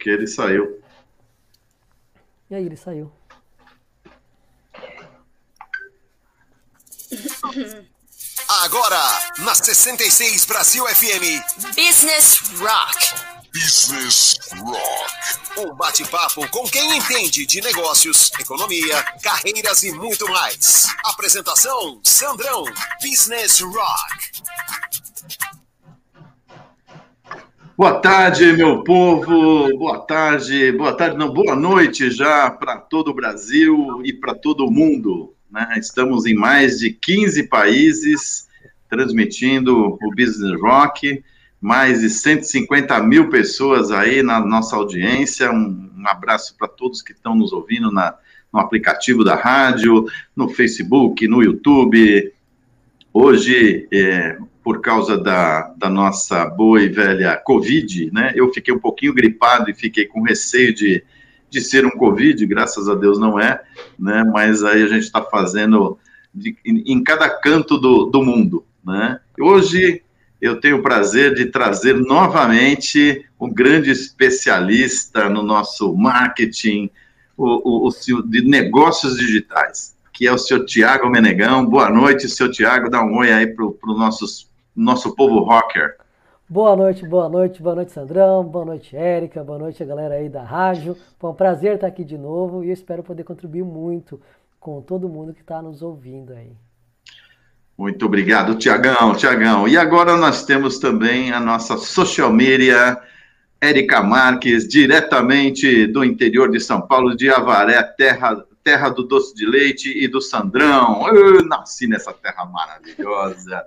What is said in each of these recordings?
porque ele saiu. E aí, ele saiu. Agora, na 66 Brasil FM, Business Rock. Business Rock. Um bate-papo com quem entende de negócios, economia, carreiras e muito mais. Apresentação: Sandrão, Business Rock. Boa tarde, meu povo. Boa tarde, boa tarde, não, boa noite já para todo o Brasil e para todo o mundo. Né? Estamos em mais de 15 países transmitindo o Business Rock, mais de 150 mil pessoas aí na nossa audiência. Um, um abraço para todos que estão nos ouvindo na, no aplicativo da rádio, no Facebook, no YouTube. Hoje, é, por causa da, da nossa boa e velha Covid, né? Eu fiquei um pouquinho gripado e fiquei com receio de, de ser um Covid, graças a Deus não é, né? Mas aí a gente está fazendo de, em, cada canto do, do mundo, né? Hoje eu tenho o prazer de trazer novamente um grande especialista no nosso marketing, o, o, o de negócios digitais, que é o senhor Tiago Menegão. Boa noite, senhor Tiago. Dá um oi aí para os nossos nosso povo rocker. Boa noite, boa noite, boa noite, Sandrão, boa noite, Érica, boa noite a galera aí da rádio. Foi um prazer estar aqui de novo e eu espero poder contribuir muito com todo mundo que está nos ouvindo aí. Muito obrigado, Tiagão, Tiagão. E agora nós temos também a nossa social media, Érica Marques, diretamente do interior de São Paulo, de Avaré, terra, terra do doce de leite e do Sandrão. Eu nasci nessa terra maravilhosa.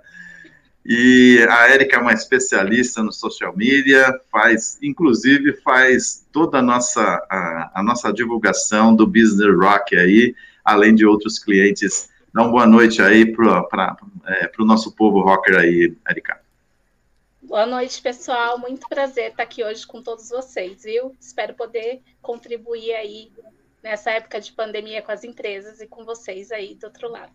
E a Érica é uma especialista no social media, faz, inclusive, faz toda a nossa, a, a nossa divulgação do Business Rock aí, além de outros clientes. Dá uma boa noite aí para é, o nosso povo rocker aí, Érica. Boa noite, pessoal. Muito prazer estar aqui hoje com todos vocês, viu? Espero poder contribuir aí nessa época de pandemia com as empresas e com vocês aí do outro lado.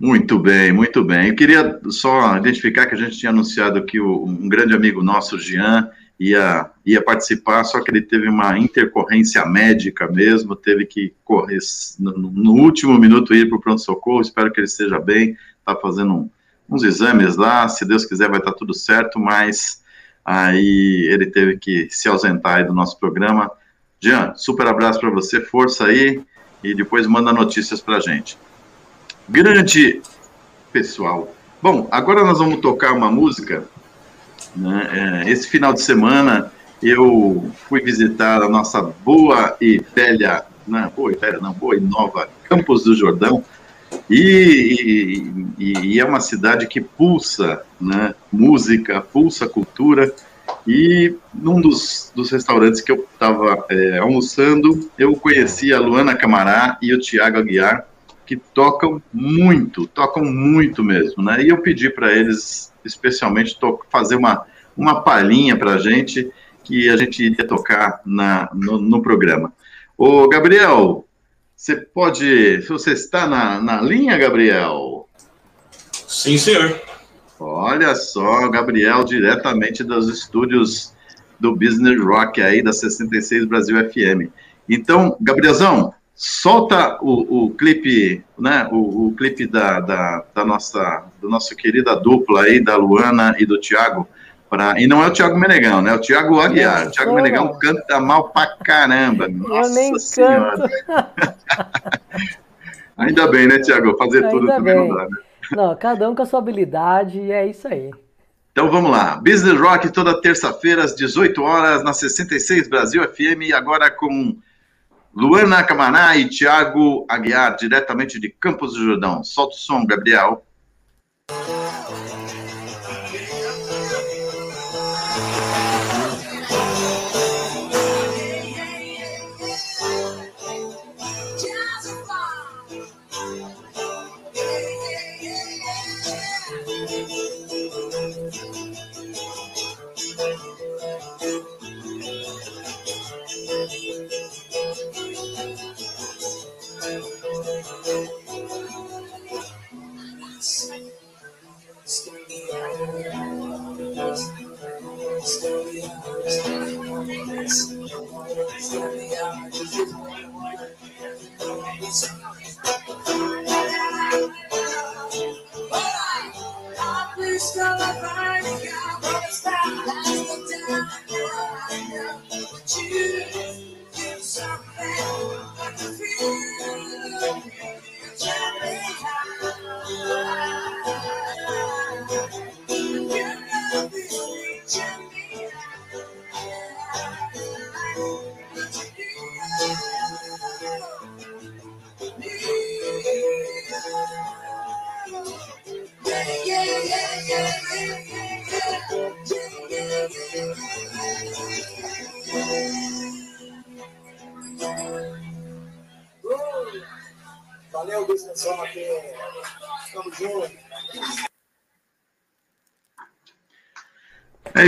Muito bem, muito bem. Eu queria só identificar que a gente tinha anunciado que o, um grande amigo nosso, Jean, ia, ia participar, só que ele teve uma intercorrência médica mesmo, teve que correr no, no último minuto ir para o pronto-socorro. Espero que ele esteja bem, está fazendo um, uns exames lá, se Deus quiser vai estar tá tudo certo, mas aí ele teve que se ausentar do nosso programa. Jean, super abraço para você, força aí, e depois manda notícias para a gente. Grande pessoal. Bom, agora nós vamos tocar uma música. Né? É, esse final de semana eu fui visitar a nossa boa e velha, né? boa e velha, não, boa e nova Campos do Jordão. E, e, e, é uma cidade que pulsa né, música, pulsa cultura. E num dos, dos restaurantes que eu estava é, almoçando, eu conheci a Luana Camará e o Tiago Aguiar, que tocam muito, tocam muito mesmo, né? E eu pedi para eles, especialmente, fazer uma, uma palhinha para a gente, que a gente iria tocar na, no, no programa. Ô, Gabriel, você pode. Você está na, na linha, Gabriel? Sim, senhor. Olha só, Gabriel, diretamente dos estúdios do Business Rock aí, da 66 Brasil FM. Então, Gabrielzão, solta o, o clipe, né, o, o clipe da, da, da, nossa, do nosso querida dupla aí, da Luana e do Thiago, pra, e não é o Thiago Menegão, né, é o Thiago Aguiar, o Thiago Menegão canta mal pra caramba, nossa Eu nem senhora. Ainda bem, né, Thiago, fazer Ainda tudo também bem. não dá, né? Não, cada um com a sua habilidade e é isso aí. Então vamos lá. Business Rock toda terça-feira às 18 horas na 66 Brasil FM, agora com Luana Camaná e Tiago Aguiar, diretamente de Campos do Jordão. Solta o som, Gabriel.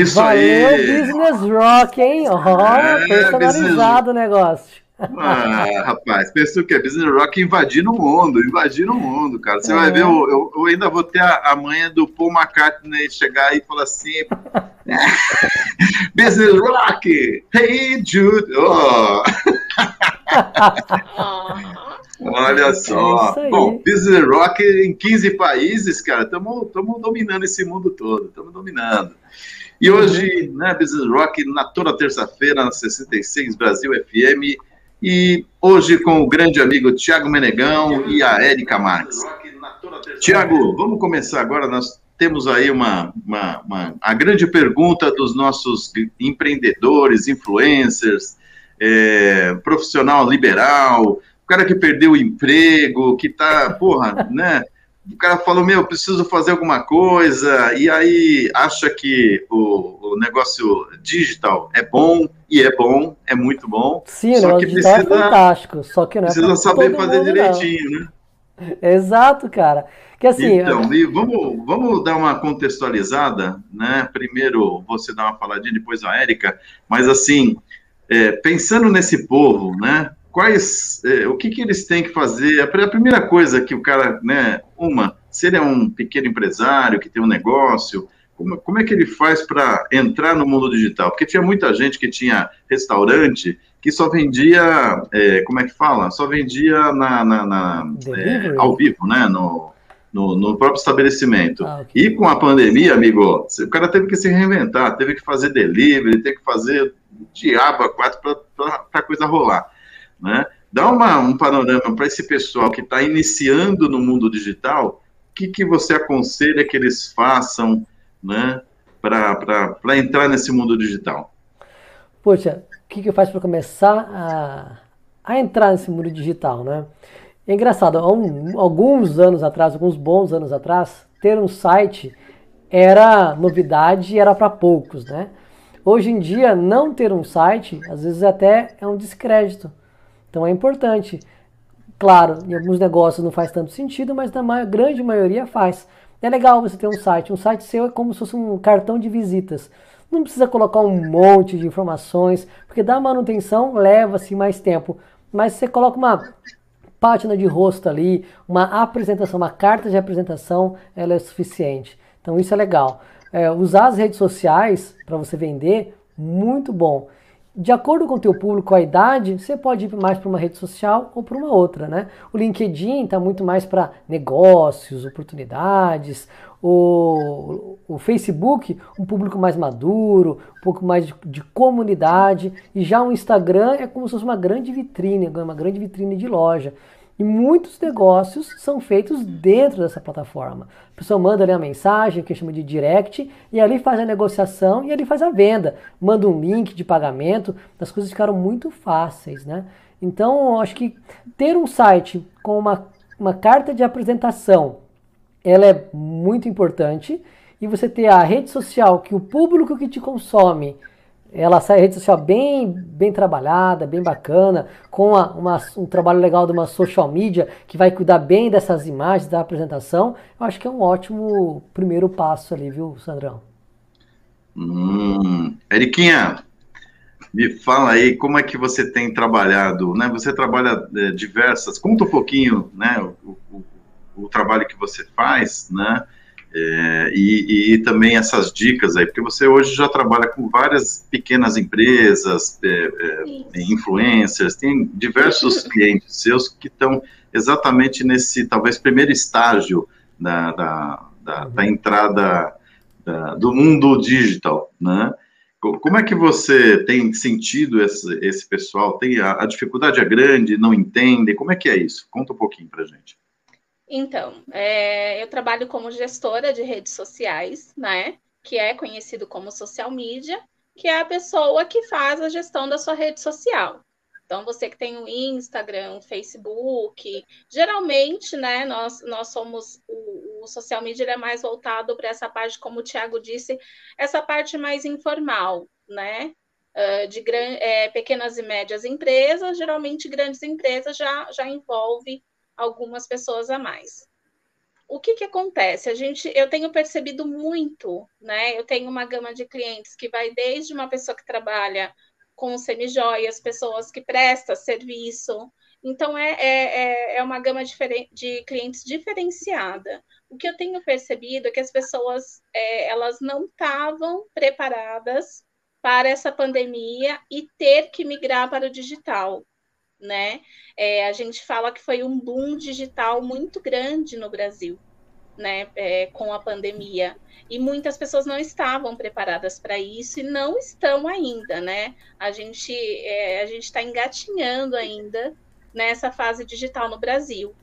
Isso Valeu, aí. Business Rock, hein? Oh, é, personalizado o negócio. Ah, rapaz, pensou que é Business Rock invadindo o mundo, invadindo o mundo, cara. Você é. vai ver, eu, eu, eu, ainda vou ter a, a manha do Paul McCartney chegar aí e falar assim: Business Rock, hey Jude. Oh. Olha é só. É Bom, Business Rock em 15 países, cara, estamos dominando esse mundo todo, estamos dominando. E hoje, uhum. né, Business Rock, na toda terça-feira, na 66 Brasil FM, e hoje com o grande amigo Tiago Menegão e a Érica Marques. Tiago, vamos começar agora. Nós temos aí uma, uma, uma, a grande pergunta dos nossos empreendedores, influencers, é, profissional liberal, o cara que perdeu o emprego, que tá, porra, né? O cara falou, meu, preciso fazer alguma coisa, e aí acha que o, o negócio digital é bom, e é bom, é muito bom. Sim, só que é precisa, é fantástico, só que não é Precisa saber fazer direitinho, não. né? Exato, cara. Que assim, então, e vamos, vamos dar uma contextualizada, né? Primeiro você dá uma faladinha, depois a Érica, mas assim, é, pensando nesse povo, né? Quais, é, o que, que eles têm que fazer? A primeira coisa que o cara, né, uma, se ele é um pequeno empresário que tem um negócio, como, como é que ele faz para entrar no mundo digital? Porque tinha muita gente que tinha restaurante que só vendia, é, como é que fala? Só vendia na, na, na é, ao vivo, né? No, no, no próprio estabelecimento. Ah, okay. E com a pandemia, amigo, o cara teve que se reinventar, teve que fazer delivery, teve que fazer diabo a quatro para a coisa rolar né? Dá uma, um panorama para esse pessoal que está iniciando no mundo digital, o que, que você aconselha que eles façam né, para entrar nesse mundo digital? Poxa, o que, que eu faço para começar a, a entrar nesse mundo digital, né? É engraçado, há um, alguns anos atrás, alguns bons anos atrás, ter um site era novidade era para poucos, né? Hoje em dia, não ter um site, às vezes até é um descrédito. Então é importante. Claro, em alguns negócios não faz tanto sentido, mas na maior, grande maioria faz. É legal você ter um site. Um site seu é como se fosse um cartão de visitas. Não precisa colocar um monte de informações, porque da manutenção leva-se mais tempo. Mas você coloca uma página de rosto ali, uma apresentação, uma carta de apresentação, ela é suficiente. Então isso é legal. É, usar as redes sociais para você vender, muito bom de acordo com o teu público, a idade, você pode ir mais para uma rede social ou para uma outra, né? O LinkedIn está muito mais para negócios, oportunidades. O, o Facebook, um público mais maduro, um pouco mais de, de comunidade. E já o Instagram é como se fosse uma grande vitrine, uma grande vitrine de loja. E muitos negócios são feitos dentro dessa plataforma. A pessoa manda ali a mensagem, que chama de direct, e ali faz a negociação e ali faz a venda. Manda um link de pagamento, as coisas ficaram muito fáceis, né? Então, acho que ter um site com uma, uma carta de apresentação, ela é muito importante. E você ter a rede social que o público que te consome ela sai rede social bem, bem trabalhada, bem bacana, com uma, uma, um trabalho legal de uma social media que vai cuidar bem dessas imagens, da apresentação. Eu acho que é um ótimo primeiro passo ali, viu, Sandrão? Hum, Eriquinha, me fala aí como é que você tem trabalhado, né? Você trabalha é, diversas, conta um pouquinho, né, o, o, o trabalho que você faz, né? É, e, e, também essas dicas aí, porque você hoje já trabalha com várias pequenas empresas, é, é, influencers, tem diversos clientes seus que estão exatamente nesse, talvez, primeiro estágio da, da, da, da entrada da, do mundo digital, né? Como é que você tem sentido esse, esse pessoal? Tem a, a dificuldade é grande, não entende? Como é que é isso? Conta um pouquinho para gente. Então, é, eu trabalho como gestora de redes sociais, né? Que é conhecido como social media, que é a pessoa que faz a gestão da sua rede social. Então, você que tem o Instagram, o Facebook, geralmente, né, nós, nós somos, o, o social media é mais voltado para essa parte, como o Tiago disse, essa parte mais informal, né, uh, de gran, é, pequenas e médias empresas, geralmente grandes empresas já, já envolve algumas pessoas a mais. O que, que acontece? A gente, eu tenho percebido muito, né? Eu tenho uma gama de clientes que vai desde uma pessoa que trabalha com semijoias, pessoas que prestam serviço. Então, é, é, é, é uma gama de clientes diferenciada. O que eu tenho percebido é que as pessoas é, elas não estavam preparadas para essa pandemia e ter que migrar para o digital, né? É, a gente fala que foi um boom digital muito grande no Brasil, né? É, com a pandemia e muitas pessoas não estavam preparadas para isso e não estão ainda, né? A gente é, a gente está engatinhando ainda nessa fase digital no Brasil.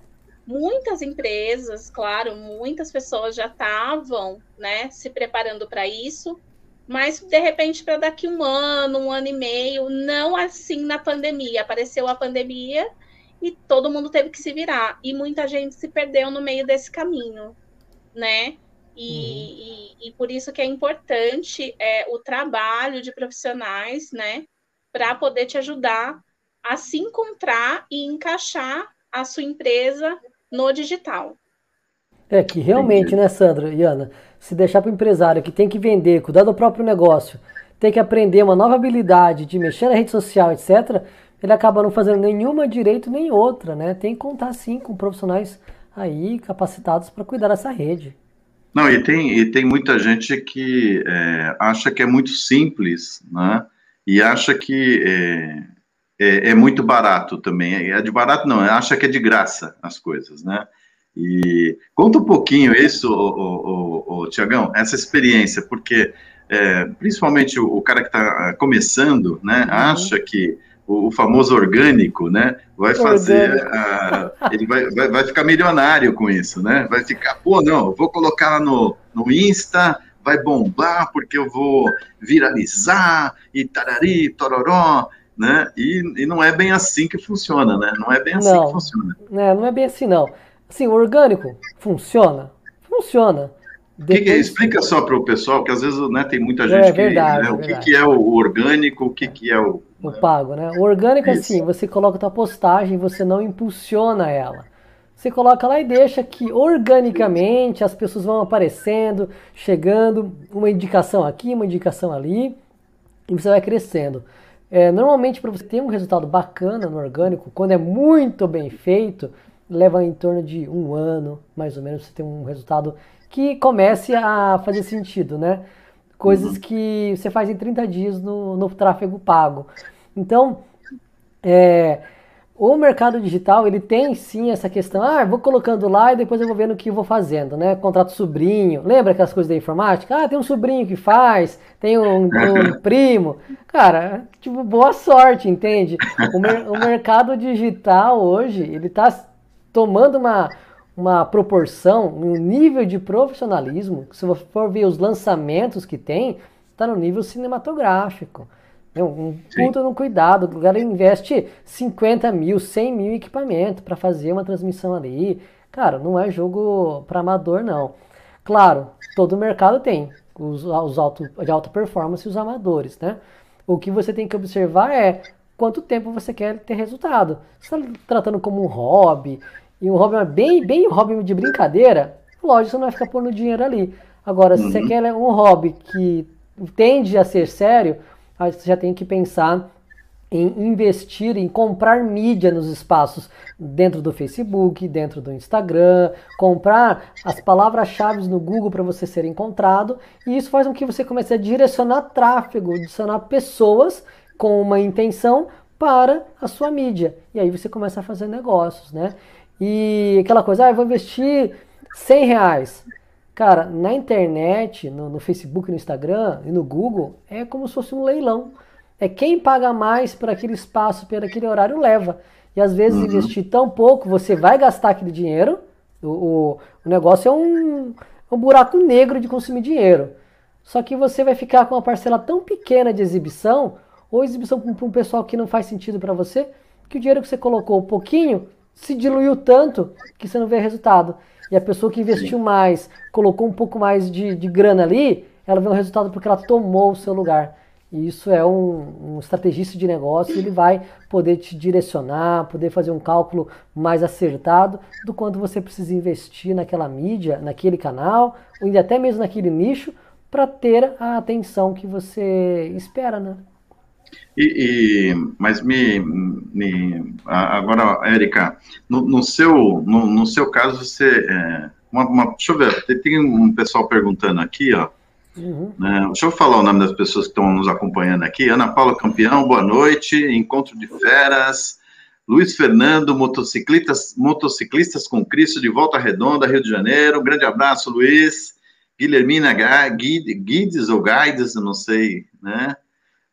Muitas empresas, claro, muitas pessoas já estavam, né, se preparando para isso, mas de repente para daqui um ano, um ano e meio, não assim na pandemia. Apareceu a pandemia e todo mundo teve que se virar e muita gente se perdeu no meio desse caminho, né? E, uhum. e, e, por isso que é importante é, o trabalho de profissionais, né, para poder te ajudar a se encontrar e encaixar a sua empresa no digital. É que realmente, né, Sandra e Ana, se deixar para o empresário que tem que vender, cuidar do próprio negócio, tem que aprender uma nova habilidade de mexer na rede social, etc., ele acaba não fazendo nenhuma direito nem outra, né? Tem que contar sim com profissionais aí capacitados para cuidar dessa rede. Não, e tem, e tem muita gente que é, acha que é muito simples, né? E acha que é, é, é, muito barato também. É de barato, não, acha que é de graça as coisas, né? E conta um pouquinho isso, o, o, o, Tiagão, essa experiência, porque é, principalmente o, o, cara que está começando, né, uhum. acha que o, famoso orgânico, né? Vai fazer, uh, ele vai, vai, vai, ficar milionário com isso, né? Vai ficar, pô, não, vou colocar no, no Insta, vai bombar porque eu vou viralizar e tarari, tororó, né? E, e não é bem assim que funciona, né? Não é bem assim não, que funciona. É, não é bem assim, não. Assim, o orgânico funciona? Funciona. Depois... Que que é? Explica só para o pessoal, que às vezes né, tem muita é gente é, verdade, que. Né, o que, que, é o orgânico, o que, que é o. O pago, né? O orgânico é assim: você coloca a tua postagem, você não impulsiona ela. Você coloca lá e deixa que organicamente as pessoas vão aparecendo, chegando, uma indicação aqui, uma indicação ali, e você vai crescendo. É, normalmente, para você ter um resultado bacana no orgânico, quando é muito bem feito, leva em torno de um ano, mais ou menos, você tem um resultado que comece a fazer sentido, né? Coisas uhum. que você faz em 30 dias no, no tráfego pago. Então, é, o mercado digital, ele tem sim essa questão, ah, vou colocando lá e depois eu vou vendo o que eu vou fazendo, né? Contrato sobrinho, lembra aquelas coisas da informática? Ah, tem um sobrinho que faz, tem um, um primo. Cara, tipo, boa sorte, entende? O, mer o mercado digital hoje, ele tá tomando uma, uma proporção, um nível de profissionalismo, se você for ver os lançamentos que tem, está no nível cinematográfico. É um puta no cuidado. O cara investe 50 mil, 100 mil equipamento para fazer uma transmissão ali. Cara, não é jogo para amador, não. Claro, todo mercado tem os, os auto, de alta performance e os amadores, né? O que você tem que observar é quanto tempo você quer ter resultado. Você está tratando como um hobby, e um hobby bem, bem hobby de brincadeira, lógico, você não vai ficar pondo dinheiro ali. Agora, uhum. se você uhum. quer um hobby que tende a ser sério, aí você já tem que pensar em investir, em comprar mídia nos espaços dentro do Facebook, dentro do Instagram, comprar as palavras-chave no Google para você ser encontrado, e isso faz com que você comece a direcionar tráfego, direcionar pessoas com uma intenção para a sua mídia. E aí você começa a fazer negócios, né? E aquela coisa, ah, eu vou investir 100 reais. Cara, na internet, no, no Facebook, no Instagram e no Google, é como se fosse um leilão. É quem paga mais por aquele espaço, por aquele horário, leva. E às vezes uhum. investir tão pouco, você vai gastar aquele dinheiro. O, o, o negócio é um, um buraco negro de consumir dinheiro. Só que você vai ficar com uma parcela tão pequena de exibição, ou exibição para um pessoal que não faz sentido para você, que o dinheiro que você colocou um pouquinho se diluiu tanto que você não vê resultado. E a pessoa que investiu Sim. mais, colocou um pouco mais de, de grana ali, ela vê um resultado porque ela tomou o seu lugar. E isso é um, um estrategista de negócio, ele vai poder te direcionar, poder fazer um cálculo mais acertado do quanto você precisa investir naquela mídia, naquele canal, ou até mesmo naquele nicho, para ter a atenção que você espera, né? E, e, mas me, me agora, Érica, no, no, seu no, no, seu caso você é, uma, uma, deixa eu ver, tem um pessoal perguntando aqui, ó. Uhum. Né, deixa eu falar o nome das pessoas que estão nos acompanhando aqui. Ana Paula Campeão, boa noite. Encontro de Feras. Luiz Fernando, motociclistas, motociclistas com Cristo de Volta Redonda, Rio de Janeiro. Um grande abraço, Luiz. Guilhermina Guides ou Gaides, eu não sei, né?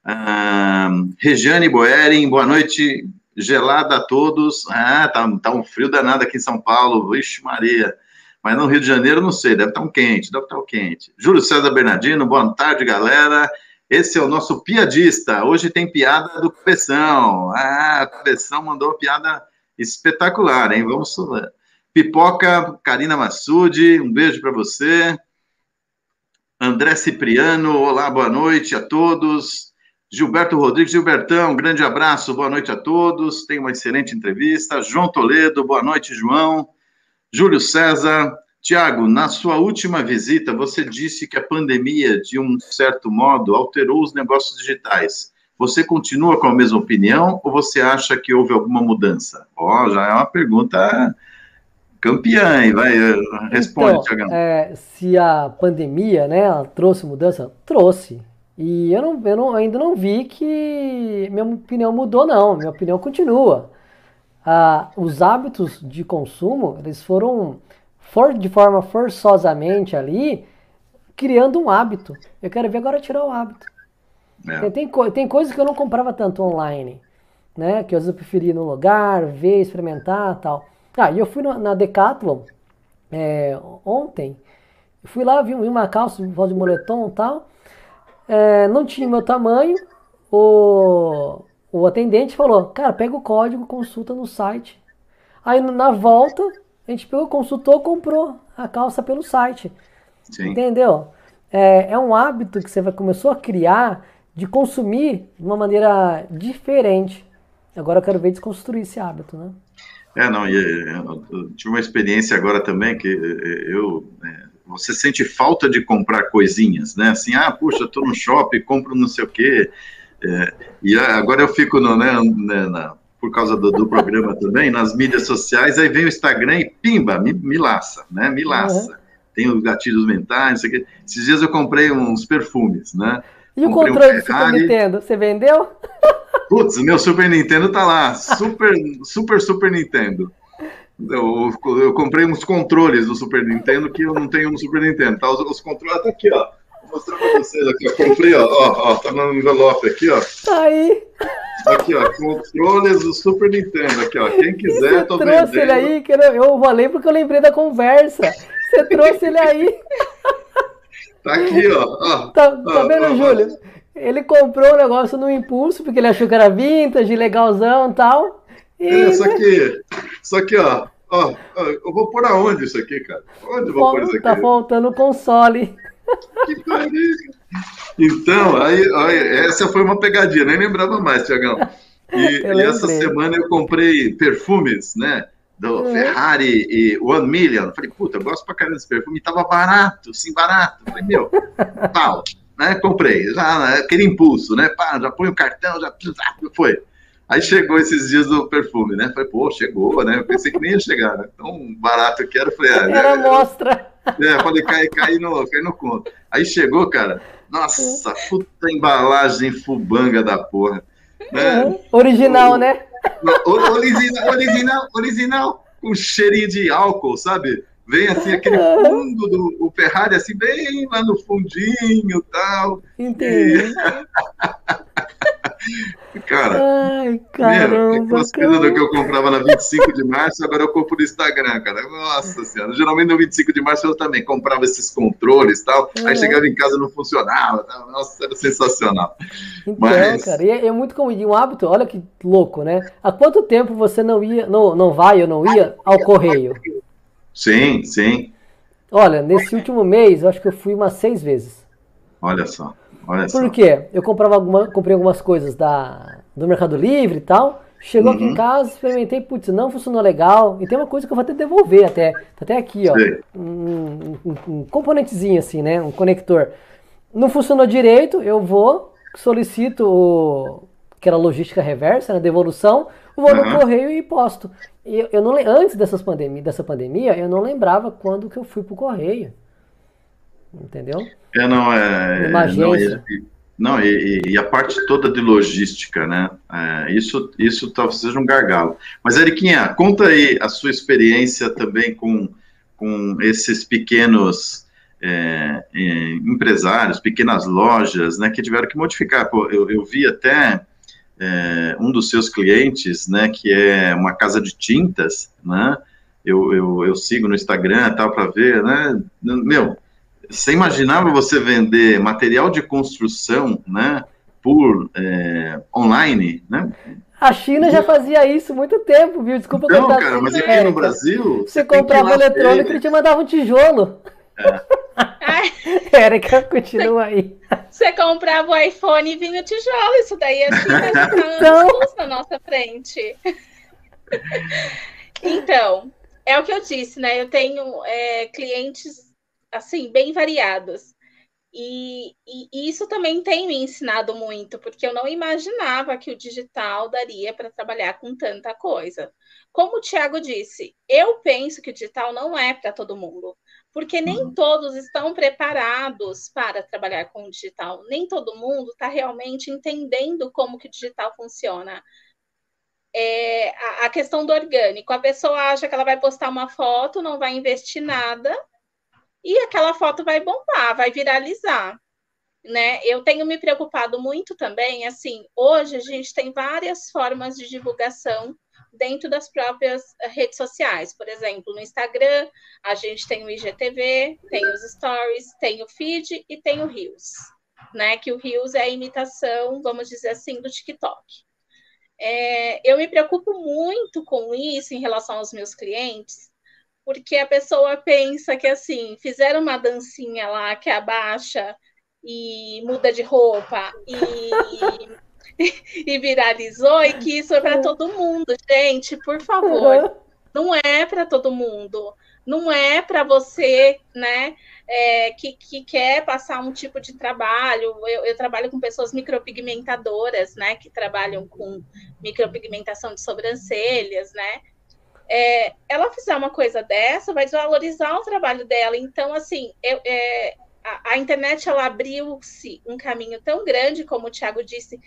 Ah, Regiane Boering, boa noite, gelada a todos. Ah, tá, tá um frio danado aqui em São Paulo, vixe Maria. Mas no Rio de Janeiro, não sei, deve estar tá um quente, deve estar tá um quente. Júlio César Bernardino, boa tarde, galera. Esse é o nosso piadista. Hoje tem piada do Cabeção. Ah, Cabeção mandou uma piada espetacular, hein? Vamos lá. Pipoca, Karina Massude, um beijo para você. André Cipriano, olá, boa noite a todos. Gilberto Rodrigues, Gilbertão, um grande abraço, boa noite a todos. Tem uma excelente entrevista. João Toledo, boa noite, João. Júlio César, Tiago, na sua última visita, você disse que a pandemia, de um certo modo, alterou os negócios digitais. Você continua com a mesma opinião ou você acha que houve alguma mudança? Ó, oh, já é uma pergunta campeã, hein? Vai, responde, então, Tiagão. É, se a pandemia, né, trouxe mudança, trouxe. E eu, não, eu não, ainda não vi que minha opinião mudou, não. Minha opinião continua. Ah, os hábitos de consumo, eles foram for, de forma forçosamente ali, criando um hábito. Eu quero ver agora tirar o hábito. É. Tem, tem, tem coisas que eu não comprava tanto online, né? Que às vezes eu preferia ir no lugar, ver, experimentar tal. Ah, e eu fui na, na Decathlon é, ontem, fui lá, vi, vi uma calça, voz de moletom e tal é, não tinha meu tamanho, o, o atendente falou, cara, pega o código, consulta no site. Aí na volta, a gente pegou, consultou, comprou a calça pelo site. Sim. Entendeu? É, é um hábito que você vai, começou a criar de consumir de uma maneira diferente. Agora eu quero ver desconstruir esse hábito, né? É, não, eu, eu tive uma experiência agora também que eu é, você sente falta de comprar coisinhas, né? Assim, ah, puxa, estou no shopping, compro não sei o quê. É, e agora eu fico, no, né, né, na, por causa do, do programa também, nas mídias sociais, aí vem o Instagram e pimba, me, me laça, né? Me laça. Uhum. Tem os gatilhos mentais, não sei o quê. Esses dias eu comprei uns perfumes, né? E comprei o controle um do Super Nintendo, você vendeu? Putz, meu Super Nintendo tá lá, super, super, Super Nintendo. Eu, eu, comprei uns controles do Super Nintendo que eu não tenho no Super Nintendo. Tá? Os, os controles tá aqui, ó. Vou mostrar pra vocês aqui. Eu comprei, ó, ó, ó, tá no envelope aqui, ó. Tá aí. Aqui, ó, controles do Super Nintendo. Aqui, ó. Quem quiser, Você tô trouxe vendendo. ele aí, que eu, eu falei porque eu lembrei da conversa. Você trouxe ele aí. Tá aqui, ó. ó tá, tá ó, vendo, ó, Júlio? Ele comprou o negócio no impulso, porque ele achou que era vintage, legalzão e tal. É, só que, só que, ó, ó, eu vou pôr aonde isso aqui, cara? Onde eu vou pôr isso tá aqui? Tá faltando console. Que. Então, aí, aí, essa foi uma pegadinha, nem lembrava mais, Tiagão. E, e essa semana eu comprei perfumes, né? Do uhum. Ferrari e One Million. Falei, puta, eu gosto pra caramba desse perfume. E tava barato, sim, barato. Falei, meu, tal. né? Comprei, já né, aquele impulso, né? Pá, já põe o cartão, já foi. Aí chegou esses dias do perfume, né? Falei, pô, chegou, né? Eu pensei que nem ia chegar, né? Tão barato que era, falei, ah, era né? mostra. É, falei, cair, cair, no, cair no conto. Aí chegou, cara, nossa, puta embalagem fubanga da porra. Né? Uhum. Original, o, né? Original, original, original, com cheirinho de álcool, sabe? Vem assim, aquele fundo do o Ferrari, assim, bem lá no fundinho e tal. Entendi. E... cara, Ai, caramba, meu, aquelas coisas que eu comprava na 25 de março, agora eu compro no Instagram, cara. Nossa senhora. Geralmente no 25 de março eu também comprava esses controles e tal. Aí chegava em casa não funcionava. Tal. Nossa, era sensacional. Então, Mas... cara, e é, é muito comum. E um hábito, olha que louco, né? Há quanto tempo você não ia, não, não vai ou não ia ao correio? Sim, sim. Olha, nesse último mês, eu acho que eu fui umas seis vezes. Olha só. Olha Por só. quê? Eu comprava alguma, comprei algumas coisas da, do Mercado Livre e tal. Chegou uhum. aqui em uhum. casa, experimentei, putz, não funcionou legal. E tem uma coisa que eu vou ter que devolver até. Tá até aqui, ó. Um, um, um, componentezinho assim, né? Um conector. Não funcionou direito, eu vou, solicito o, aquela logística reversa, né? Devolução, vou uhum. no correio e posto. Eu, eu não, antes dessas pandemia, dessa pandemia, eu não lembrava quando que eu fui pro correio. Entendeu? É, não, é. Uma agência. Não, e, e, a parte toda de logística, né? É, isso, isso talvez seja um gargalo. Mas, Eriquinha, conta aí a sua experiência também com, com esses pequenos é, é, empresários, pequenas lojas, né, que tiveram que modificar. Pô, eu, eu vi até é, um dos seus clientes, né, que é uma casa de tintas, né, eu, eu, eu sigo no Instagram tal para ver, né, meu, você imaginava você vender material de construção, né, por é, online, né? A China já fazia isso muito tempo, viu? Desculpa então, cara, mas aqui no Brasil... Você, comprava eletrônico e te mandava um tijolo. É. Érica, continua aí. Você comprava o iPhone e vinha o tijolo. Isso daí é assim, tá então... na nossa frente. então, é o que eu disse, né? Eu tenho é, clientes assim bem variados. E, e, e, isso também tem me ensinado muito, porque eu não imaginava que o digital daria para trabalhar com tanta coisa. Como o Tiago disse, eu penso que o digital não é para todo mundo porque nem uhum. todos estão preparados para trabalhar com o digital. Nem todo mundo está realmente entendendo como que o digital funciona. É, a, a, questão do orgânico, a pessoa acha que ela vai postar uma foto, não vai investir nada, e aquela foto vai bombar, vai viralizar. Né? Eu tenho me preocupado muito também, assim, hoje a gente tem várias formas de divulgação dentro das próprias eh, redes sociais. Por exemplo, no Instagram, a gente tem o IGTV, tem os stories, tem o feed e tem o Reels, né? Que o Reels é a imitação, vamos dizer assim, do TikTok. É, eu me preocupo muito com isso em relação aos meus clientes, porque a pessoa pensa que assim, fizeram uma dancinha lá que abaixa e muda de roupa e e viralizou e que isso é para todo mundo. Gente, por favor, não é para todo mundo. Não é para você, né, é, que, que quer passar um tipo de trabalho. Eu, eu trabalho com pessoas micropigmentadoras, né, que trabalham com micropigmentação de sobrancelhas, né, é, ela fizer uma coisa dessa, vai desvalorizar o trabalho dela. Então, assim, eu, é, a, a, internet ela abriu-se um caminho tão grande, como o Thiago disse,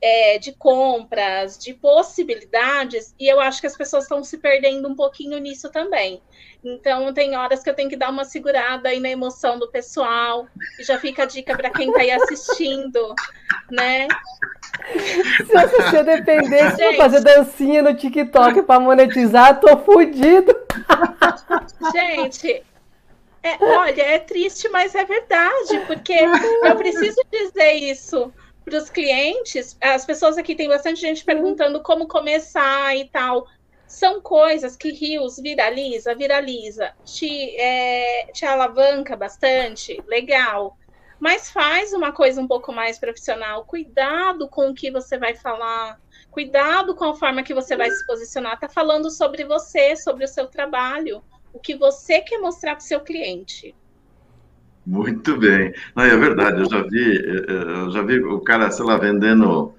é, de compras, de possibilidades, e eu acho que as pessoas estão se perdendo um pouquinho nisso também. Então, tem horas que eu tenho que dar uma segurada aí na emoção do pessoal, e já fica a dica para quem está aí assistindo, né? Se, eu dependesse de fazer dancinha no TikTok para monetizar, tô fudido. Gente, é, olha, é triste, mas é verdade, porque eu preciso dizer isso para os clientes, as pessoas aqui tem bastante gente perguntando como começar e tal. São coisas que Rios viraliza, viraliza, te, é, te alavanca bastante, legal. Mas faz uma coisa um pouco mais profissional. Cuidado com o que você vai falar. Cuidado com a forma que você vai se posicionar. Tá falando sobre você, sobre o seu trabalho, o que você quer mostrar para o seu cliente. Muito bem. Não, é verdade, eu já vi, eu já vi o cara, sei lá, vendendo,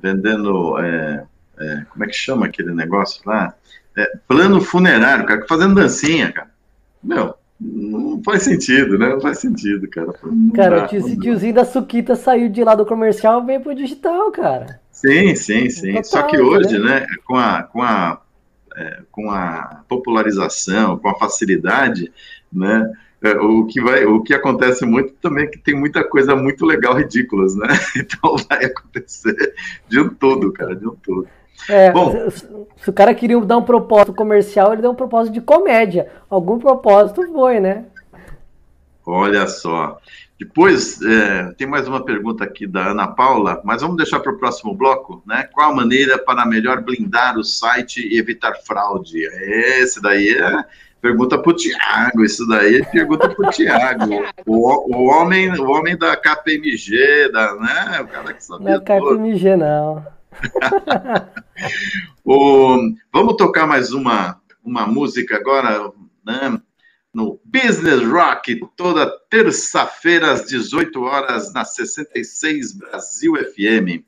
vendendo, é, é, como é que chama aquele negócio lá? É, plano funerário, cara, fazendo dancinha, cara. Meu, não faz sentido, né? Não faz sentido, cara. Não cara, dá, esse tiozinho da Suquita saiu de lá do comercial e veio pro digital, cara. Sim, sim, sim. Total, Só que hoje, né, né com a, com a, é, com a popularização, com a facilidade, né, é, o que vai, o que acontece muito também é que tem muita coisa muito legal, ridículas, né? Então vai acontecer de um todo, cara, de um todo. É, Bom, se, o cara queria dar um propósito comercial, ele deu um propósito de comédia. Algum propósito foi, né? Olha só. Depois, é, tem mais uma pergunta aqui da Ana Paula, mas vamos deixar para o próximo bloco, né? Qual a maneira para melhor blindar o site e evitar fraude? Esse daí é pergunta para o Tiago, isso daí é pergunta para o Tiago. O homem, o homem da KPMG, da, né? O cara que sabia Não é KPMG, não. o, vamos tocar mais uma, uma música agora, né? No Business Rock, toda terça-feira às 18 horas na 66 Brasil FM.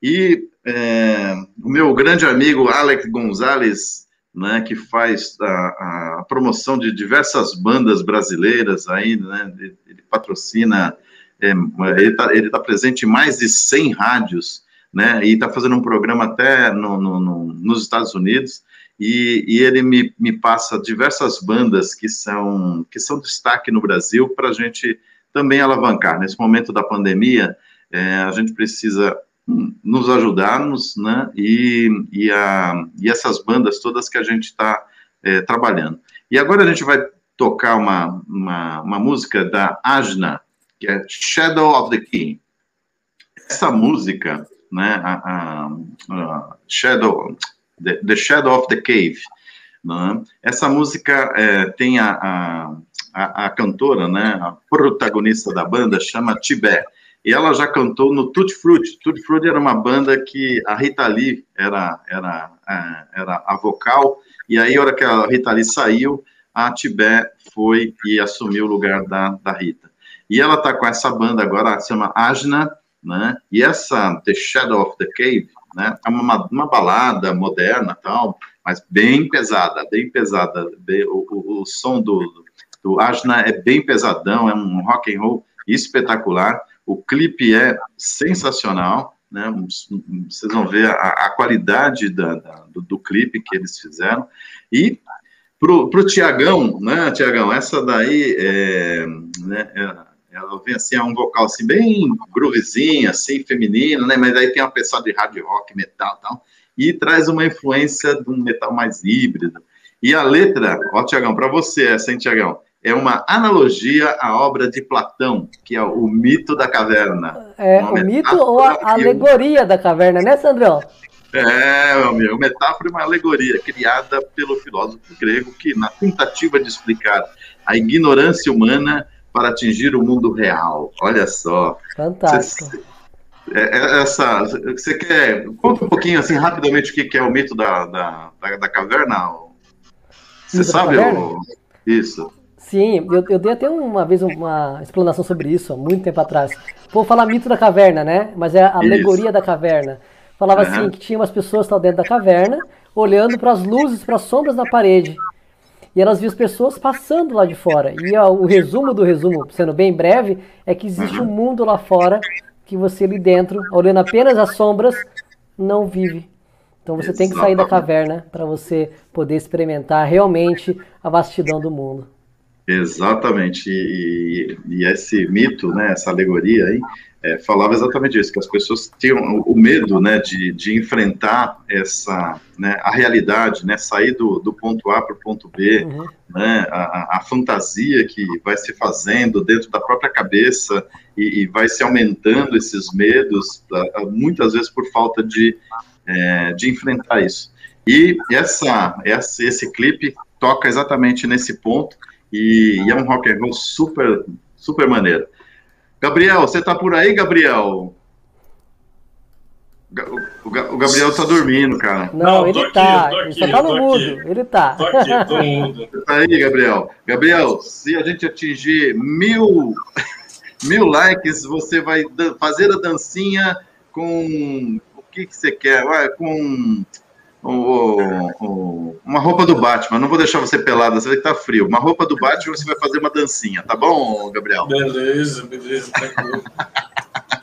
E é, o meu grande amigo Alex Gonzalez, né, que faz a, a, promoção de diversas bandas brasileiras aí, né, ele, ele patrocina, é, ele está tá presente em mais de 100 rádios, né? E está fazendo um programa até no, no, no, nos Estados Unidos. E, e, ele me, me passa diversas bandas que são que são destaque no Brasil para a gente também alavancar. Nesse momento da pandemia, é, a gente precisa nos ajudarmos, né? E, e, a, e essas bandas todas que a gente está é, trabalhando. E agora a gente vai tocar uma, uma, uma música da Ajna, que é Shadow of the King. Essa música né, a, a, a Shadow, the, the, Shadow of the Cave. Né? Essa música é, tem a, a, a, cantora, né, a protagonista da banda, chama Tibé, e ela já cantou no Tutti Frutti. Tutti Frutti era uma banda que a Rita Lee era, era, é, era a vocal, e aí, a hora que a Rita Lee saiu, a Tibé foi e assumiu o lugar da, da Rita. E ela está com essa banda agora, se chama Ajna, né? E essa The Shadow of the Cave, né? É uma, uma balada moderna, tal, mas bem pesada, bem pesada. Bem, o, o, o, som do, do Ajna é bem pesadão, é um rock and roll espetacular. O clipe é sensacional, né? Vocês vão ver a, a qualidade da, da, do, do, clipe que eles fizeram. E pro, pro Tiagão, né, Tiagão, essa daí é, né, é ela vem assim, é um vocal assim, bem groovezinho, assim, feminino, né? Mas aí tem uma pessoa de hard rock, metal e tal. E traz uma influência de um metal mais híbrido. E a letra, ó, Tiagão, para você essa, hein, Tiagão? É uma analogia à obra de Platão, que é o mito da caverna. É, o mito ou a alegoria da caverna, né, Sandrão? É, meu amigo, metáfora é uma alegoria criada pelo filósofo grego que, na tentativa de explicar a ignorância humana, para atingir o mundo real. Olha só. Fantástico. Você, é, é, essa, você quer. Conta um pouquinho, assim, rapidamente, o que é o mito da, da, da, da caverna? Você mito sabe? O... Isso. Sim, eu, eu dei até uma vez uma explanação sobre isso, há muito tempo atrás. Vou falar mito da caverna, né? Mas é a alegoria isso. da caverna. Falava uhum. assim, que tinha umas pessoas que dentro da caverna, olhando para as luzes, para as sombras da parede e elas viam as pessoas passando lá de fora. E ó, o resumo do resumo, sendo bem breve, é que existe um mundo lá fora que você ali dentro, olhando apenas as sombras, não vive. Então você tem que sair da caverna para você poder experimentar realmente a vastidão do mundo. Exatamente, e, e, esse mito, né, essa alegoria aí, é, falava exatamente isso, que as pessoas tinham o medo, né, de, de enfrentar essa, né, a realidade, né, sair do, do ponto A para o ponto B, uhum. né, a, a, fantasia que vai se fazendo dentro da própria cabeça e, e vai se aumentando esses medos, muitas vezes por falta de, é, de enfrentar isso. E essa, essa, esse clipe toca exatamente nesse ponto, e, e é um rock and roll super, super maneiro. Gabriel, você tá por aí, Gabriel? O o Gabriel tá dormindo, cara. Não, Não ele aqui, tá. Aqui, ele só tá no mudo. Aqui. Ele tá. Tô aqui, tô mudo. Tá aí, Gabriel. Gabriel, se a gente atingir mil, mil likes, você vai fazer a dancinha com. O que, que você quer? Vai, com. Uma roupa do Batman, não vou deixar você pelada, você vai estar frio. Uma roupa do Batman, você vai fazer uma dancinha, tá bom, Gabriel? Beleza, beleza.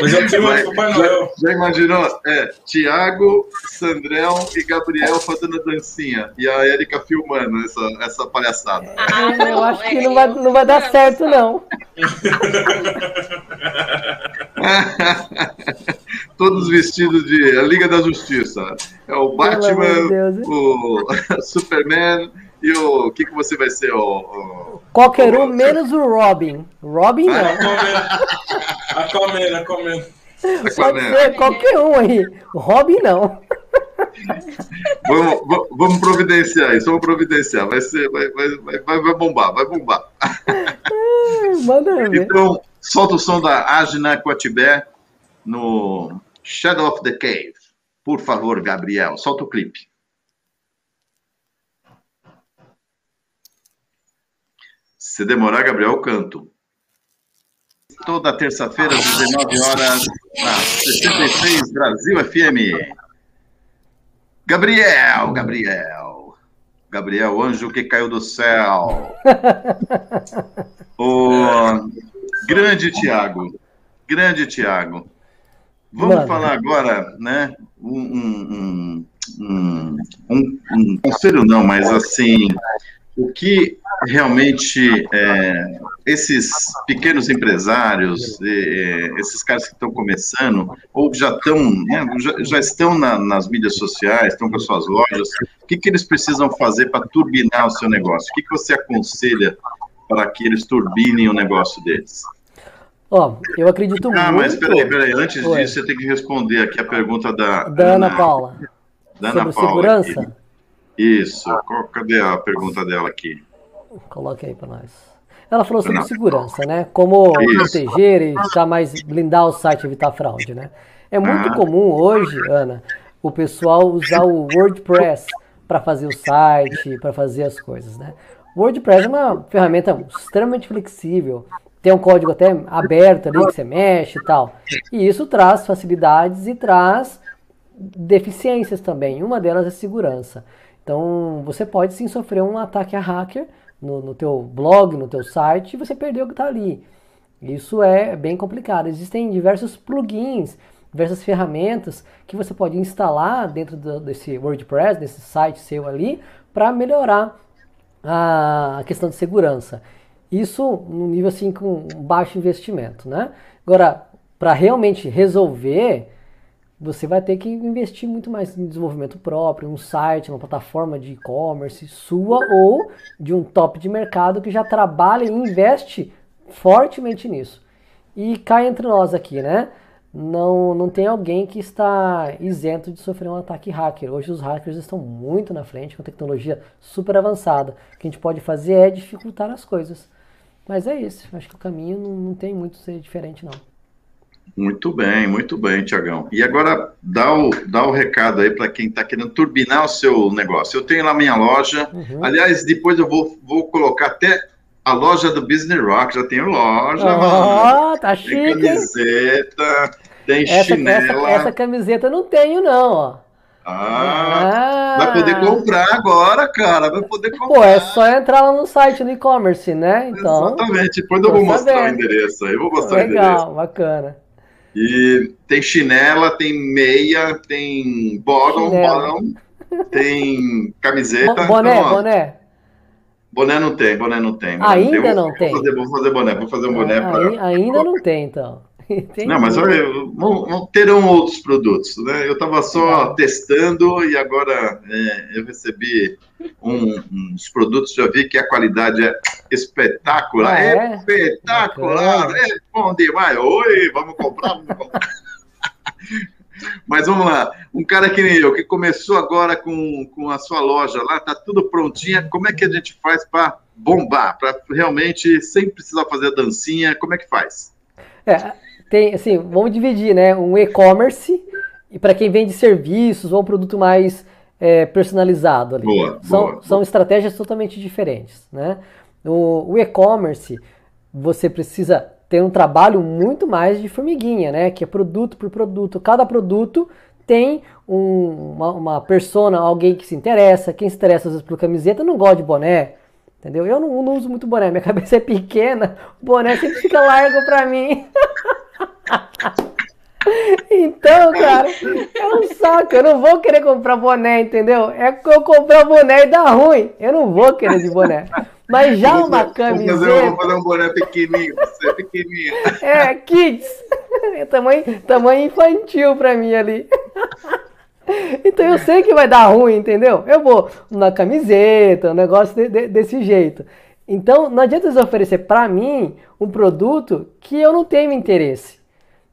Mas é o clima do Papai Noel. Já, já imaginou? É, Tiago, Sandrão e Gabriel fazendo a dancinha. E a Erika filmando essa, essa palhaçada. Ah, eu acho que não vai, não vai dar certo, não. Todos vestidos de a Liga da Justiça. É o Batman, Deus, o Superman e o. O que, que você vai ser? O, o... Qualquer um, menos o Robin. Robin não. Aquaman, Aquaman. Pode ser qualquer um aí. Robin não. Vamos, vamos providenciar isso, vamos providenciar. Vai, ser, vai, vai, vai, vai bombar, vai bombar. Manda ver. Então, solta o som da Agina Quatibé no Shadow of the Cave. Por favor, Gabriel, solta o clipe. Se demorar, Gabriel, canto. Toda terça-feira, às 19 horas, na 66 Brasil FM. Gabriel, Gabriel. Gabriel, anjo que caiu do céu. o grande Tiago. Grande Tiago. Vamos Mano. falar agora, né? Um, um, um, um, conselho não, mas assim, o que realmente é, esses pequenos empresários, é, esses caras que estão começando, ou já estão, né, já, já, estão na, nas mídias sociais, estão com as suas lojas, o que, que eles precisam fazer para turbinar o seu negócio? O que, que você aconselha para que eles turbinem o negócio deles? Ó, eu acredito ah, muito... Ah, mas peraí, peraí, antes Oi. disso você tem que responder aqui a pergunta da... Da Ana, Ana Paula. Da Ana Sobre Paula segurança? Aqui. Isso, Qual, cadê a pergunta dela aqui? Coloque aí para nós. Ela falou sobre segurança, né? Como Isso. proteger e jamais blindar o site e evitar fraude, né? É muito ah. comum hoje, Ana, o pessoal usar o WordPress para fazer o site, para fazer as coisas, né? O WordPress é uma ferramenta extremamente flexível, tem um código até aberto ali que você mexe e tal. E isso traz facilidades e traz deficiências também. Uma delas é segurança. Então, você pode sim sofrer um ataque a hacker no, no teu blog, no teu site, e você perdeu o que está ali. Isso é bem complicado. Existem diversos plugins, diversas ferramentas que você pode instalar dentro do, desse WordPress, desse site seu ali, para melhorar a questão de segurança. Isso no nível assim com baixo investimento, né? Agora, para realmente resolver você vai ter que investir muito mais em desenvolvimento próprio, um site, uma plataforma de e-commerce sua ou de um top de mercado que já trabalha e investe fortemente nisso. E cá entre nós aqui, né? Não, não tem alguém que está isento de sofrer um ataque hacker. Hoje os hackers estão muito na frente, com tecnologia super avançada. O que a gente pode fazer é dificultar as coisas. Mas é isso. Acho que o caminho não, não tem muito ser diferente, não. Muito bem, muito bem, Tiagão. E agora dá o, dá o recado aí para quem está querendo turbinar o seu negócio. Eu tenho lá minha loja. Uhum. Aliás, depois eu vou, vou colocar até a loja do Business Rock. Já tenho loja. Oh, tá chique. Tem camiseta, tem essa, chinela. Essa, essa, camiseta não tenho, não, ó. Ah, ah, vai poder comprar agora, cara. Vai poder comprar. Pô, é só entrar lá no site do e-commerce, né? Então, Exatamente. Depois eu vou mostrar sabendo. o endereço aí. Eu vou mostrar Legal, o endereço. bacana. E tem chinela, tem meia, tem bottom, bottom tem camiseta. Boné, então, boné. Boné não tem, boné não tem. Ainda não tem. Vou, não tem. Vou fazer, vou fazer boné, vou fazer um boné para. Ainda não tem, então. Entendi. Não, mas olha, terão outros produtos, né? Eu estava só testando e agora é, eu recebi um, uns produtos, já vi que a qualidade é espetacular, ah, é? espetacular, é bom demais. Oi, vamos comprar, vamos comprar. Mas vamos lá, um cara que nem eu, que começou agora com, com a sua loja lá, tá tudo prontinha, como é que a gente faz para bombar, para realmente, sem precisar fazer dancinha, como é que faz? É, tem, assim, vamos dividir, né? Um e-commerce e para quem vende serviços ou produto mais é, personalizado ali. Boa, são, boa. são estratégias totalmente diferentes. Né? O, o e-commerce, você precisa ter um trabalho muito mais de formiguinha, né? que é produto por produto. Cada produto tem um, uma, uma persona, alguém que se interessa. Quem se interessa às vezes por camiseta não gosta de boné. Entendeu? Eu não, não uso muito boné, minha cabeça é pequena, o boné sempre fica largo pra mim. Então, cara, é um saco. Eu não vou querer comprar boné, entendeu? É que eu comprar boné e dá ruim. Eu não vou querer de boné. Mas já Vou uma camiseta. Vou fazer, vou fazer um boné pequenininho, você é pequenininho. É, kids. É tamanho, tamanho infantil pra mim ali. Então eu sei que vai dar ruim, entendeu? Eu vou na camiseta, um negócio de- de- desse jeito. Então não adianta você oferecer pra mim um produto que eu não tenho interesse.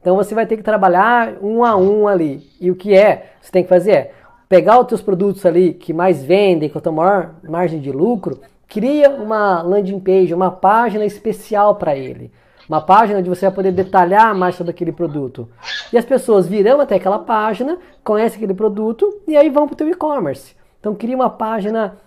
Então você vai ter que trabalhar um a um ali. E o que é? Você tem que fazer é pegar os teus produtos ali que mais vendem, com a tua maior margem de lucro, cria uma landing page, uma página especial para ele. Uma página onde você vai poder detalhar mais sobre aquele produto. E as pessoas virão até aquela página, conhecem aquele produto e aí vão para o teu e-commerce. Então cria uma página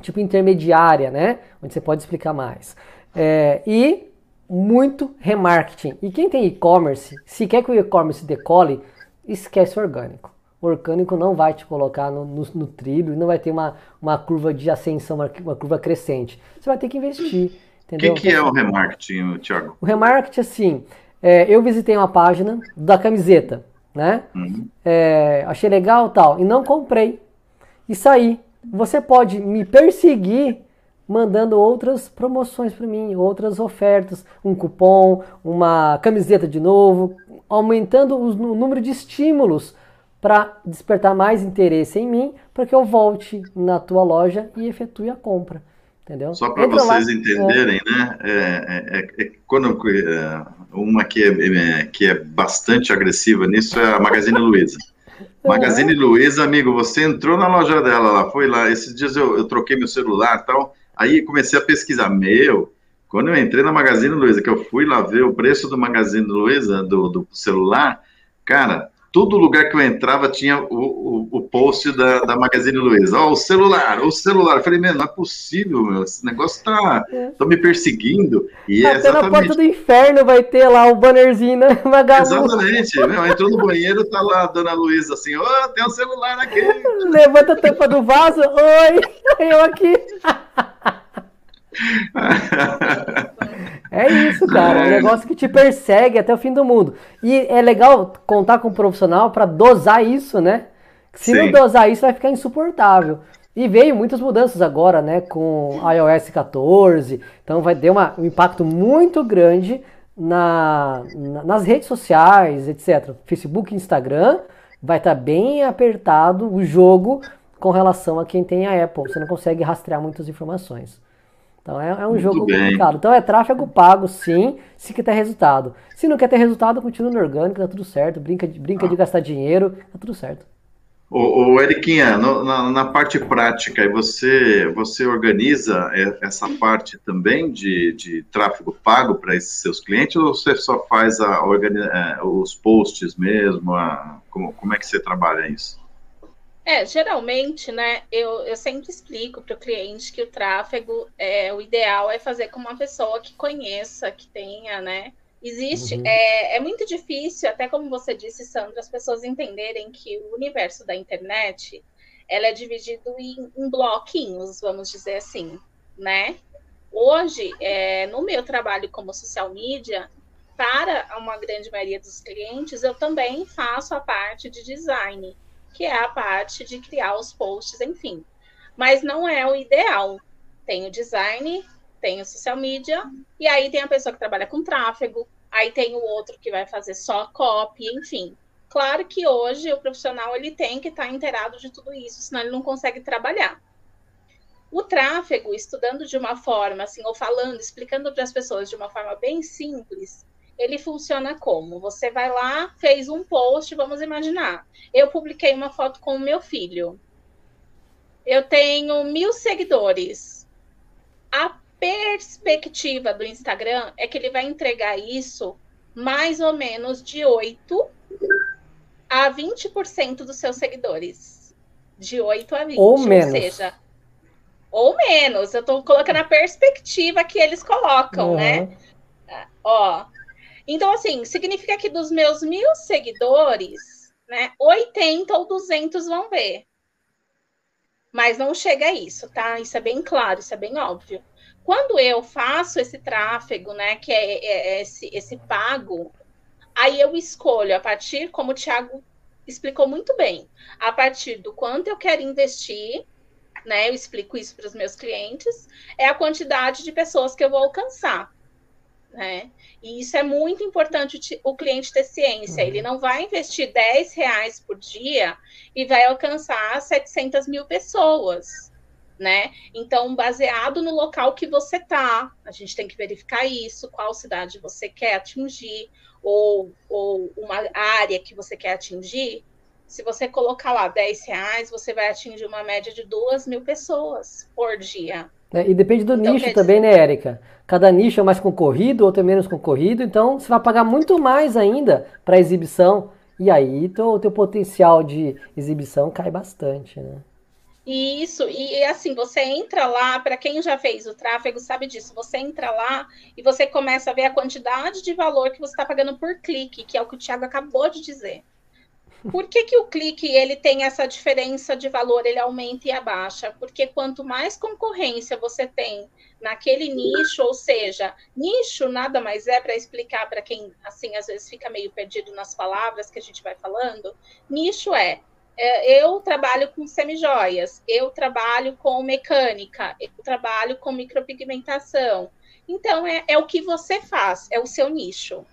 tipo intermediária, né? Onde você pode explicar mais. É, e muito remarketing. E quem tem e-commerce, se quer que o e-commerce decole, esquece o orgânico. O orgânico não vai te colocar no, no, no trilho, não vai ter uma, uma curva de ascensão, uma, uma curva crescente. Você vai ter que investir. O que, que é o remarketing, Thiago? O remarketing, assim, é, eu visitei uma página da camiseta, né? Uhum. É, achei legal tal, e não comprei. E saí. Você pode me perseguir mandando outras promoções para mim, outras ofertas, um cupom, uma camiseta de novo, aumentando os- o número de estímulos para despertar mais interesse em mim, para que eu volte na tua loja e efetue a compra. Entendeu? Só para Entra lá, vocês entenderem, né? É, é- é- é quando é, uma que é, é- que é bastante agressiva nisso é a Magazine Luiza. Magazine Luiza, amigo, você entrou na loja dela lá, foi lá. Esses dias eu, eu troquei meu celular e tal, aí comecei a pesquisar. Meu, quando eu entrei na Magazine Luiza, que eu fui lá ver o preço do Magazine Luiza, do, do celular, cara, todo lugar que eu entrava tinha o, o, o post da, da Magazine Luiza. Ó, o celular, o celular. Eu falei, meu, não é possível, meu, esse negócio tá, tá me perseguindo. E é Até na porta exatamente do inferno vai ter lá o bannerzinho, né? Magalu. Exatamente, meu, entrou no banheiro, tá lá a dona Luísa assim, ó, tem um celular aqui. Levanta a tampa do vaso. Oi, eu aqui. É isso, cara. É um negócio que te persegue até o fim do mundo. E é legal contar com um profissional para dosar isso, né? Se não Sim. dosar isso, vai ficar insuportável. E veio muitas mudanças agora, né? Com iOS 14. Então vai ter uma- um impacto muito grande na, na- nas redes sociais, etc. Facebook e Instagram vai estar bem apertado o jogo com relação a quem tem a Apple. Você não consegue rastrear muitas informações. Então é, é um Muito jogo bem. complicado. Então é tráfego pago, sim, se quer ter resultado. Se não quer ter resultado, continua no orgânico, tá tudo certo. Brinca de, brinca de gastar dinheiro, tá tudo certo. Ô, ô Eriquinha, no- na, na parte prática, você, você organiza é, essa parte também de, de tráfego pago para esses seus clientes ou você só faz a, organi- é, os posts mesmo? a- como, como é que você trabalha isso? É, geralmente, né, eu, eu sempre explico para o cliente que o tráfego, é, o ideal é fazer com uma pessoa que conheça, que tenha, né? Existe, Uhum. é, é muito difícil, até como você disse, Sandra, as pessoas entenderem que o universo da internet, ela é dividido em, em bloquinhos, vamos dizer assim, né? Hoje, é, no meu trabalho como social media, para uma grande maioria dos clientes, eu também faço a parte de design que é a parte de criar os posts, enfim. Mas não é o ideal. Tem o design, tem o social media, e aí tem a pessoa que trabalha com tráfego, aí tem o outro que vai fazer só copy, enfim. Claro que hoje o profissional ele tem que estar inteirado de tudo isso, senão ele não consegue trabalhar. O tráfego, estudando de uma forma, assim, ou falando, explicando para as pessoas de uma forma bem simples, ele funciona como? Você vai lá, fez um post, vamos imaginar. Eu publiquei uma foto com o meu filho. Eu tenho mil seguidores. A perspectiva do Instagram é que ele vai entregar isso mais ou menos de 8 a 20% dos seus seguidores. De 8 a 20. Ou menos. Ou seja, ou menos. Eu estou colocando a perspectiva que eles colocam, uhum. né? Ó. Então, assim, significa que dos meus mil seguidores, né, 80 ou 200 vão ver. Mas não chega a isso, tá? Isso é bem claro, isso é bem óbvio. Quando eu faço esse tráfego, né, que é, é, é esse, esse pago, aí eu escolho a partir, como o Thiago explicou muito bem, a partir do quanto eu quero investir, né? Eu explico isso para os meus clientes, é a quantidade de pessoas que eu vou alcançar, né? E isso é muito importante o cliente ter ciência. Ele não vai investir 10 reais por dia e vai alcançar 700 mil pessoas né? Então, baseado no local que você tá, a gente tem que verificar isso, qual cidade você quer atingir, ou, ou uma área que você quer atingir. Se você colocar lá 10 reais, você vai atingir uma média de duas mil pessoas por dia. É, e depende do então, nicho também, né, Érica? Cada nicho é mais concorrido, outro é menos concorrido, então você vai pagar muito mais ainda para exibição. E aí o teu potencial de exibição cai bastante, né? Isso, e assim, você entra lá, para quem já fez o tráfego sabe disso, você entra lá e você começa a ver a quantidade de valor que você está pagando por clique, que é o que o Thiago acabou de dizer. Por que, que o clique ele tem essa diferença de valor, ele aumenta e abaixa? Porque quanto mais concorrência você tem naquele nicho, ou seja, nicho nada mais é para explicar para quem assim às vezes fica meio perdido nas palavras que a gente vai falando. Nicho é é, eu trabalho com semijoias, eu trabalho com mecânica, eu trabalho com micropigmentação. Então, é, é o que você faz, é o seu nicho.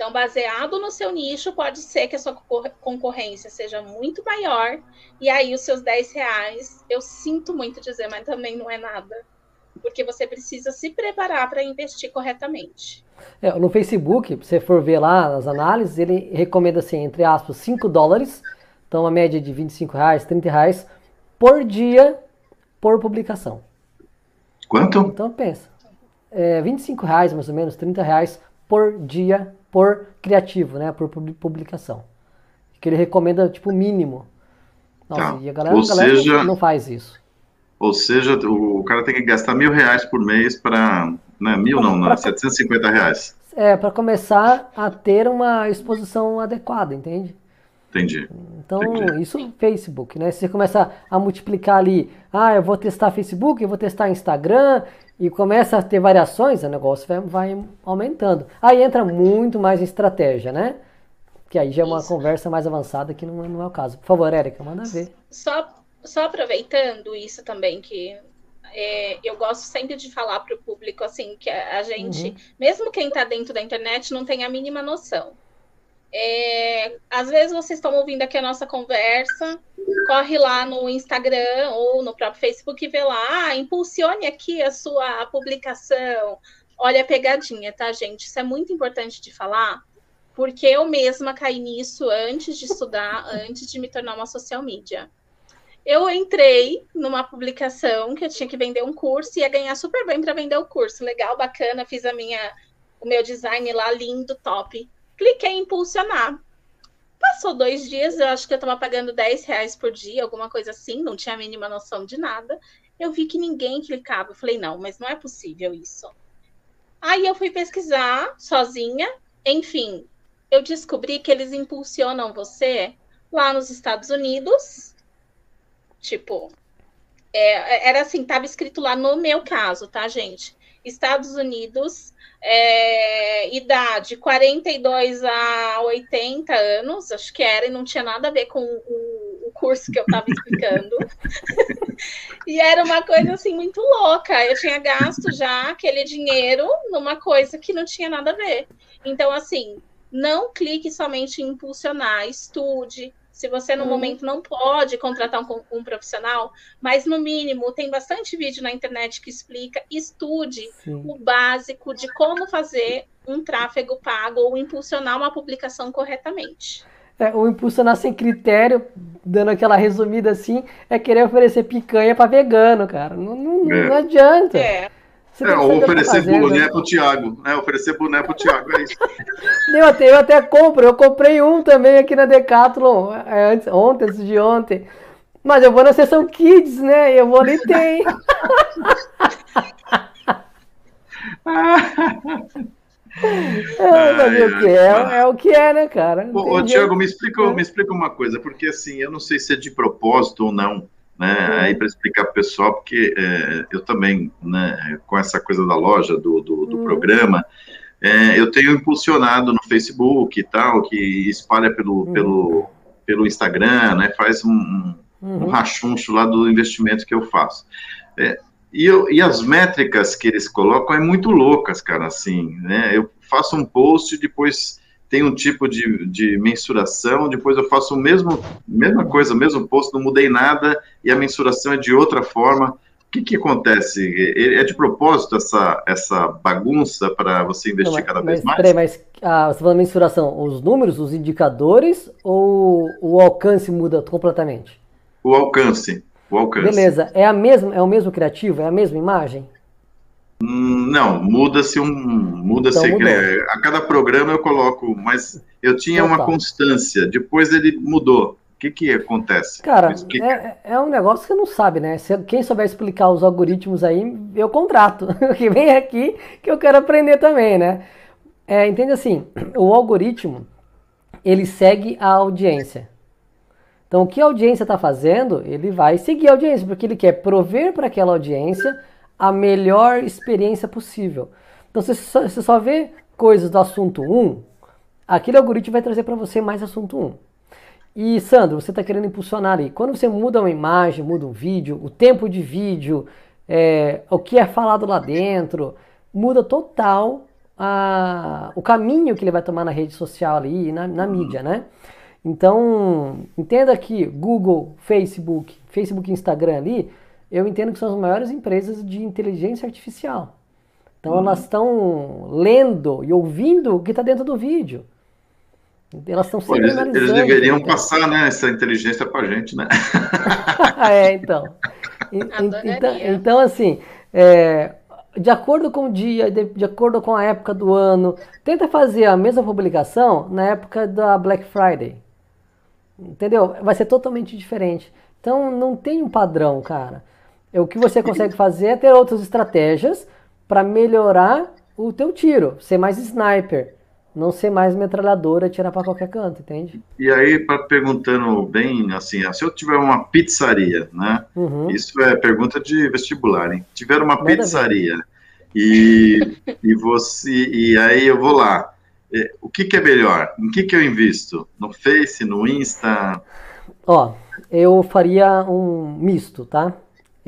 Então, baseado no seu nicho, pode ser que a sua concorrência seja muito maior, e aí os seus 10 reais, eu sinto muito dizer, mas também não é nada. Porque você precisa se preparar para investir corretamente. É, no Facebook, se você for ver lá as análises, ele recomenda assim, entre aspas, 5 dólares então, uma média de 25 reais, 30 reais por dia por publicação. Quanto? Então, pensa. É, 25 reais, mais ou menos, 30 reais por dia por criativo, né? Por publicação. Que ele recomenda, tipo, mínimo. Nossa, tá. e a galera, ou a galera seja, não faz isso. Ou seja, o cara tem que gastar mil reais por mês para. Né, mil não, não, 750 reais. É, para começar a ter uma exposição adequada, entende? Entendi. Então, Entendi. isso Facebook, né? Você começa a multiplicar ali, ah, eu vou testar Facebook, eu vou testar Instagram, e começa a ter variações, o negócio vai, vai aumentando. Aí entra muito mais estratégia, né? Que aí já é uma isso. conversa mais avançada que não, é, não é o caso. Por favor, Érica, manda ver. Só, só aproveitando isso também, que é, eu gosto sempre de falar para o público assim que a, gente, uhum. mesmo quem está dentro da internet, não tem a mínima noção. É, às vezes vocês estão ouvindo aqui a nossa conversa, corre lá no Instagram ou no próprio Facebook e vê lá, ah, impulsione aqui a sua publicação. Olha a pegadinha, tá, gente? Isso é muito importante de falar, porque eu mesma caí nisso antes de estudar, antes de me tornar uma social media. Eu entrei numa publicação que eu tinha que vender um curso e ia ganhar super bem para vender o curso. Legal, bacana, fiz a minha o meu design lá lindo, top cliquei em impulsionar. Passou dois dias, eu acho que eu estava pagando 10 reais por dia, alguma coisa assim, não tinha a mínima noção de nada. Eu vi que ninguém clicava. Eu falei, não, mas não é possível isso. Aí eu fui pesquisar sozinha. Enfim, eu descobri que eles impulsionam você lá nos Estados Unidos. Tipo, é, era assim, estava escrito lá no meu caso, tá, gente? Estados Unidos, é, idade 42 a 80 anos, acho que era, e não tinha nada a ver com o, o curso que eu estava explicando. e era uma coisa assim muito louca. Eu tinha gasto já aquele dinheiro numa coisa que não tinha nada a ver. Então, assim, não clique somente em impulsionar, estude, se você no hum. momento não pode contratar um, um, profissional, mas no mínimo tem bastante vídeo na internet que explica, estude Sim. o básico de como fazer um tráfego pago ou impulsionar uma publicação corretamente. É, o impulsionar sem critério, dando aquela resumida assim, é querer oferecer picanha para vegano, cara. Não, não, é. não adianta. É. É, que ou que tá oferecer fazendo. boné pro Thiago. É, oferecer boné pro Thiago, é isso. Eu até, eu até compro, eu comprei um também aqui na Decathlon é, antes, ontem, antes de ontem. Mas eu vou na seção Kids, né? Eu vou ali tem. É, o quê? É, é o que é, né, cara? Ô. Tiago, me explica, me explica uma coisa, porque assim, eu não sei se é de propósito ou não, né, aí para explicar para o pessoal, porque é, eu também, né, com essa coisa da loja, do, do, do Uhum. programa, é, eu tenho impulsionado no Facebook e tal, que espalha pelo, Uhum. pelo, pelo Instagram, né, faz um, um, um Uhum. rachuncho lá do investimento que eu faço. É, e, eu- e as métricas que eles colocam é muito loucas, cara, assim, né? Eu faço um post, depois tem um tipo de, de mensuração, depois eu faço o mesmo, mesma coisa, o mesmo post, não mudei nada, e a mensuração é de outra forma. O que que acontece? É é de propósito essa, essa bagunça para você investir Não, mas, cada vez mas, mais? peraí, mas ah, você tá falando mensuração, os números, os indicadores ou o alcance muda completamente? O alcance, o alcance. Beleza, é, a mesma, é o mesmo criativo? É a mesma imagem? Hum, Não, muda-se um. Muda-se. Então, é, a cada programa eu coloco, mas eu tinha uma Total. constância, depois ele mudou. O que que acontece? Cara, é, é um negócio que não sabe, né? Se, quem souber explicar os algoritmos aí, eu contrato. que vem aqui que eu quero aprender também, né? É, entende assim, o algoritmo, ele segue a audiência. Então, o que a audiência está fazendo, ele vai seguir a audiência, porque ele quer prover para aquela audiência a melhor experiência possível. Então, você só, você só vê coisas do assunto 1, aquele algoritmo vai trazer para você mais assunto 1. E Sandro, você está querendo impulsionar ali. Quando você muda uma imagem, muda um vídeo, o tempo de vídeo, é, o que é falado lá dentro, muda total a- o caminho que ele vai tomar na rede social ali, na, na mídia, né? Então, entenda que Google, Facebook, Facebook e Instagram ali, eu entendo que são as maiores empresas de inteligência artificial. Então, elas estão lendo e ouvindo o que está dentro do vídeo. Elas estão sempre eles, eles deveriam né? passar né, essa inteligência para gente, né? é, então. Então, então, assim, é, de acordo com o dia, de, de acordo com a época do ano, tenta fazer a mesma publicação na época da Black Friday. Entendeu? Vai ser totalmente diferente. Então, não tem um padrão, cara. É, O que você consegue fazer é ter outras estratégias para melhorar o teu tiro, ser mais sniper, não ser mais metralhadora, tirar para qualquer canto, entende? E aí, pra, perguntando bem assim, se eu tiver uma pizzaria, né? Uhum. Isso é pergunta de vestibular, hein? Tiver uma Manda ver. pizzaria e, e você e aí eu vou lá. É, O que, que é melhor? Em que, que eu invisto? No Face, no Insta? Ó, eu faria um misto, tá?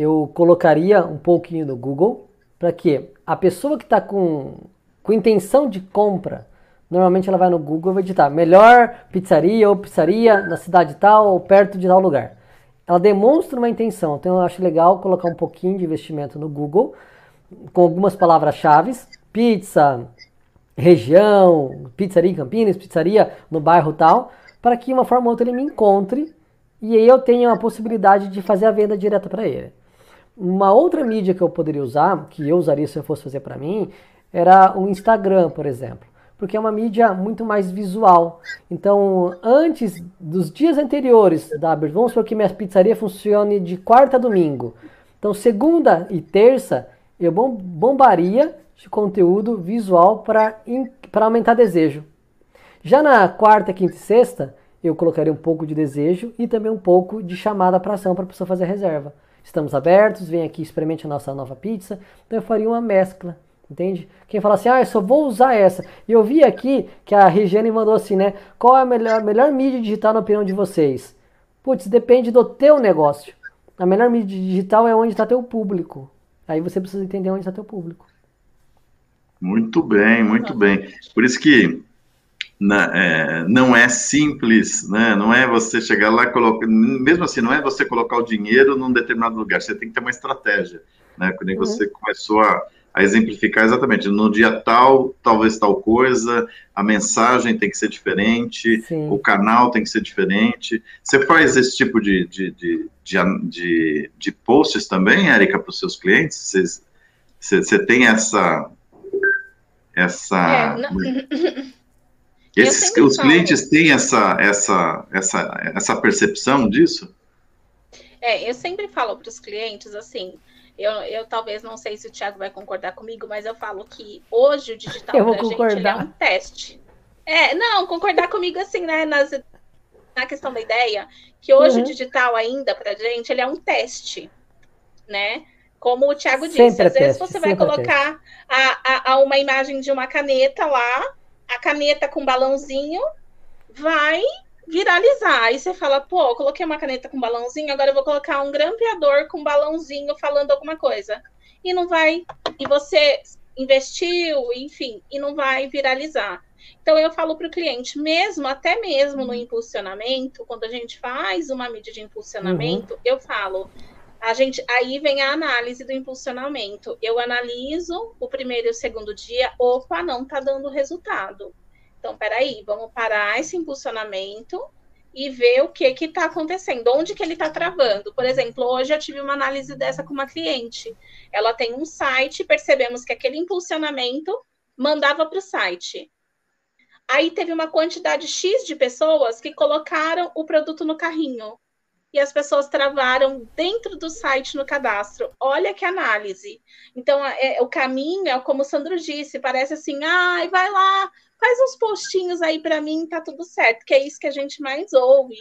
Eu colocaria um pouquinho no Google, para que a pessoa que está com, com intenção de compra, normalmente ela vai no Google e vai digitar melhor pizzaria ou pizzaria na cidade tal ou perto de tal lugar. Ela demonstra uma intenção, então eu acho legal colocar um pouquinho de investimento no Google, com algumas palavras-chave, pizza, região, pizzaria em Campinas, pizzaria no bairro tal, para que uma forma ou outra ele me encontre e aí eu tenha a possibilidade de fazer a venda direta para ele. Uma outra mídia que eu poderia usar, que eu usaria se eu fosse fazer para mim, era o Instagram, por exemplo, porque é uma mídia muito mais visual. Então, antes dos dias anteriores da abertura, vamos supor que minha pizzaria funcione de quarta a domingo. Então, segunda e terça, eu bom- bombaria de conteúdo visual para aumentar desejo. Já na quarta, quinta e sexta, eu colocaria um pouco de desejo e também um pouco de chamada para ação para a pessoa fazer reserva. Estamos abertos, vem aqui, experimente a nossa nova pizza. Então eu faria uma mescla, entende? Quem fala assim, ah, eu só vou usar essa. E eu vi aqui que a Regiane mandou assim, né? Qual é a melhor, melhor mídia digital na opinião de vocês? Putz, depende do teu negócio. A melhor mídia digital é onde está teu público. Aí você precisa entender onde está teu público. Muito bem, muito bem. Por isso que na- é, não é simples, né? Não é você chegar lá e colocar. Mesmo assim, não é você colocar o dinheiro num determinado lugar. Você tem que ter uma estratégia, né? Quando você começou a, a exemplificar exatamente no dia tal, talvez tal coisa, a mensagem tem que ser diferente, Sim. o canal tem que ser diferente. Você faz esse tipo de, de, de, de, de, de posts também, Érica, para os seus clientes? Vocês Você tem essa. essa É, não- esses, os falo. clientes têm essa, essa, essa, essa percepção disso? É, eu sempre falo para os clientes assim. Eu, eu talvez não sei se o Thiago vai concordar comigo, mas eu falo que hoje o digital Eu vou pra gente ele é concordar. um teste. É, não, concordar comigo assim, né, nas, na questão da ideia, que hoje Uhum. o digital ainda pra gente, ele é um teste, né? Como o Thiago disse, Sempre é às vezes teste, você vai é colocar a, a, a uma imagem de uma caneta lá, a caneta com balãozinho vai viralizar. Aí você fala, pô, eu coloquei uma caneta com balãozinho, agora eu vou colocar um grampeador com balãozinho falando alguma coisa. E não vai. E você investiu, enfim, e não vai viralizar. Então eu falo para o cliente, mesmo, até mesmo no impulsionamento, quando a gente faz uma mídia de impulsionamento, eu falo, a gente aí vem a análise do impulsionamento. Eu analiso o primeiro e o segundo dia, opa, não tá dando resultado. Então, peraí, vamos parar esse impulsionamento e ver o que que está acontecendo, onde que ele está travando. Por exemplo, hoje eu tive uma análise dessa com uma cliente. Ela tem um site, percebemos que aquele impulsionamento mandava para o site. Aí teve uma quantidade X de pessoas que colocaram o produto no carrinho. E as pessoas travaram dentro do site no cadastro. Olha que análise. Então, é, o caminho é como o Sandro disse, parece assim, ai, vai lá, faz uns postinhos aí para mim, tá tudo certo, que é isso que a gente mais ouve,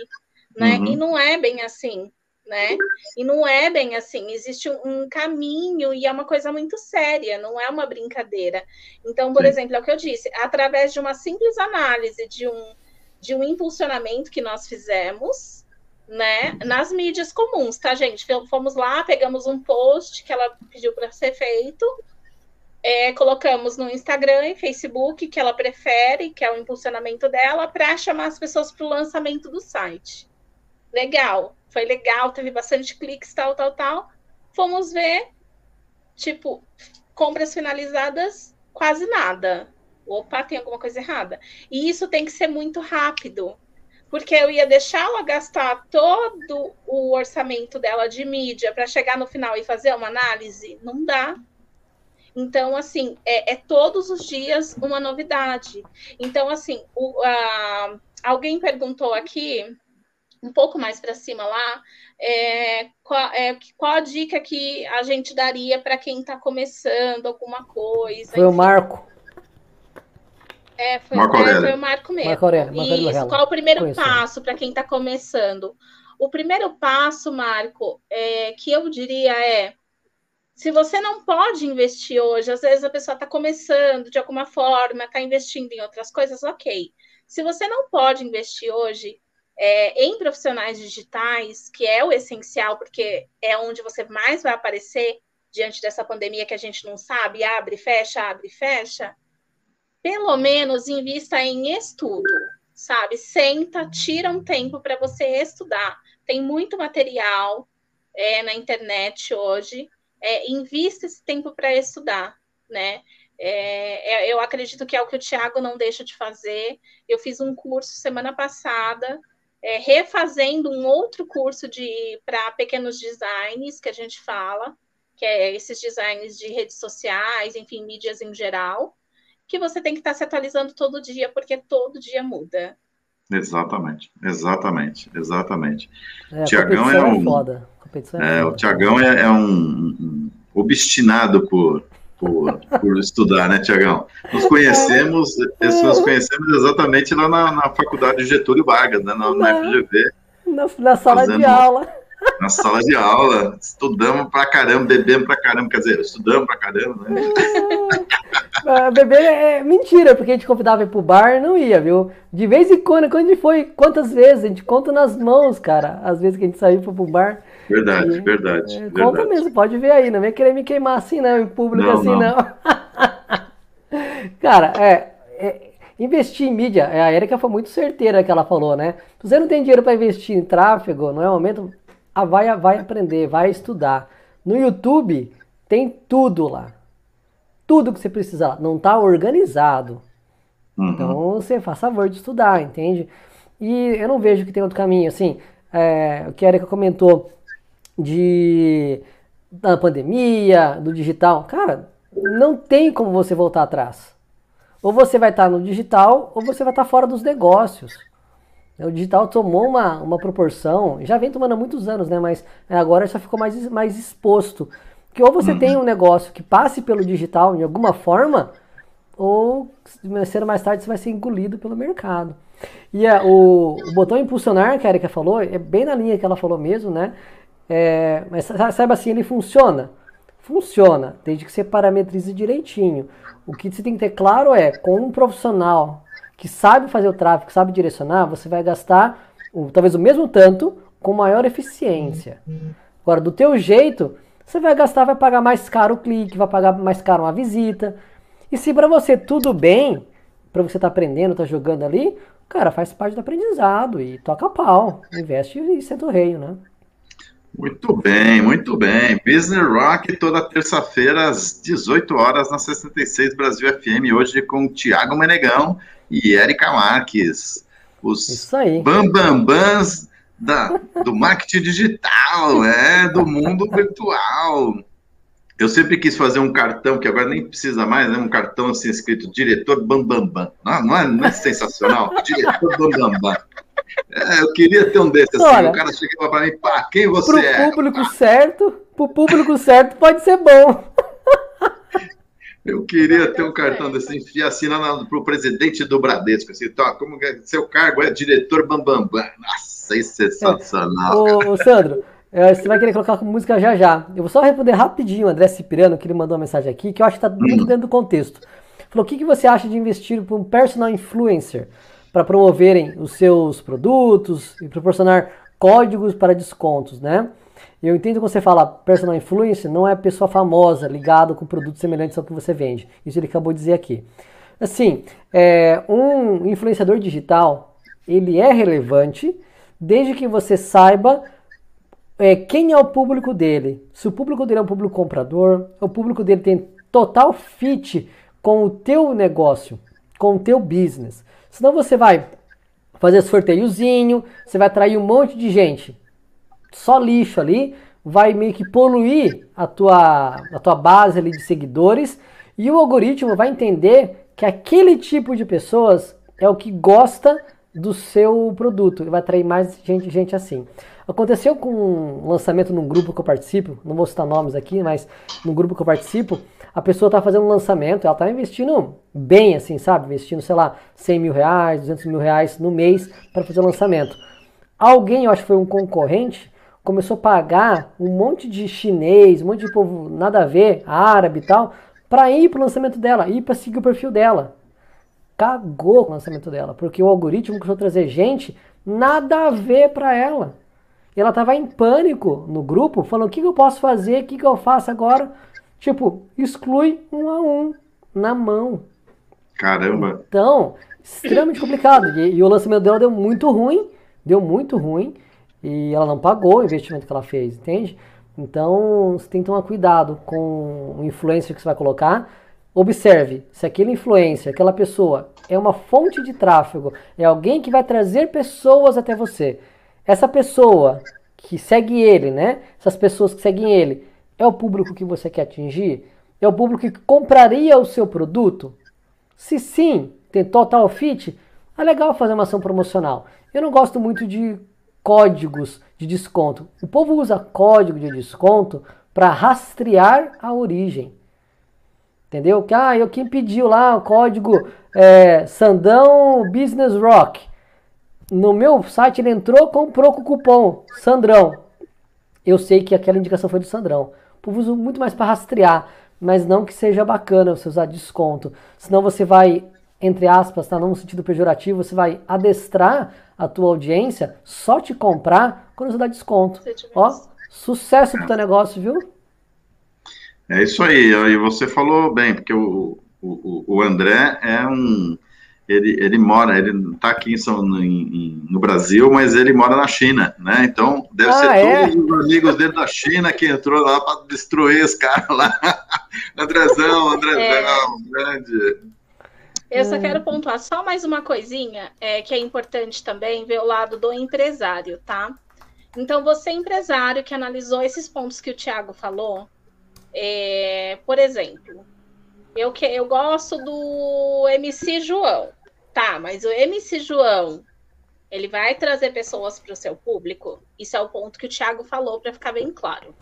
né? Uhum. E não é bem assim, né? E não é bem assim, existe um, um caminho e é uma coisa muito séria, não é uma brincadeira. Então, por Sim. exemplo, é o que eu disse, através de uma simples análise de um, de um impulsionamento que nós fizemos, né, nas mídias comuns, tá, gente? Fomos lá, pegamos um post que ela pediu para ser feito, é, colocamos no Instagram e Facebook que ela prefere, que é o impulsionamento dela, para chamar as pessoas para o lançamento do site. Legal, foi legal, teve bastante cliques, tal, tal, tal. Fomos ver, tipo, compras finalizadas, quase nada. Opa, tem alguma coisa errada. E isso tem que ser muito rápido, porque eu ia deixá-la gastar todo o orçamento dela de mídia para chegar no final e fazer uma análise? Não dá. Então, assim, é, é todos os dias uma novidade. Então, assim, o, a- alguém perguntou aqui, um pouco mais para cima lá, é, qual, é, qual a dica que a gente daria para quem está começando alguma coisa? Foi o enfim. Marco. É, foi, Marco é, Aurélio. foi o Marco mesmo. Marco Aurélio, Marco Aurélio Isso. Qual o primeiro Conheço. passo para quem está começando? O primeiro passo, Marco, é, que eu diria é: se você não pode investir hoje, às vezes a pessoa está começando de alguma forma, está investindo em outras coisas, ok. Se você não pode investir hoje é, em profissionais digitais, que é o essencial, porque é onde você mais vai aparecer diante dessa pandemia que a gente não sabe, abre, fecha, abre, fecha pelo menos invista em estudo, sabe? Senta, tira um tempo para você estudar. Tem muito material é, na internet hoje. É, invista esse tempo para estudar, né? É, é, eu acredito que é o que o Tiago não deixa de fazer. Eu fiz um curso semana passada, é, refazendo um outro curso de para pequenos designs que a gente fala, que é esses designs de redes sociais, enfim, mídias em geral que você tem que estar se atualizando todo dia, porque todo dia muda. Exatamente, exatamente, exatamente. É, a Tiagão é é, um- foda. É É, o. Tiagão é, é um, um obstinado por, por, por estudar, né, Tiagão? Nos conhecemos, nos conhecemos exatamente lá na, na faculdade Getúlio Vargas, né, na, na FGV, Na, na sala de Fazendo- aula. na sala de aula. Estudamos pra caramba, bebemos pra caramba, quer dizer, estudamos pra caramba, né? Ah, Beber é mentira, porque a gente convidava ir pro bar não ia, viu? De vez em quando, quando a gente foi, quantas vezes? A gente conta nas mãos, cara. Às vezes que a gente saiu foi pro bar. Verdade, É, verdade, É, conta verdade. mesmo, pode ver aí. Não vem querer me queimar assim, não, em público Não, assim, não. não. Cara, é, é, investir em mídia, é, a Erika foi muito certeira que ela falou, né? Se você não tem dinheiro para investir em tráfego, não é o momento, ah, vai, vai aprender, vai estudar. No YouTube tem tudo lá. Tudo que você precisar. Não tá organizado. Uhum. Então você faz favor de estudar, entende? E eu não vejo que tem outro caminho. Assim, é, o que a Erika comentou de da pandemia, do digital. Cara, não tem como você voltar atrás. Ou você vai estar no digital, ou você vai estar fora dos negócios. O digital tomou uma, uma proporção, já vem tomando há muitos anos, né? Mas agora já ficou mais, mais exposto. Que ou você tem um negócio que passe pelo digital de alguma forma, ou cedo ou mais tarde você vai ser engolido pelo mercado. E é, o, o, botão impulsionar que a Erika falou, é bem na linha que ela falou mesmo, né? É, mas saiba assim, ele funciona? Funciona, desde que você parametrize direitinho. O que você tem que ter claro é, com um profissional que sabe fazer o tráfego, sabe direcionar, você vai gastar talvez o mesmo tanto com maior eficiência. Agora, do teu jeito, você vai gastar, vai pagar mais caro o clique, vai pagar mais caro uma visita. E se para você tudo bem, para você estar tá aprendendo, tá jogando ali, cara, faz parte do aprendizado e toca pau, investe e senta o rei, né? Muito bem, muito bem. Business Rock toda terça-feira às 18 horas na 66 Brasil FM, hoje com Tiago Menegão e Érica Marques. Os bambambãs da, do marketing digital, é, do mundo virtual. Eu sempre quis fazer um cartão, que agora nem precisa mais, né? Um cartão assim escrito diretor Bambambam. Não, não, é, não é sensacional? diretor Bambambam. É, eu queria ter um desses assim. Olha, o cara chegava para mim, pá, quem você pro é? Pro público certo, pro público certo pode ser bom. Eu queria ter um cartão desse, enfiar assim para o presidente do Bradesco, assim, tá, como é, seu cargo é diretor Bambambam. Bam, bam. Nossa, isso é sensacional. É. Ô, Sandro, é, você vai querer colocar música já já. Eu vou só responder rapidinho o André Cipriano, que ele mandou uma mensagem aqui, que eu acho que está muito hum. dentro do contexto. Falou, o que, que você acha de investir para um personal influencer? para promoverem os seus produtos e proporcionar códigos para descontos, né? Eu entendo quando você fala personal influencer, não é pessoa famosa ligado com produtos semelhantes ao que você vende. Isso ele acabou de dizer aqui. Assim, é, um influenciador digital, ele é relevante desde que você saiba é, quem é o público dele. Se o público dele é um público comprador, o público dele tem total fit com o teu negócio, com o teu business. Senão você vai fazer sorteiozinho, você vai atrair um monte de gente. Só lixo ali, vai meio que poluir a tua, a tua base ali de seguidores e o algoritmo vai entender que aquele tipo de pessoas é o que gosta do seu produto e vai atrair mais gente, gente assim. Aconteceu com um lançamento num grupo que eu participo, não vou citar nomes aqui, mas no grupo que eu participo, a pessoa está fazendo um lançamento, ela está investindo bem, assim, sabe? Investindo, sei lá, 100 mil reais, 200 mil reais no mês para fazer o lançamento. Alguém, eu acho que foi um concorrente, começou a pagar um monte de chinês, um monte de povo nada a ver, árabe e tal, para ir para o lançamento dela, ir para seguir o perfil dela. Cagou o lançamento dela, porque o algoritmo começou a trazer gente nada a ver para ela. E ela estava em pânico no grupo, falando: o que, que eu posso fazer, o que, que eu faço agora? Tipo, exclui um a um na mão. Caramba! Então, extremamente complicado. E, e, o lançamento dela deu muito ruim, deu muito ruim, e ela não pagou o investimento que ela fez, entende? Então, você tem que tomar cuidado com o influencer que você vai colocar. Observe se aquele influencer, aquela pessoa, é uma fonte de tráfego, é alguém que vai trazer pessoas até você. Essa pessoa que segue ele, né? Essas pessoas que seguem ele, é o público que você quer atingir? É o público que compraria o seu produto? Se sim, tem total fit, é legal fazer uma ação promocional. Eu não gosto muito de códigos de desconto. O povo usa código de desconto para rastrear a origem. Entendeu? Que ah, eu quem pediu lá o código é, Sandão Business Rock. No meu site ele entrou, comprou com o cupom Sandrão. Eu sei que aquela indicação foi do Sandrão. O povo usa muito mais para rastrear, mas não que seja bacana você usar desconto. Senão você vai, entre aspas, tá? Não no sentido pejorativo, você vai adestrar a tua audiência só te comprar quando você dá desconto. Ó, sucesso pro teu negócio, viu? É isso aí, e você falou bem, porque o, o, o André é um ele, ele mora, ele está aqui em São, em, no Brasil, mas ele mora na China, né? Então, deve ah, ser é? todos os amigos dele da China que entrou lá para destruir os caras lá. Andrezão, Andrezão, é. grande. Eu só quero pontuar só mais uma coisinha, é, que é importante também ver o lado do empresário, tá? Então, você empresário que analisou esses pontos que o Thiago falou, é, por exemplo, Eu, que, eu gosto do MC João. Tá, mas o MC João, ele vai trazer pessoas para o seu público? Isso é o ponto que o Thiago falou, para ficar bem claro.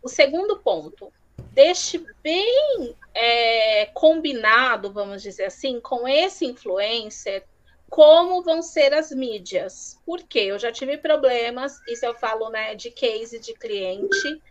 O segundo ponto, deixe bem é, combinado, vamos dizer assim, com esse influencer, como vão ser as mídias. Porque eu já tive problemas, isso eu falo né, de case de cliente,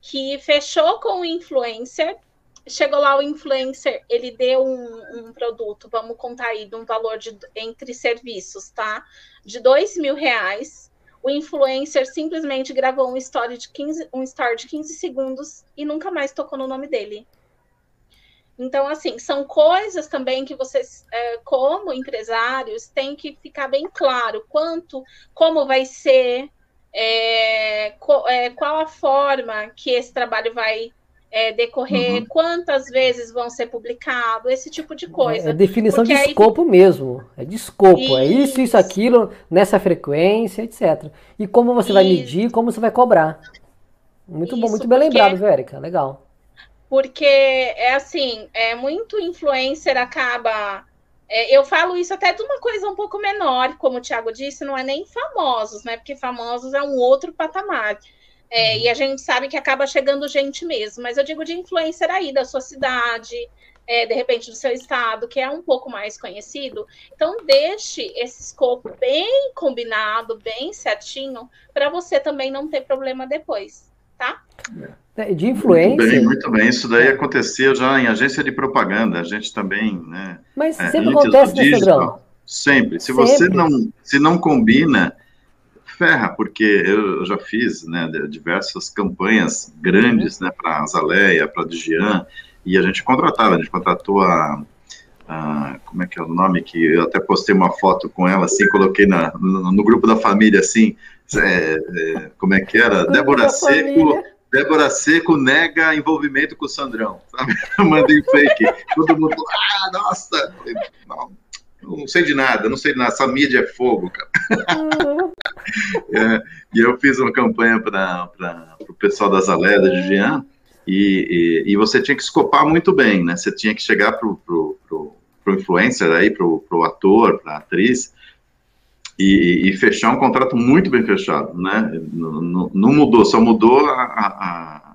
que fechou com o influencer chegou lá o influencer, ele deu um, um, produto, vamos contar aí, de um valor de entre serviços, tá? De dois mil reais. O influencer simplesmente gravou um story de 15, um story de 15 segundos e nunca mais tocou no nome dele. Então, assim, são coisas também que vocês, é, como empresários, têm que ficar bem claro quanto, como vai ser, é, é, qual a forma que esse trabalho vai é, decorrer, uhum. quantas vezes vão ser publicados, esse tipo de coisa. É, definição Porque de aí... escopo mesmo. É de escopo. Isso. É isso, isso, aquilo, nessa frequência, etc. E como você isso. vai medir, como você vai cobrar. Muito bom, muito bem porque... lembrado, Vérica. Legal. Porque é assim, é muito influencer acaba. É, eu falo isso até de uma coisa um pouco menor, como o Thiago disse, não é nem famosos, né? Porque famosos é um outro patamar. É, e a gente sabe que acaba chegando gente mesmo, mas eu digo de influencer aí da sua cidade, é, de repente do seu estado, que é um pouco mais conhecido. Então, deixe esse escopo bem combinado, bem certinho, para você também não ter problema depois, tá? É, de influência. Muito bem, muito bem. Isso daí acontecia já em agência de propaganda. A gente também, né? Mas é, sempre acontece, né, Pedrão? Sempre. Se sempre. você não, se não combina, ferra, porque eu já fiz né, diversas campanhas grandes né, para a Azaleia, para a Digian, e a gente contratava, a gente contratou a, a, como é que é o nome, que eu até postei uma foto com ela, assim, coloquei na, no, no grupo da família, assim, é, é, como é que era? Débora Seco, Débora Seco nega envolvimento com o Sandrão, sabe? Mandei fake, todo mundo, ah, nossa, não, não sei de nada, não sei de nada, essa mídia é fogo, cara. É, e eu fiz uma campanha para o pessoal das Alédas de Jean, e, e, e, você tinha que escopar muito bem, né? Você tinha que chegar pro, pro, pro, pro influencer aí, pro, pro ator, pra atriz, e, e, fechar um contrato muito bem fechado, né? Não, não mudou, só mudou a, a,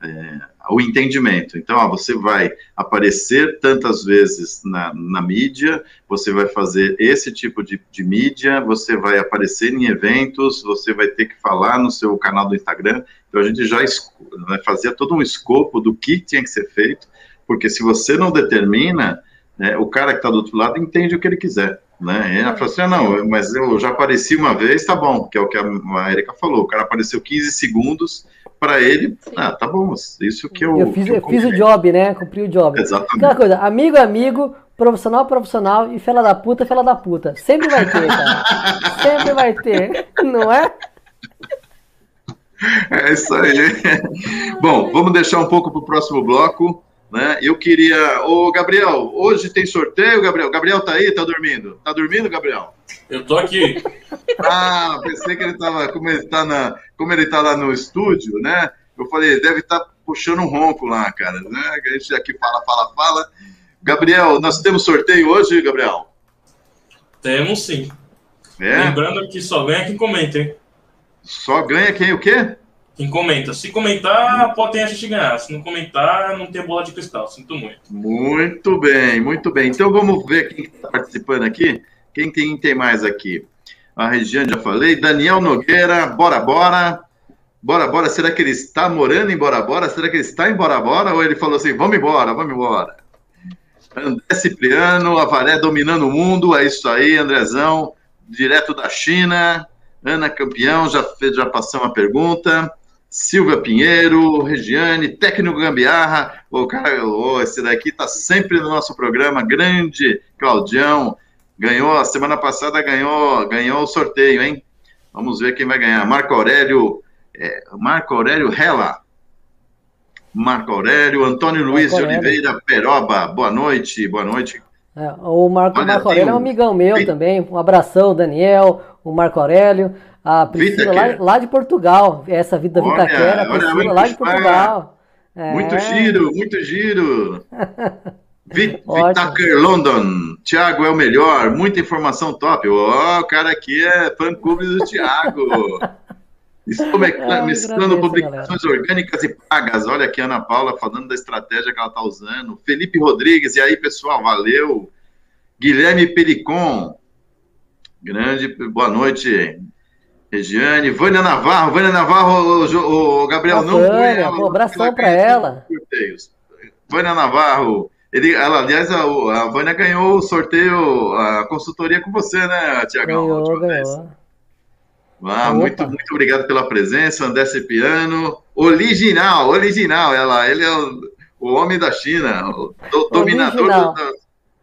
a é, o entendimento. Então, ó, você vai aparecer tantas vezes na, na mídia, você vai fazer esse tipo de, de, mídia, você vai aparecer em eventos, você vai ter que falar no seu canal do Instagram. Então, a gente já né, fazia todo um escopo do que tinha que ser feito, porque se você não determina, né, o cara que está do outro lado entende o que ele quiser. Né? Ela falou assim: ah, não, mas eu já apareci uma vez, tá bom, que é o que a Erika falou. O cara apareceu 15 segundos, para ele, Sim. ah, tá bom, isso que eu. Eu fiz, eu eu fiz o job, né? Cumpri o job. Exatamente. Aquela coisa, amigo é amigo, profissional é profissional e fela da puta é fela da puta. Sempre vai ter, cara. Sempre vai ter, não é? É isso aí. Bom, vamos deixar um pouco para o próximo bloco. Né? Eu queria. Ô, Gabriel, hoje tem sorteio, Gabriel? Gabriel tá aí? Tá dormindo? Tá dormindo, Gabriel? Eu tô aqui. Ah, pensei que ele tava. Como ele tá, na, como ele tá lá no estúdio, né? Eu falei, deve estar tá puxando um ronco lá, cara. Né? A gente aqui fala, fala, fala. Gabriel, nós temos sorteio hoje, Gabriel? Temos sim. É? Lembrando que só ganha quem comenta, hein? Só ganha quem o quê? Quem comenta. Se comentar, pode ter a gente ganhar. Se não comentar, não tem bola de cristal. Sinto muito. Muito bem, muito bem. Então vamos ver quem está participando aqui. Quem, quem tem mais aqui? A Regiane já falei. Daniel Nogueira, bora, bora. Bora, bora. Será que ele está morando em Bora, bora? Será que ele está em Bora, bora? Ou ele falou assim, vamos embora, vamos embora. André Cipriano, Avaré dominando o mundo. É isso aí, Andrezão. Direto da China. Ana Campeão, já, já passou uma pergunta. Silvia Pinheiro, Regiane, técnico Gambiarra, o cara, oh, esse daqui tá sempre no nosso programa, grande Claudião, ganhou, a semana passada ganhou, ganhou o sorteio, hein? Vamos ver quem vai ganhar. Marco Aurélio, é, Marco Aurélio Rela. Marco Aurélio, Antônio Marco Luiz Aurélio. de Oliveira Peroba, boa noite, boa noite. É, o Marco, Marco Aurélio é um amigão meu também, um abração, Daniel, o Marco Aurélio. A Priscila lá, lá, de Portugal, essa vida da Vitaquera, a Priscila lá de Portugal. É. Muito giro, muito giro. Vitaker London, Thiago é o melhor, muita informação top. Ó, oh, o cara aqui é fã clube do Thiago. Estou mesclando publicações galera. orgânicas e pagas. Olha aqui a Ana Paula falando da estratégia que ela está usando. Felipe Rodrigues, e aí, pessoal, valeu. Guilherme Pericon, grande, boa noite. Regiane, Vânia Navarro, Vânia Navarro, o, o Gabriel não Vânia. Um abração para ela. Vânia Navarro, ele, ela, aliás, a, a Vânia ganhou o sorteio, a consultoria com você, né, Tiagão? Ganhou, ganhou. Ah, muito, muito obrigado pela presença, André Cipriano. Original, original, ela, ele é o, o homem da China, o do, dominador do,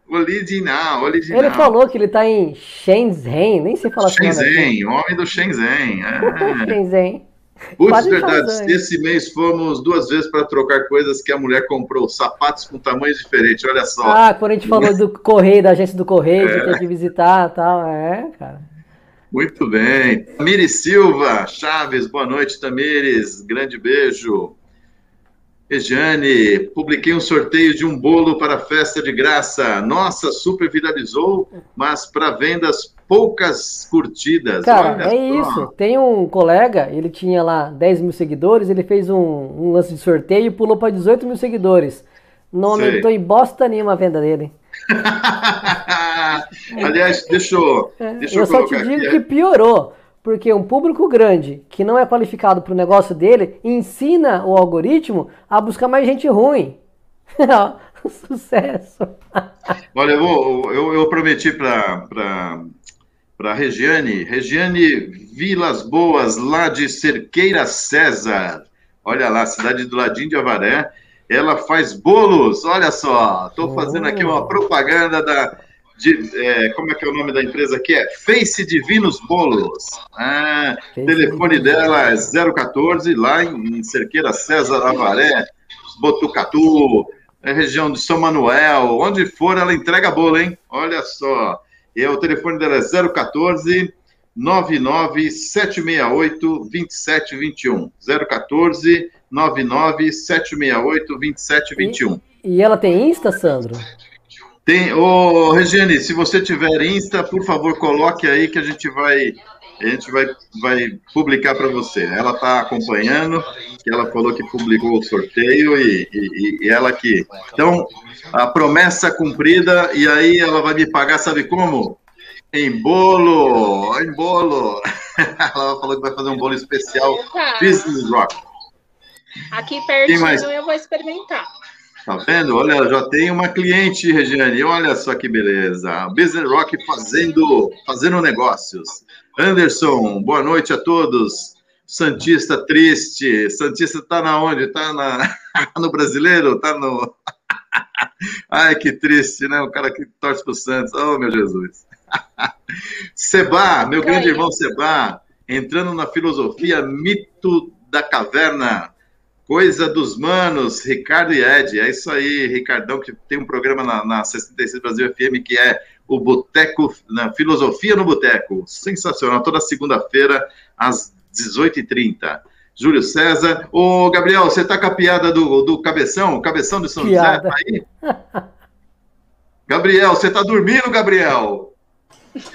Original, original. Ele falou que ele tá em Shenzhen, nem sei falar Shenzhen, homem do Shenzhen. É. Shenzhen. Putz, verdade, esse mês fomos duas vezes para trocar coisas que a mulher comprou, sapatos com tamanhos diferentes, olha só. Ah, quando a gente falou do correio, da agência do correio, é. que tem que visitar e tal, é, cara. Muito bem. Tamires Silva, Chaves, boa noite, Tamires, grande beijo. Regiane, publiquei um sorteio de um bolo para festa de graça. Nossa, super viralizou, mas para vendas poucas curtidas. Cara, é isso. Tem um colega, ele tinha lá 10 mil seguidores, ele fez um, um lance de sorteio e pulou para 18 mil seguidores. Não aumentou em bosta nenhuma a venda dele. Aliás, deixa eu. É, deixa eu, eu só te digo aqui. que piorou. Porque um público grande que não é qualificado para o negócio dele ensina o algoritmo a buscar mais gente ruim. Sucesso. Olha, eu, vou, eu, eu prometi para para Regiane, Regiane Vilas Boas, lá de Cerqueira César. Olha lá, cidade do ladinho de Avaré. Ela faz bolos, olha só. Estou fazendo aqui uma propaganda da de, é, como é que é o nome da empresa aqui? É Face Divinos Bolos. Ah, telefone dela é 014, lá em, em Cerqueira César Avaré, Botucatu, é região de São Manuel, onde for ela entrega bolo, hein? Olha só. E o telefone dela é 014 99768 2721. 014 99768 2721. E, e ela tem Insta, Sandro? Tem, ô Regiane, se você tiver Insta, por favor, coloque aí que a gente vai a gente vai, vai publicar para você. Ela está acompanhando, que ela falou que publicou o sorteio e, e, e, ela que. Então, a promessa cumprida, e aí ela vai me pagar, sabe como? Em bolo! Em bolo! ela falou que vai fazer um bolo especial. Business Rock. Aqui pertinho eu vou experimentar. Tá vendo? Olha, já tem uma cliente, Regiane. Olha só que beleza. Business Rock fazendo, fazendo negócios. Anderson, boa noite a todos. Santista triste. Santista tá na onde? Tá na, no brasileiro? Tá no. Ai, que triste, né? O cara que torce pro Santos. Oh, meu Jesus. Seba, meu grande irmão Seba, entrando na filosofia mito da caverna. Coisa dos manos, Ricardo e Ed. É isso aí, Ricardão, que tem um programa na, na 66 Brasil FM que é o Boteco, na Filosofia no Boteco. Sensacional, toda segunda-feira, às 18h30. Júlio César. Ô, Gabriel, você tá com a piada do, do Cabeção? Cabeção de São piada. José? Tá aí? Gabriel, você tá dormindo, Gabriel?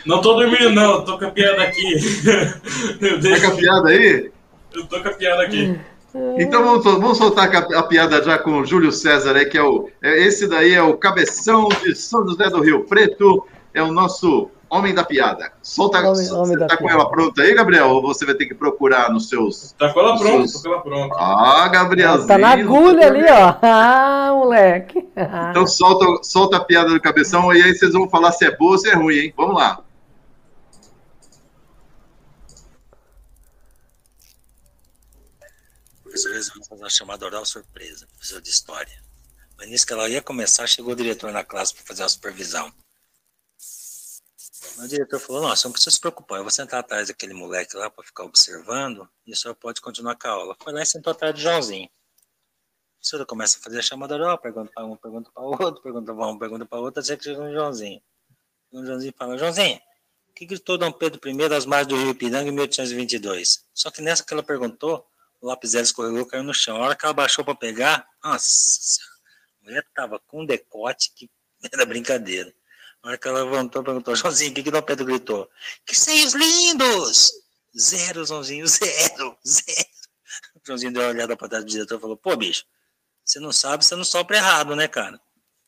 Não tô dormindo, não. Tô com a piada aqui. Tá com a piada aí? Eu tô com a piada aqui. Então vamos, vamos soltar a, piada já com o Júlio César, é, que é o. É, esse daí é o cabeção de São José do Rio Preto, é o nosso homem da piada. Solta, homem, homem você tá com ela pronta aí, Gabriel? Ou você vai ter que procurar nos seus. Tá com ela pronta, seus... tá com ela pronta. Ah, Gabrielzinho. Tá na agulha ali, ó. Ah, moleque. Então solta, solta a piada do cabeção e aí vocês vão falar se é boa ou se é ruim, hein? Vamos lá. Professor resolveu fazer uma chamada oral surpresa, professor de história. Mas nisso que ela ia começar, chegou o diretor na classe para fazer a supervisão. O diretor falou: você não precisa se preocupar, eu vou sentar atrás daquele moleque lá para ficar observando e senhor pode continuar com a aula. Foi lá e sentou atrás do Joãozinho. O senhor começa a fazer a chamada oral, pergunta para um, pergunta para outro, pergunta para um, pergunta para outro, até que chega no Joãozinho. O Joãozinho fala: Joãozinho, o que gritou Dom Pedro I às margens do Rio Ipiranga em 1822? Só que nessa que ela perguntou, o lápis dela escorregou, caiu no chão. A hora que ela baixou para pegar, nossa, a mulher tava com um decote que era brincadeira. A hora que ela levantou, perguntou, Joãozinho, o que que Dom Pedro gritou? Que seios lindos! Zero, Joãozinho, zero, zero. O Joãozinho deu uma olhada para trás do diretor e falou, pô, bicho, você não sabe, você não sopra errado, né, cara?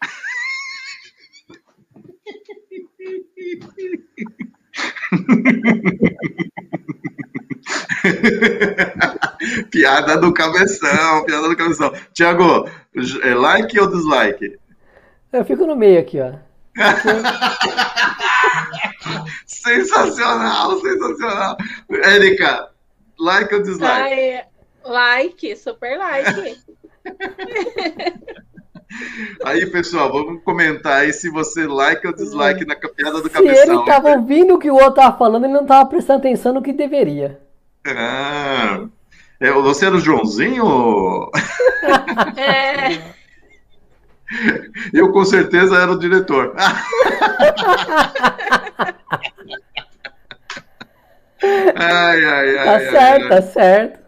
piada do cabeção, piada do cabeção. Tiago, é like ou dislike? Eu fico no meio aqui, ó. sensacional, sensacional. Érica, like ou dislike? Ai, like, super like. Aí, pessoal, vamos comentar aí se você like ou dislike na piada do se cabeção. Se ele estava ouvindo o que o outro estava falando, ele não estava prestando atenção no que deveria. Ah, é, você era o Joãozinho? é. Eu com certeza era o diretor. ai, ai, ai. Tá certo, ai. tá certo.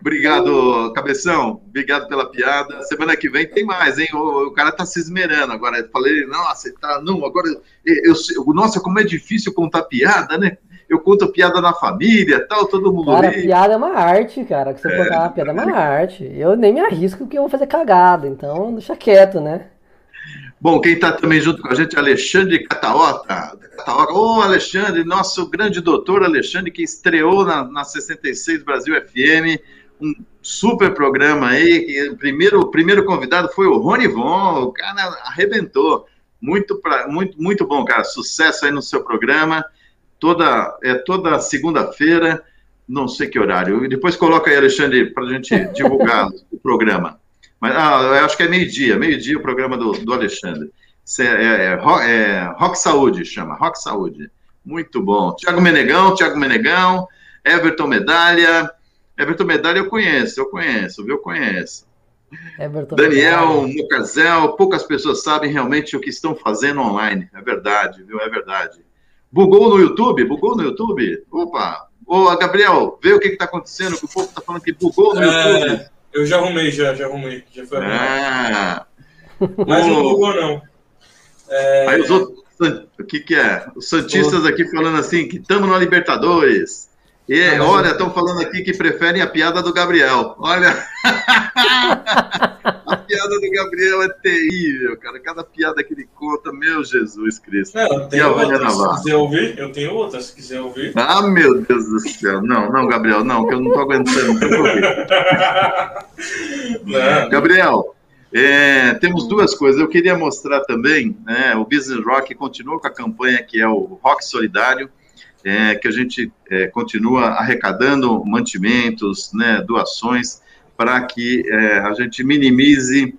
Obrigado, Cabeção. Obrigado pela piada. Semana que vem tem mais, hein? O, o cara tá se esmerando agora. Eu falei, nossa, tá, não, agora. Eu, eu, nossa, como é difícil contar piada, né? Eu conto piada na família tal, todo mundo. Cara, ri. piada é uma arte, cara. Que você é. contar uma piada é uma arte. Eu nem me arrisco que eu vou fazer cagada, então deixa quieto, né? Bom, quem está também junto com a gente é Alexandre Cataota. Cataota. Ô, oh, Alexandre, nosso grande doutor Alexandre, que estreou na, na 66 Brasil FM, um super programa aí. O primeiro, primeiro convidado foi o Rony Von, o cara arrebentou. Muito, pra, muito, muito bom, cara. Sucesso aí no seu programa. Toda, é toda segunda-feira, não sei que horário. Depois coloca aí, Alexandre, para a gente divulgar o programa. Mas ah, eu acho que é meio-dia, meio-dia o programa do, do Alexandre. É, é, é, Rock Saúde, chama, Rock Saúde. Muito bom. Tiago Menegão, Tiago Menegão, Everton Medalha. Everton Medalha eu conheço, eu conheço, viu? Eu conheço. Everton Daniel Mocazel, poucas pessoas sabem realmente o que estão fazendo online. É verdade, viu? É verdade. Bugou no YouTube? Bugou no YouTube? Opa! Ô, Gabriel, vê o que está acontecendo, que o povo está falando que bugou no é... YouTube. Eu já arrumei, já, já arrumei. Já foi ah. Mas não bugou, não. É... Aí os outros, o que que é? Os Santistas aqui falando assim, que estamos na Libertadores. E, ah, olha, estão falando aqui que preferem a piada do Gabriel. Olha. a piada do Gabriel é terrível, cara. Cada piada que ele conta, meu Jesus Cristo. Não, tem outra, se quiser ouvir, eu tenho outra, se quiser ouvir. Ah, meu Deus do céu. Não, não, Gabriel, não, que eu não tô aguentando. não. Gabriel, é, temos duas coisas. Eu queria mostrar também, né, o Business Rock continua com a campanha que é o Rock Solidário é, que a gente é, continua arrecadando mantimentos, né, doações, para que é, a gente minimize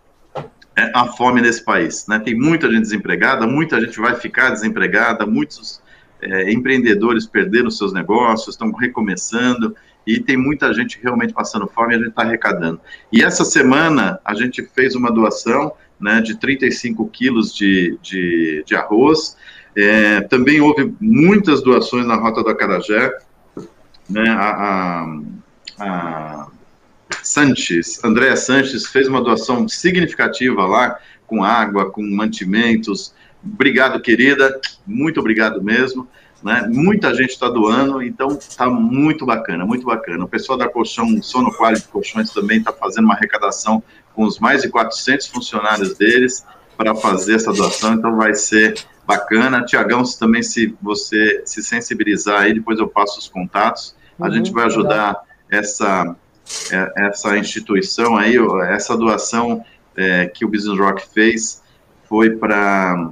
é, a fome nesse país. Né? Tem muita gente desempregada, muita gente vai ficar desempregada, muitos é, empreendedores perderam seus negócios, estão recomeçando, e tem muita gente realmente passando fome e a gente está arrecadando. E essa semana a gente fez uma doação né, de 35 quilos de, de, de arroz, é, também houve muitas doações na Rota do Acarajé. Né? A, a, a Sanches, Andréa Sanches, fez uma doação significativa lá, com água, com mantimentos. Obrigado, querida, muito obrigado mesmo. Né? Muita gente está doando, então está muito bacana, muito bacana. O pessoal da Colchão, Sono Quality Colchões também está fazendo uma arrecadação com os mais de 400 funcionários deles para fazer essa doação, então vai ser bacana. Tiagão, se também se você se sensibilizar aí, depois eu passo os contatos. A uhum, gente vai ajudar essa, é, essa instituição aí, essa doação é, que o Business Rock fez foi para.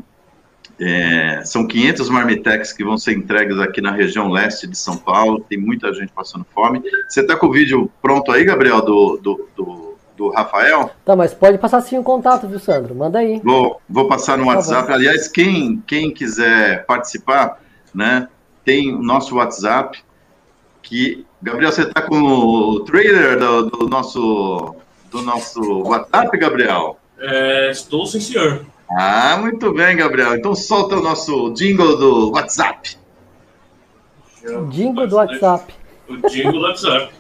É, são 500 marmitex que vão ser entregues aqui na região leste de São Paulo. Tem muita gente passando fome. Você está com o vídeo pronto aí, Gabriel, do, do, do do Rafael? Tá, mas pode passar sim o contato, viu, Sandro? Manda aí. Vou, vou passar no WhatsApp. Aliás, quem, quem quiser participar, né, tem o nosso WhatsApp, que... Gabriel, você está com o trailer do, do, nosso, do nosso WhatsApp, Gabriel? É, estou, sim, senhor. Ah, muito bem, Gabriel. Então solta o nosso jingle do WhatsApp. Jingle do WhatsApp. O jingle do WhatsApp.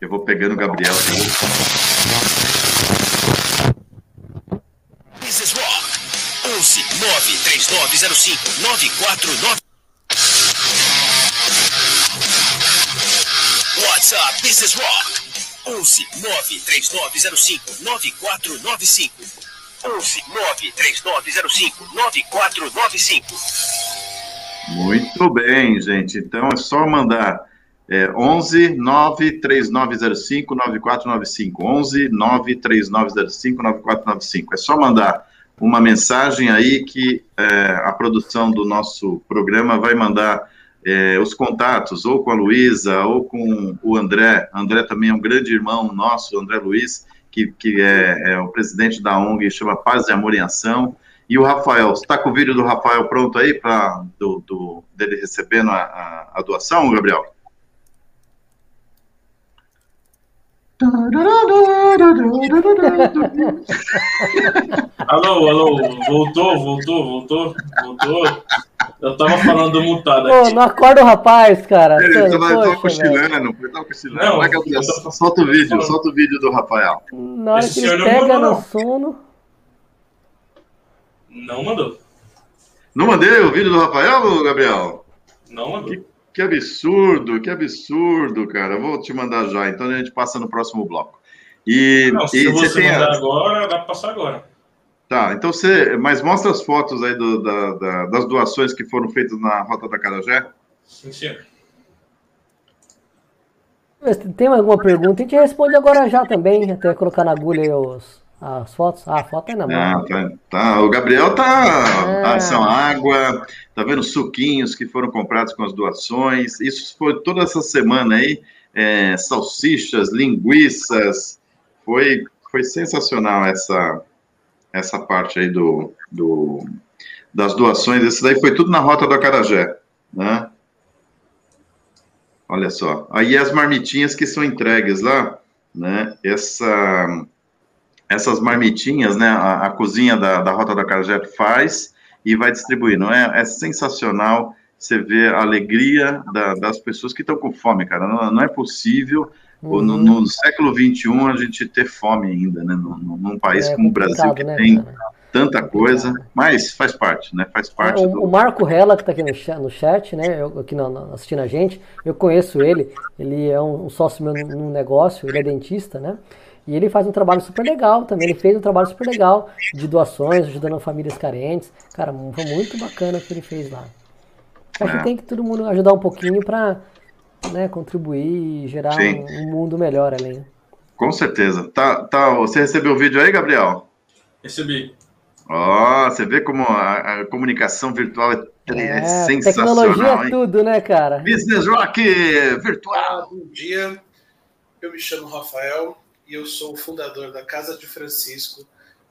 Eu vou pegando o Gabriel. Business Rock. 11 93905 949 WhatsApp Business Rock. 11 93905 9495 11 93905 9495 Muito bem, gente. Então é só mandar é, 11 93905 9495. 11 93905 9495. É só mandar uma mensagem aí que é, a produção do nosso programa vai mandar é, os contatos, ou com a Luísa, ou com o André. André também é um grande irmão nosso, André Luiz, que, que é, é o presidente da ONG, chama Paz e Amor em Ação. E o Rafael, está com o vídeo do Rafael pronto aí, para do, do, dele recebendo a, a, a doação, Gabriel? Alô, alô, voltou, voltou, voltou, voltou. Eu tava falando mutado aqui. Pô, não acorda o rapaz, cara. Ele tava, tava cochilando, ele tava cochilando. Não, Vai, Gabriel, tô... solta o vídeo, solta o vídeo do Rafael. Na hora Esse que ele pega no sono... Não mandou. Não mandei o vídeo do Rafael, Gabriel? Não mandou. Que, que absurdo, que absurdo, cara. Vou te mandar já, então a gente passa no próximo bloco. E, não, se e você, você mandar a... agora, dá para passar agora. Tá, então você. Mas mostra as fotos aí do, da, da, das doações que foram feitas na Rota da Carajé. Sim, sim. Tem alguma pergunta? A gente responde agora já também, até colocar na agulha aí os, as fotos. Ah, a foto é na mão. Ah, tá, tá. O Gabriel tá. É. São água, tá vendo suquinhos que foram comprados com as doações. Isso foi toda essa semana aí. É, salsichas, linguiças. Foi, foi sensacional essa, essa parte aí do, do, das doações. Isso daí foi tudo na rota do Acarajé, né? Olha só. Aí as marmitinhas que são entregues lá, né? Essa, essas marmitinhas, né? A, a cozinha da, da rota do Acarajé faz e vai distribuir, não é? É sensacional você ver a alegria da, das pessoas que estão com fome, cara. Não, não é possível Uhum. No, no, século XXI a gente ter fome ainda, né? Num, num país é, como o Brasil, que né, tem cara? tanta coisa, mas faz parte, né? Faz parte. O, do... o Marco Rella, que está aqui no chat, no chat né? Eu, aqui assistindo a gente, eu conheço ele, ele é um, um sócio meu num negócio, ele é dentista, né? E ele faz um trabalho super legal também. Ele fez um trabalho super legal de doações, ajudando famílias carentes. Cara, foi muito bacana o que ele fez lá. Acho é. que tem que todo mundo ajudar um pouquinho para né, contribuir e gerar um, um, mundo melhor ali. Com certeza. Tá, tá, você recebeu o vídeo aí, Gabriel? Recebi. Ó, oh, você vê como a, a comunicação virtual é, é, é sensacional. Tecnologia é tudo, né, cara? Business Rock virtual. Bom dia, eu me chamo Rafael e eu sou o fundador da Casa de Francisco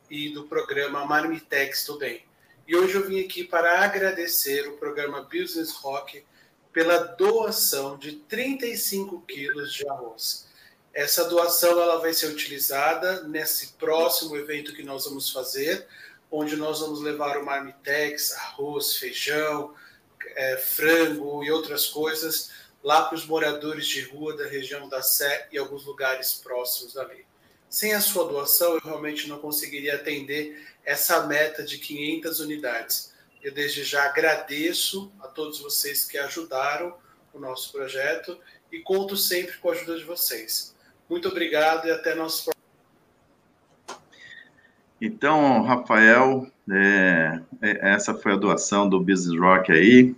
e do programa Marmitex também. E hoje eu vim aqui para agradecer o programa Business Rock pela doação de 35 quilos de arroz. Essa doação ela vai ser utilizada nesse próximo evento que nós vamos fazer, onde nós vamos levar o marmitex, arroz, feijão, é, frango e outras coisas lá para os moradores de rua da região da Sé e alguns lugares próximos dali. Sem a sua doação, eu realmente não conseguiria atender essa meta de 500 unidades. Eu desde já agradeço a todos vocês que ajudaram o nosso projeto e conto sempre com a ajuda de vocês. Muito obrigado e até nosso então, Rafael, é, é, essa foi a doação do Business Rock aí,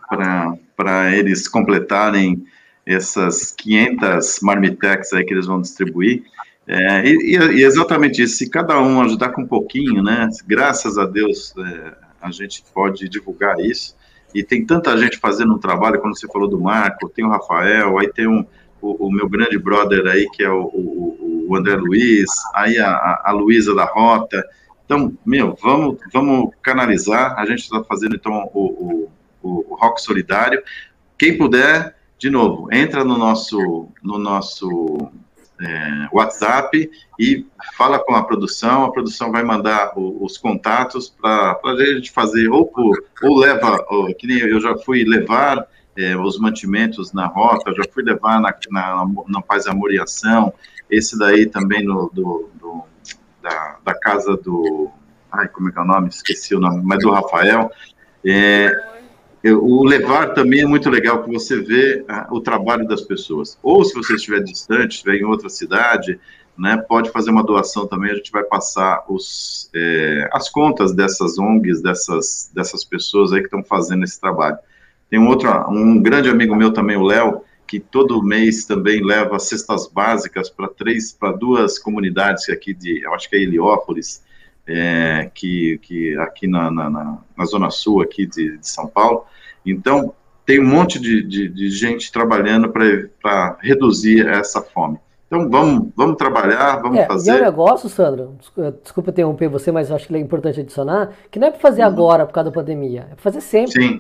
para eles completarem essas 500 marmitex aí que eles vão distribuir. É, e, e, exatamente isso, se cada um ajudar com um pouquinho, né, graças a Deus, é, a gente pode divulgar isso. E tem tanta gente fazendo um trabalho, quando você falou do Marco, tem o Rafael, aí tem um, o, o, meu grande brother aí, que é o, o, o André Luiz, aí a, a Luísa da Rota. Então, meu, vamos, vamos canalizar. A gente está fazendo, então, o, o, o Rock Solidário. Quem puder, de novo, entra no nosso, no nosso é, WhatsApp e fala com a produção, a produção vai mandar o, os contatos para a gente fazer, ou, por, ou leva, ou, que nem eu já fui levar é, os mantimentos na rota, já fui levar na, na, na Paz Amor e Ação, esse daí também no, do, do da, da, casa do, ai, como é que é o nome? Esqueci o nome, mas do Rafael. É, o levar também é muito legal, que você vê ah, o trabalho das pessoas. Ou se você estiver distante, estiver em outra cidade, né, pode fazer uma doação também, a gente vai passar os, é, as contas dessas ONGs, dessas, dessas pessoas aí que estão fazendo esse trabalho. Tem um outro, um grande amigo meu também, o Léo, que todo mês também leva cestas básicas para três, para duas comunidades aqui de, eu acho que é Heliópolis, é, que, que aqui na, na, na, Zona Sul aqui de, de, São Paulo. Então, tem um monte de, de, de gente trabalhando para reduzir essa fome. Então vamos, vamos trabalhar, vamos é, fazer. E é um negócio, Sandro, desculpa interromper você, mas acho que é importante adicionar, que não é para fazer uhum. agora por causa da pandemia, é para fazer sempre. Sim.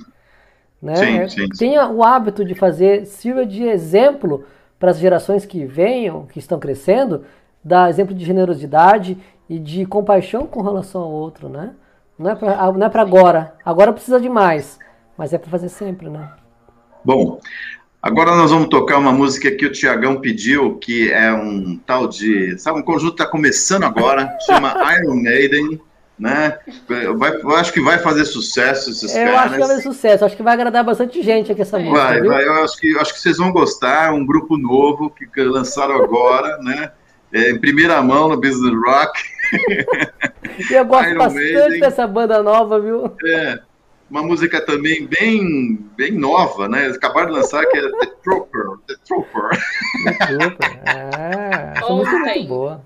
Né? Sim, é, sim, Tenha sim. o hábito de fazer, sirva de exemplo para as gerações que venham, que estão crescendo, dar exemplo de generosidade e de compaixão com relação ao outro, né? Não é para é agora. Agora precisa de mais, mas é para fazer sempre, né? Bom, Agora nós vamos tocar uma música que o Tiagão pediu, que é um tal de. Sabe, um conjunto que está começando agora, chama Iron Maiden, né? Vai, eu acho que vai fazer sucesso esses eu caras. Eu acho que vai fazer sucesso, acho que vai agradar bastante gente aqui essa música. Vai, viu? vai, eu acho que, acho que vocês vão gostar, um grupo novo que lançaram agora, né? É, em primeira mão no Business Rock. E eu gosto Iron bastante Maiden. dessa banda nova, viu? É uma música também bem, bem nova, né? Eles acabaram de lançar que é The Trooper. The Trooper. The Trooper. Ah, essa música é muito boa.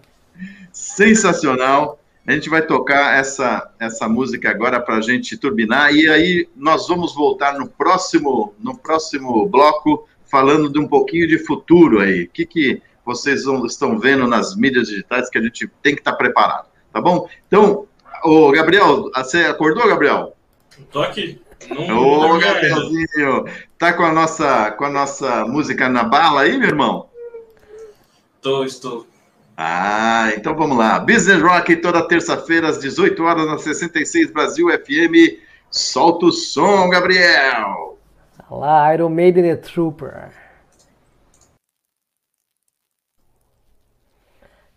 Sensacional. A gente vai tocar essa, essa música agora para a gente turbinar e aí nós vamos voltar no próximo, no próximo bloco falando de um pouquinho de futuro aí. O que, que vocês vão, estão vendo nas mídias digitais que a gente tem que estar tá preparado, tá bom? Então, o Gabriel, você acordou, Gabriel? Tô aqui. Ô, Gabrielzinho, tá com a, nossa, com a nossa música na bala aí, meu irmão? Tô, estou. Ah, então vamos lá. Business Rock toda terça-feira às 18 horas na 66 Brasil FM. Solta o som, Gabriel. Lá, Iron Maiden e Trooper.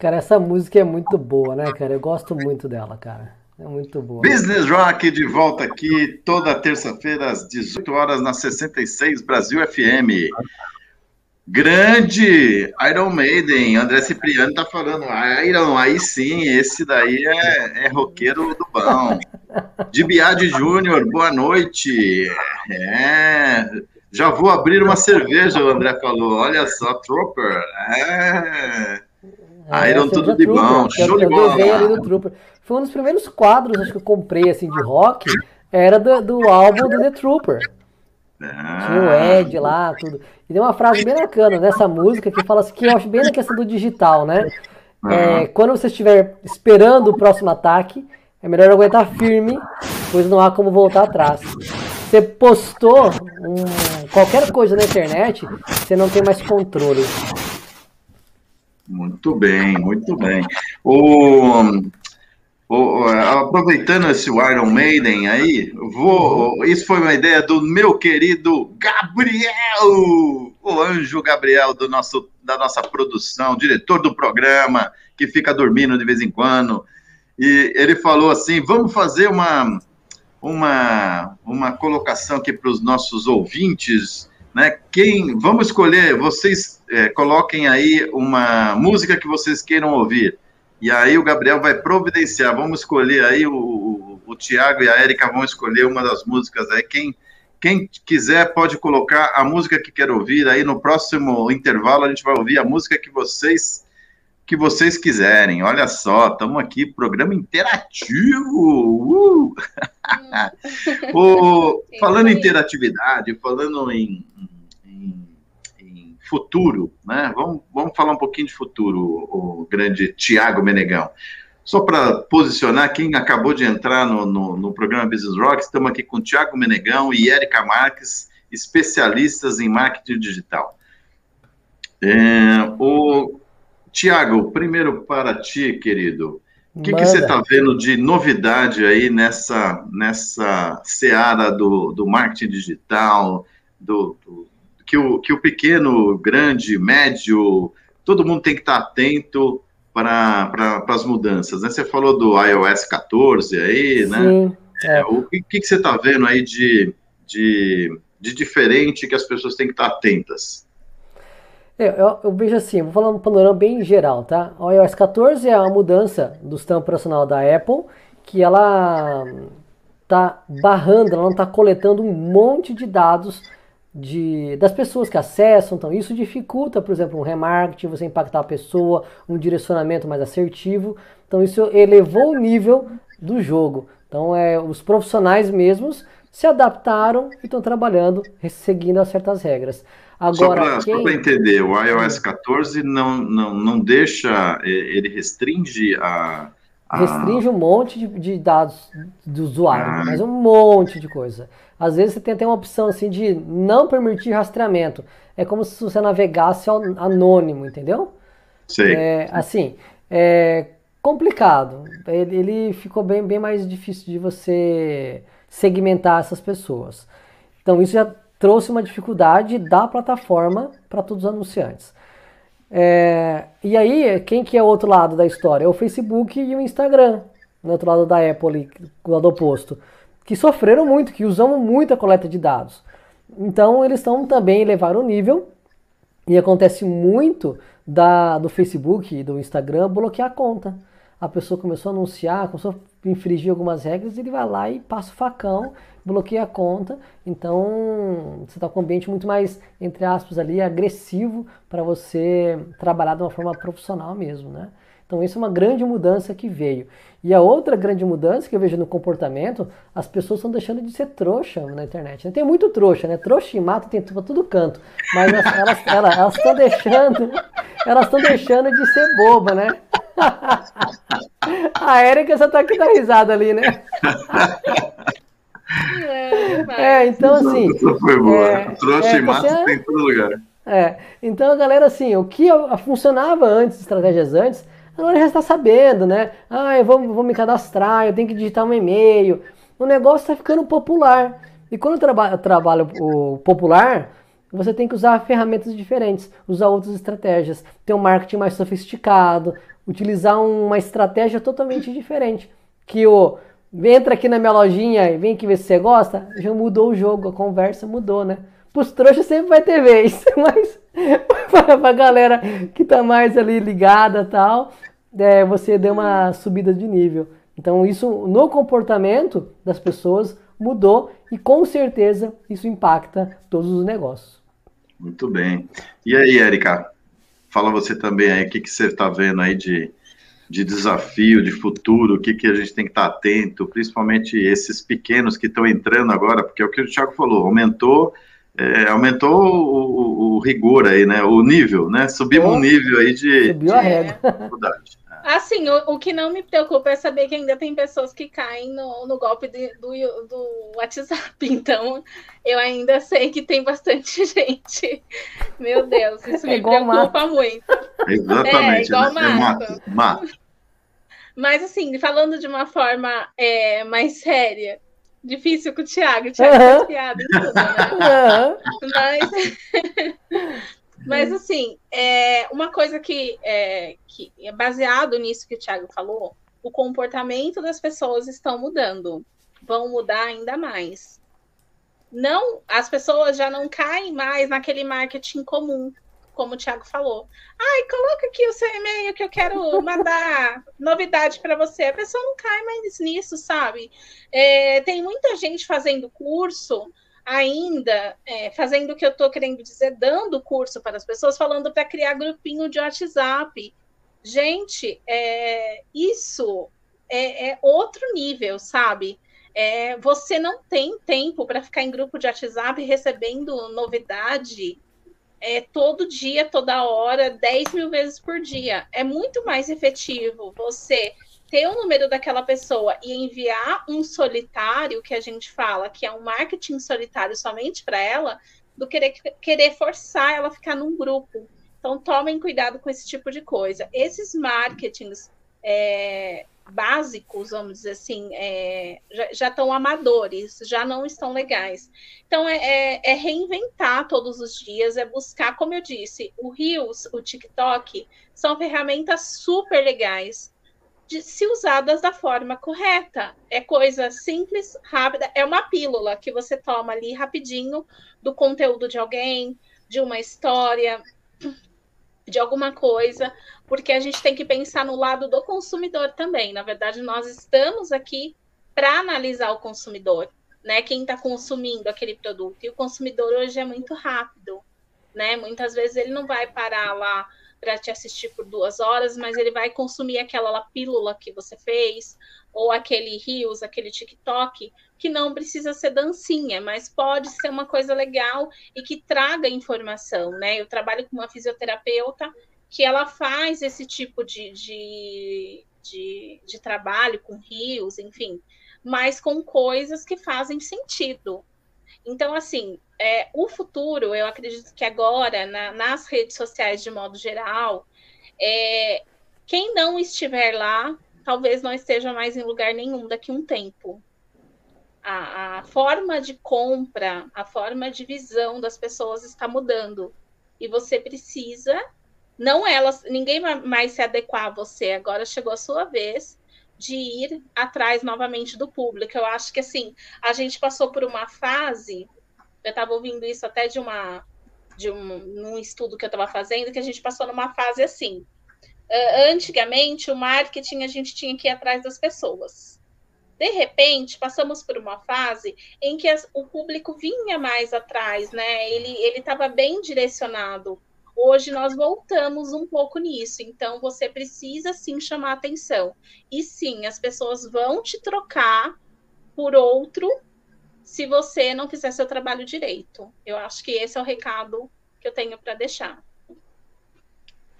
Cara, essa música é muito boa, né, cara? Eu gosto muito dela, cara. É muito boa. Business Rock de volta aqui toda terça-feira às 18 horas na 66 Brasil FM. Grande Iron Maiden, André Cipriano tá falando, Iron, aí sim, esse daí é, é roqueiro do bom. De Biade Júnior, boa noite. É, já vou abrir uma cerveja, o André falou. Olha só, Trooper. É. É, Iron tudo de Trooper, bom, show de bola. ali do Trooper. Foi um dos primeiros quadros acho que eu comprei assim de rock, era do, do álbum do The Trooper. Ah. Tinha o Ed lá, tudo. E tem uma frase bem bacana nessa música que fala assim, que eu acho bem na questão do digital, né? É, quando você estiver esperando o próximo ataque, é melhor aguentar firme, pois não há como voltar atrás. Você postou um, qualquer coisa na internet, você não tem mais controle. Muito bem, muito bem. O, o, aproveitando esse Iron Maiden aí, vou, isso foi uma ideia do meu querido Gabriel, o anjo Gabriel do nosso, da nossa produção, diretor do programa, que fica dormindo de vez em quando. E ele falou assim: vamos fazer uma, uma, uma colocação aqui para os nossos ouvintes né? Quem, vamos escolher, vocês é, coloquem aí uma música que vocês queiram ouvir. E aí o Gabriel vai providenciar. Vamos escolher aí, o, o, o Tiago e a Érica vão escolher uma das músicas aí. Quem, quem quiser pode colocar a música que quer ouvir. Aí no próximo intervalo a gente vai ouvir a música que vocês que vocês quiserem. Olha só, estamos aqui, programa interativo. Uh! o, falando em interatividade, falando em, futuro, né? Vamos, vamos falar um pouquinho de futuro, o, o grande Tiago Menegão. Só para posicionar, quem acabou de entrar no, no, no programa Business Rock, estamos aqui com Tiago Menegão e Érica Marques, especialistas em marketing digital. É, o, Tiago, primeiro para ti, querido. O que, que, você está vendo de novidade aí nessa, nessa seara do, do marketing digital, do, do que, o, que o pequeno, grande, médio, todo mundo tem que estar atento para pra, as mudanças. Né? Você falou do iOS 14 aí, né? Sim, é. É, o que, que, você está vendo aí de, de, de diferente que as pessoas têm que estar atentas? É, eu, eu, vejo assim, vou falar um panorama bem geral, tá? O iOS 14 é a mudança do sistema operacional da Apple, que ela tá barrando, ela não está coletando um monte de dados de, das pessoas que acessam, então isso dificulta, por exemplo, um remarketing, você impactar a pessoa, um direcionamento mais assertivo, então isso elevou o nível do jogo. Então é, os profissionais mesmos se adaptaram e estão trabalhando seguindo as certas regras. Agora, só para quem... entender, o iOS 14 não, não, não deixa, ele restringe a. a... Restringe um monte de, de dados do usuário, ah. mas um monte de coisa. Às vezes você tem até uma opção assim de não permitir rastreamento. É como se você navegasse anônimo, entendeu? Sei. É, assim, é complicado. Ele, ele ficou bem, bem mais difícil de você segmentar essas pessoas. Então isso já trouxe uma dificuldade da plataforma para todos os anunciantes. É, e aí, quem que é o outro lado da história? É o Facebook e o Instagram, no outro lado da Apple, do lado oposto, que sofreram muito, que usam muito a coleta de dados. Então, eles estão também elevar o nível, e acontece muito da, do Facebook e do Instagram bloquear a conta. A pessoa começou a anunciar, começou a infringir algumas regras, ele vai lá e passa o facão bloqueia a conta. Então você está com um ambiente muito mais, entre aspas, ali, agressivo para você trabalhar de uma forma profissional mesmo, né? Então isso é uma grande mudança que veio. E a outra grande mudança que eu vejo no comportamento, as pessoas estão deixando de ser trouxa na internet. Né? Tem muito trouxa, né? Trouxa e mato tem para tudo canto. Mas elas elas estão deixando, elas estão deixando de ser boba, né? A Erika só tá aqui da risada ali, né? É, então assim. Isso foi boa. É, Trouxa é, e massa você... tem em todo lugar. É, então, galera, assim, o que funcionava antes, estratégias antes, agora já está sabendo, né? Ah, eu vou, vou me cadastrar, eu tenho que digitar um e-mail. O negócio está ficando popular. E quando eu traba trabalho o popular, você tem que usar ferramentas diferentes, usar outras estratégias, ter um marketing mais sofisticado, utilizar uma estratégia totalmente diferente. Que o entra aqui na minha lojinha e vem aqui ver se você gosta, já mudou o jogo, a conversa mudou, né? Pros trouxas sempre vai ter vez, mas pra galera que tá mais ali ligada tal, é, você deu uma subida de nível. Então isso no comportamento das pessoas mudou e com certeza isso impacta todos os negócios. Muito bem. E aí, Erika? Fala você também aí, o que, que você está vendo aí de, de desafio, de futuro, o que, que a gente tem que estar atento, principalmente esses pequenos que estão entrando agora, porque é o que o Thiago falou, aumentou, é, aumentou o, o, o, rigor aí, né? O nível, né? Subimos um nível aí de, Subiu de dificuldade. Assim, o, o, que não me preocupa é saber que ainda tem pessoas que caem no, no golpe de, do, do WhatsApp. Então, eu ainda sei que tem bastante gente. Meu Deus, isso me preocupa muito. Exatamente. É, igual né? mato. mato. Mas, assim, falando de uma forma é, mais séria, difícil com o Thiago. O Thiago uhum. faz piada em tudo, né? Uhum. Mas. Mas, assim, é, uma coisa que é, que é baseado nisso que o Thiago falou, o comportamento das pessoas estão mudando. Vão mudar ainda mais. Não, as pessoas já não caem mais naquele marketing comum, como o Thiago falou. Ai, coloca aqui o seu e-mail que eu quero mandar novidade para você. A pessoa não cai mais nisso, sabe? É, tem muita gente fazendo curso ainda é, fazendo o que eu estou querendo dizer, dando curso para as pessoas, falando para criar grupinho de WhatsApp. Gente, é, isso é, é, outro nível, sabe? É, você não tem tempo para ficar em grupo de WhatsApp recebendo novidade é, todo dia, toda hora, 10 mil vezes por dia. É muito mais efetivo você ter o número daquela pessoa e enviar um solitário, que a gente fala que é um marketing solitário somente para ela, do que querer, querer forçar ela a ficar num grupo. Então, tomem cuidado com esse tipo de coisa. Esses marketings é, básicos, vamos dizer assim, é, já estão amadores, já não estão legais. Então, é, é, é, reinventar todos os dias, é buscar, como eu disse, o Reels, o TikTok, são ferramentas super legais, de, se usadas da forma correta. É coisa simples, rápida, é uma pílula que você toma ali rapidinho do conteúdo de alguém, de uma história, de alguma coisa, porque a gente tem que pensar no lado do consumidor também. Na verdade, nós estamos aqui para analisar o consumidor, né? Quem está consumindo aquele produto. E o consumidor hoje é muito rápido, né? Muitas vezes ele não vai parar lá para te assistir por duas horas, mas ele vai consumir aquela pílula que você fez, ou aquele Reels, aquele TikTok, que não precisa ser dancinha, mas pode ser uma coisa legal e que traga informação, né? Eu trabalho com uma fisioterapeuta que ela faz esse tipo de, de, de, de trabalho com rios, enfim, mas com coisas que fazem sentido. Então, assim, é, o futuro, eu acredito que agora, na, nas redes sociais de modo geral, é, quem não estiver lá, talvez não esteja mais em lugar nenhum daqui a um tempo. A, a forma de compra, a forma de visão das pessoas está mudando. E você precisa, não elas, ninguém vai mais se adequar a você, agora chegou a sua vez de ir atrás novamente do público. Eu acho que assim, a gente passou por uma fase eu estava ouvindo isso até de uma de um, um estudo que eu estava fazendo, que a gente passou numa fase assim. Uh, antigamente, o marketing a gente tinha que ir atrás das pessoas. De repente, passamos por uma fase em que as, o público vinha mais atrás, né? Ele estava bem direcionado. Hoje nós voltamos um pouco nisso, então você precisa sim chamar atenção. E sim, as pessoas vão te trocar por outro se você não fizer seu trabalho direito. Eu acho que esse é o recado que eu tenho para deixar.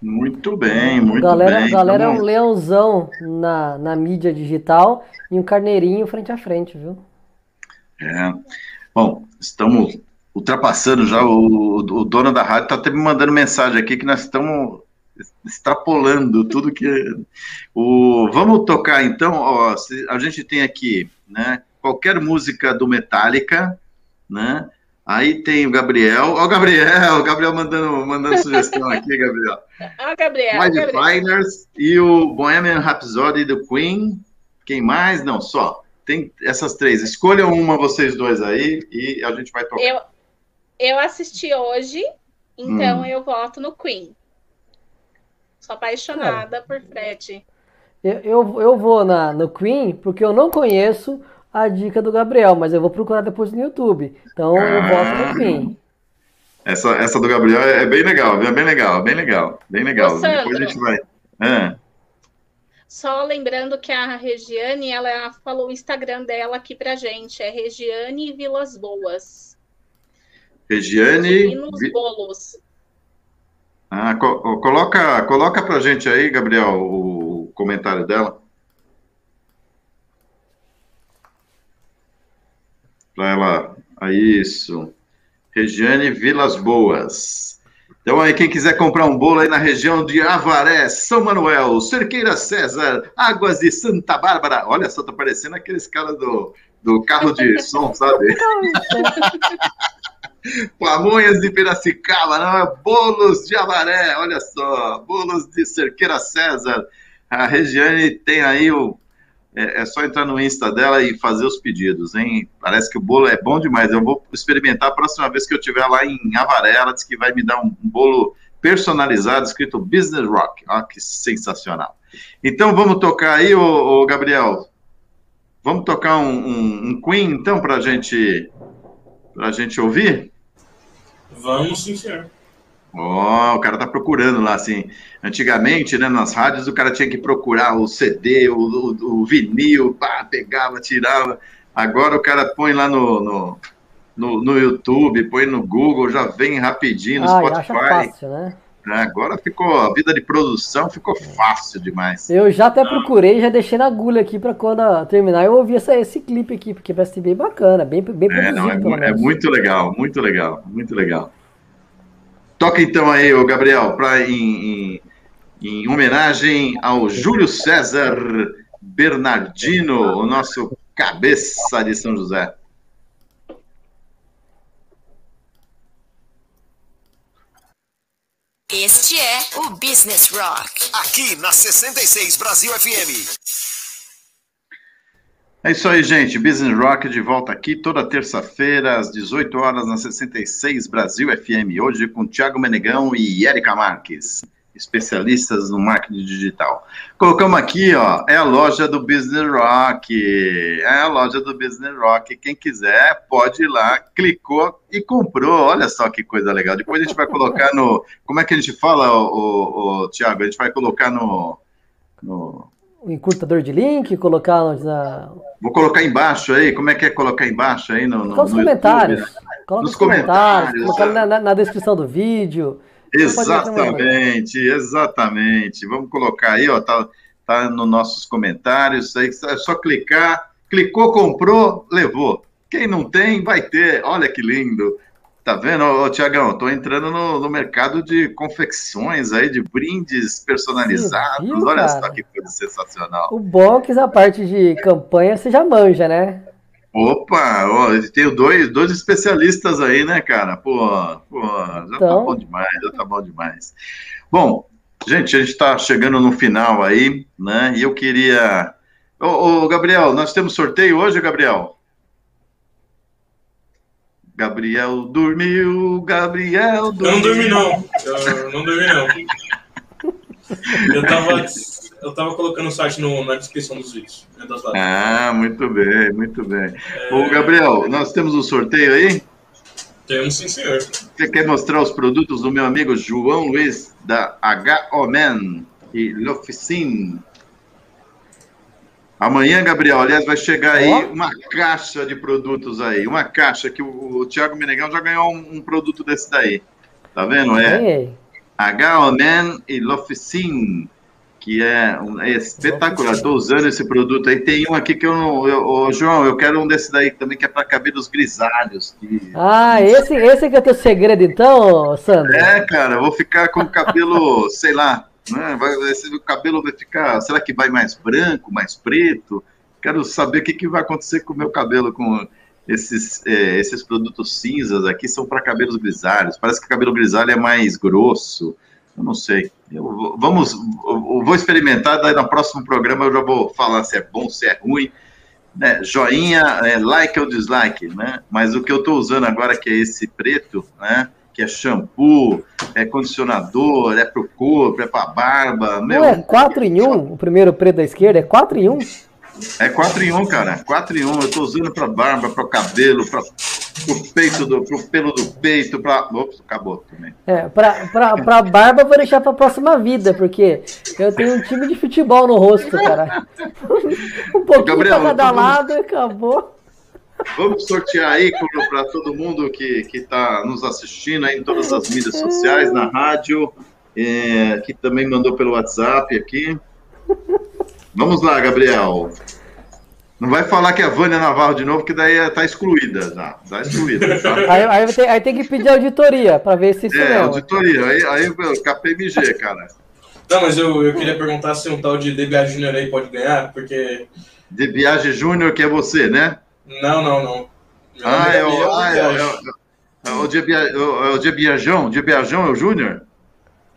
Muito bem, muito galera, bem. Galera é um leãozão na, na mídia digital e um carneirinho frente a frente, viu? É. Bom, estamos ultrapassando já. O, o dono da rádio está até me mandando mensagem aqui que nós estamos extrapolando tudo que. O, vamos tocar então. Ó, a gente tem aqui, né? Qualquer música do Metallica, né? Aí tem o Gabriel. Ó, o Gabriel, o Gabriel mandando, mandando sugestão aqui, Gabriel. Ó, o Gabriel. Mais Finers e o Bohemian Rhapsody do Queen. Quem mais? Não, só. Tem essas três. Escolham uma vocês dois aí e a gente vai tocar. Eu, eu assisti hoje, então hum. eu voto no Queen. Sou apaixonada é. por Fred. Eu, eu, eu vou na, no Queen porque eu não conheço a dica do Gabriel, mas eu vou procurar depois no YouTube. Então eu volto no fim. Essa, essa do Gabriel é bem legal, é bem legal, bem legal, bem legal. Ô, depois a gente vai. É. Só lembrando que a Regiane, ela falou o Instagram dela aqui pra gente, é Regiane Vilas Boas. Regiane. nos bolos. Ah, co coloca, coloca pra gente aí, Gabriel, o comentário dela. Para ela. A isso. Regiane Vilas Boas. Então aí, quem quiser comprar um bolo aí na região de Avaré, São Manuel, Cerqueira César, Águas de Santa Bárbara. Olha só, tá parecendo aqueles caras do, do carro de som, sabe? Pamonhas de Piracicaba, não é? Bolos de Avaré, olha só. Bolos de Cerqueira César. A Regiane tem aí o é, é, só entrar no Insta dela e fazer os pedidos, hein? Parece que o bolo é bom demais. Eu vou experimentar a próxima vez que eu estiver lá em Avaré. Ela disse que vai me dar um, um bolo personalizado escrito Business Rock. Olha que sensacional. Então vamos tocar aí, ô, ô Gabriel. Vamos tocar um, um, um Queen, então, para gente, a gente ouvir? Vamos sim, senhor. Ó, oh, o cara tá procurando lá, assim. Antigamente, né, nas rádios, o cara tinha que procurar o CD, o, o, o vinil, pá, pegava, tirava. Agora o cara põe lá no, no, no, no, YouTube, põe no Google, já vem rapidinho no ah, Spotify. Fácil, né? É, agora ficou, a vida de produção ficou fácil demais. Eu já até procurei, já deixei na agulha aqui para quando terminar eu ouvir essa, esse clipe aqui, porque parece bem bacana, bem, bem é. Não, é, é muito legal, muito legal, muito legal. Toca então aí, o Gabriel, para em, em, em homenagem ao Júlio César Bernardino, o nosso cabeça de São José. Este é o Business Rock. Aqui na 66 Brasil FM. É isso aí, gente. Business Rock de volta aqui toda terça-feira, às 18 horas, na 66 Brasil FM. Hoje com Thiago Menegão e Érica Marques, especialistas no marketing digital. Colocamos aqui, ó, é a loja do Business Rock. É a loja do Business Rock. Quem quiser, pode ir lá, clicou e comprou. Olha só que coisa legal. Depois a gente vai colocar no. Como é que a gente fala, o, o, o Thiago? A gente vai colocar no. no O encurtador de link, colocar na. Vou colocar embaixo aí, como é que é colocar embaixo aí no, no, Coloca os no comentários. YouTube, né? Coloca Nos os comentários, comentários, colocar na, na- descrição do vídeo. Né? Exatamente, exatamente. Vamos colocar aí, ó, tá, tá nos nossos comentários, aí é só clicar, clicou, comprou, levou. Quem não tem, vai ter. Olha que lindo. Tá vendo, ô, Tiagão? Tô entrando no, no mercado de confecções aí, de brindes personalizados. Viu, Olha cara? só que coisa sensacional. O bom é que essa parte de campanha você já manja, né? Opa, ó, tenho dois, dois especialistas aí, né, cara? Pô, pô, já tá Então. bom demais, já tá bom demais. Bom, gente, a gente tá chegando no final aí, né? E eu queria. Ô, ô, Gabriel, nós temos sorteio hoje, Gabriel? Gabriel dormiu, Gabriel Eu dormiu. não dormi, não. Eu não dormi, não. Eu tava, eu tava colocando o site no- na descrição dos vídeos. né. Ah, muito bem, muito bem. Ô, Gabriel, nós temos um sorteio aí? Temos sim, senhor. Você quer mostrar os produtos do meu amigo João Luiz, da HOMAN e L'Officine? Amanhã, Gabriel, aliás, vai chegar aí Ó. uma caixa de produtos aí. Uma caixa que o, o Thiago Menegão já ganhou um, um produto desse daí. Tá vendo? É. HOMAN e L'Officine, que é, um- é espetacular. Estou usando esse produto aí. Tem um aqui que eu não. Eu, ô, João, eu quero um desse daí também, que é para cabelos grisalhos. Que Ah, esse, esse que é o teu segredo, então, Sandro? É, cara, eu vou ficar com o cabelo, sei lá, né? Vai, o cabelo vai ficar. Será que vai mais branco, mais preto? Quero saber o que, que vai acontecer com o meu cabelo com esses, é, esses produtos cinzas aqui são para cabelos grisalhos. Parece que o cabelo grisalho é mais grosso. Eu não sei. Eu vamos, eu vou experimentar, daí no próximo programa eu já vou falar se é bom, se é ruim. né? Joinha, é, like ou dislike, né? Mas o que eu estou usando agora, que é esse preto, né? Que é shampoo, é condicionador, é pro corpo, é pra barba. Meu, Não é 4 em 1? O primeiro preto da esquerda é 4 em 1? É 4 em 1, cara. 4 em 1. Eu tô usando pra barba, pro cabelo, pra, pro peito, do, pro pelo do peito, pra. Ops, acabou também. É, pra, pra, pra barba eu vou deixar pra próxima vida, porque eu tenho um time de futebol no rosto, cara. Um pouquinho Gabriel, pra cada lado e acabou. Vamos sortear aí para todo mundo que está nos assistindo aí em todas as mídias sociais, na rádio, é, que também mandou pelo WhatsApp aqui. Vamos lá, Gabriel. Não vai falar que é a Vânia Navarro de novo, que daí está excluída já. Está excluída, tá? Aí, aí, tem, aí tem que pedir auditoria pra ver se isso É, mesmo. auditoria. Aí, aí KPMG, cara. Não, mas eu, eu queria perguntar se um tal de DBA Júnior aí pode ganhar, porque. De Viagem Júnior, que é você, né? Não, não, não. Meu Ah, é o, ah, é, o- é, de Bia- é o de Biajão. De Biajão é o Júnior?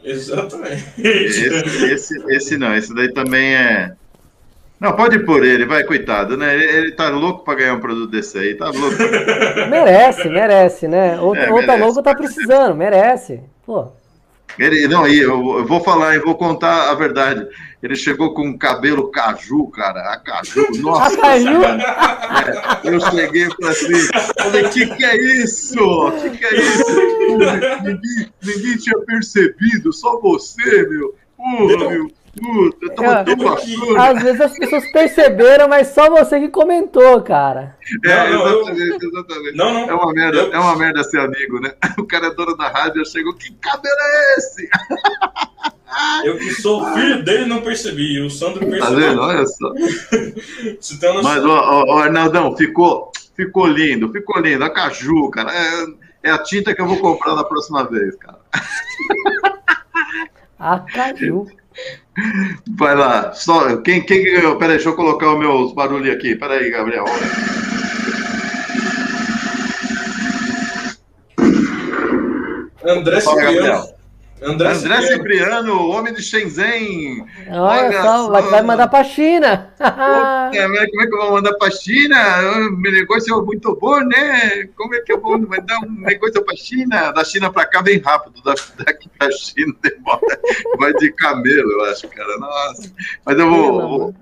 Exatamente. Esse, esse, esse não, esse daí também é. Não, pode pôr ele, vai, coitado, né? Ele, ele tá louco pra ganhar um produto desse aí, tá louco. Merece, merece, né? Ou, É, ou tá merece. louco ou tá precisando, merece. Pô, Ele, não, e eu, eu vou falar e vou contar a verdade. Ele chegou com um cabelo caju, cara, a caju, nossa. a Caju, senhora. Eu cheguei e falei assim, falei, o que, que é isso? O que, que é isso? Ninguém, ninguém tinha percebido, só você, meu. Porra, meu. Puta, eu tava tão bacana. às vezes as pessoas perceberam, mas só você que comentou, cara. É, Não, não, eu- exatamente, exatamente. Não, não. É uma merda, Eu- é uma merda ser amigo, né? O cara é dono da rádio, chegou, que cabelo é esse? Eu que sou filho dele não percebi. O Sandro Tá vendo? percebeu. Olha só. Você tem uma noção. Mas, ó, ó, ó, Arnaldão, ficou, ficou lindo, ficou lindo. A caju, cara, é, é a tinta que eu vou comprar na próxima vez, cara. A Caju. Vai lá. Só, quem, quem ganhou? Peraí, deixa eu colocar os meus barulhos aqui. Peraí, Gabriel. André Fala. Gabriel. André, André Cipriano. Cipriano, homem de Shenzhen. Olha, só, vai, vai mandar pra China. Puta, mas como é que eu vou mandar pra China? O meu negócio é muito bom, né? Como é que eu vou mandar um negócio pra China? Da China pra cá vem rápido, da- daqui pra China demora. Vai de camelo, eu acho, cara. Nossa. Mas eu vou, vou,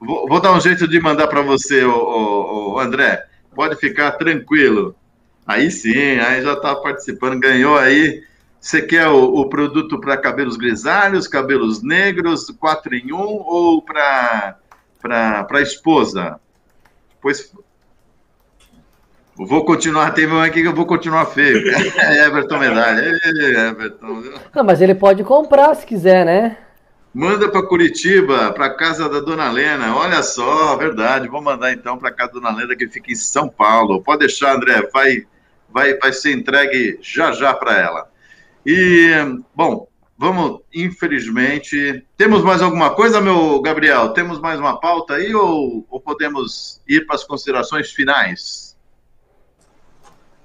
vou- vou dar um jeito de mandar pra você, ô, ô, ô, André. Pode ficar tranquilo. Aí sim, aí já tá participando, ganhou aí. Você quer o, o produto para cabelos grisalhos, cabelos negros, 4 em 1 ou para para esposa? Pois vou continuar, tem um aqui que eu vou continuar feio. É Everton Medalha. Everton. Não, mas ele pode comprar se quiser, né? Manda para Curitiba, para casa da Dona Lena. Olha só, verdade. Vou mandar então para casa da Dona Lena que fica em São Paulo. Pode deixar, André. Vai, vai, vai ser entregue já já para ela. E bom, vamos. Infelizmente, temos mais alguma coisa, meu Gabriel? Temos mais uma pauta aí ou, ou podemos ir para as considerações finais?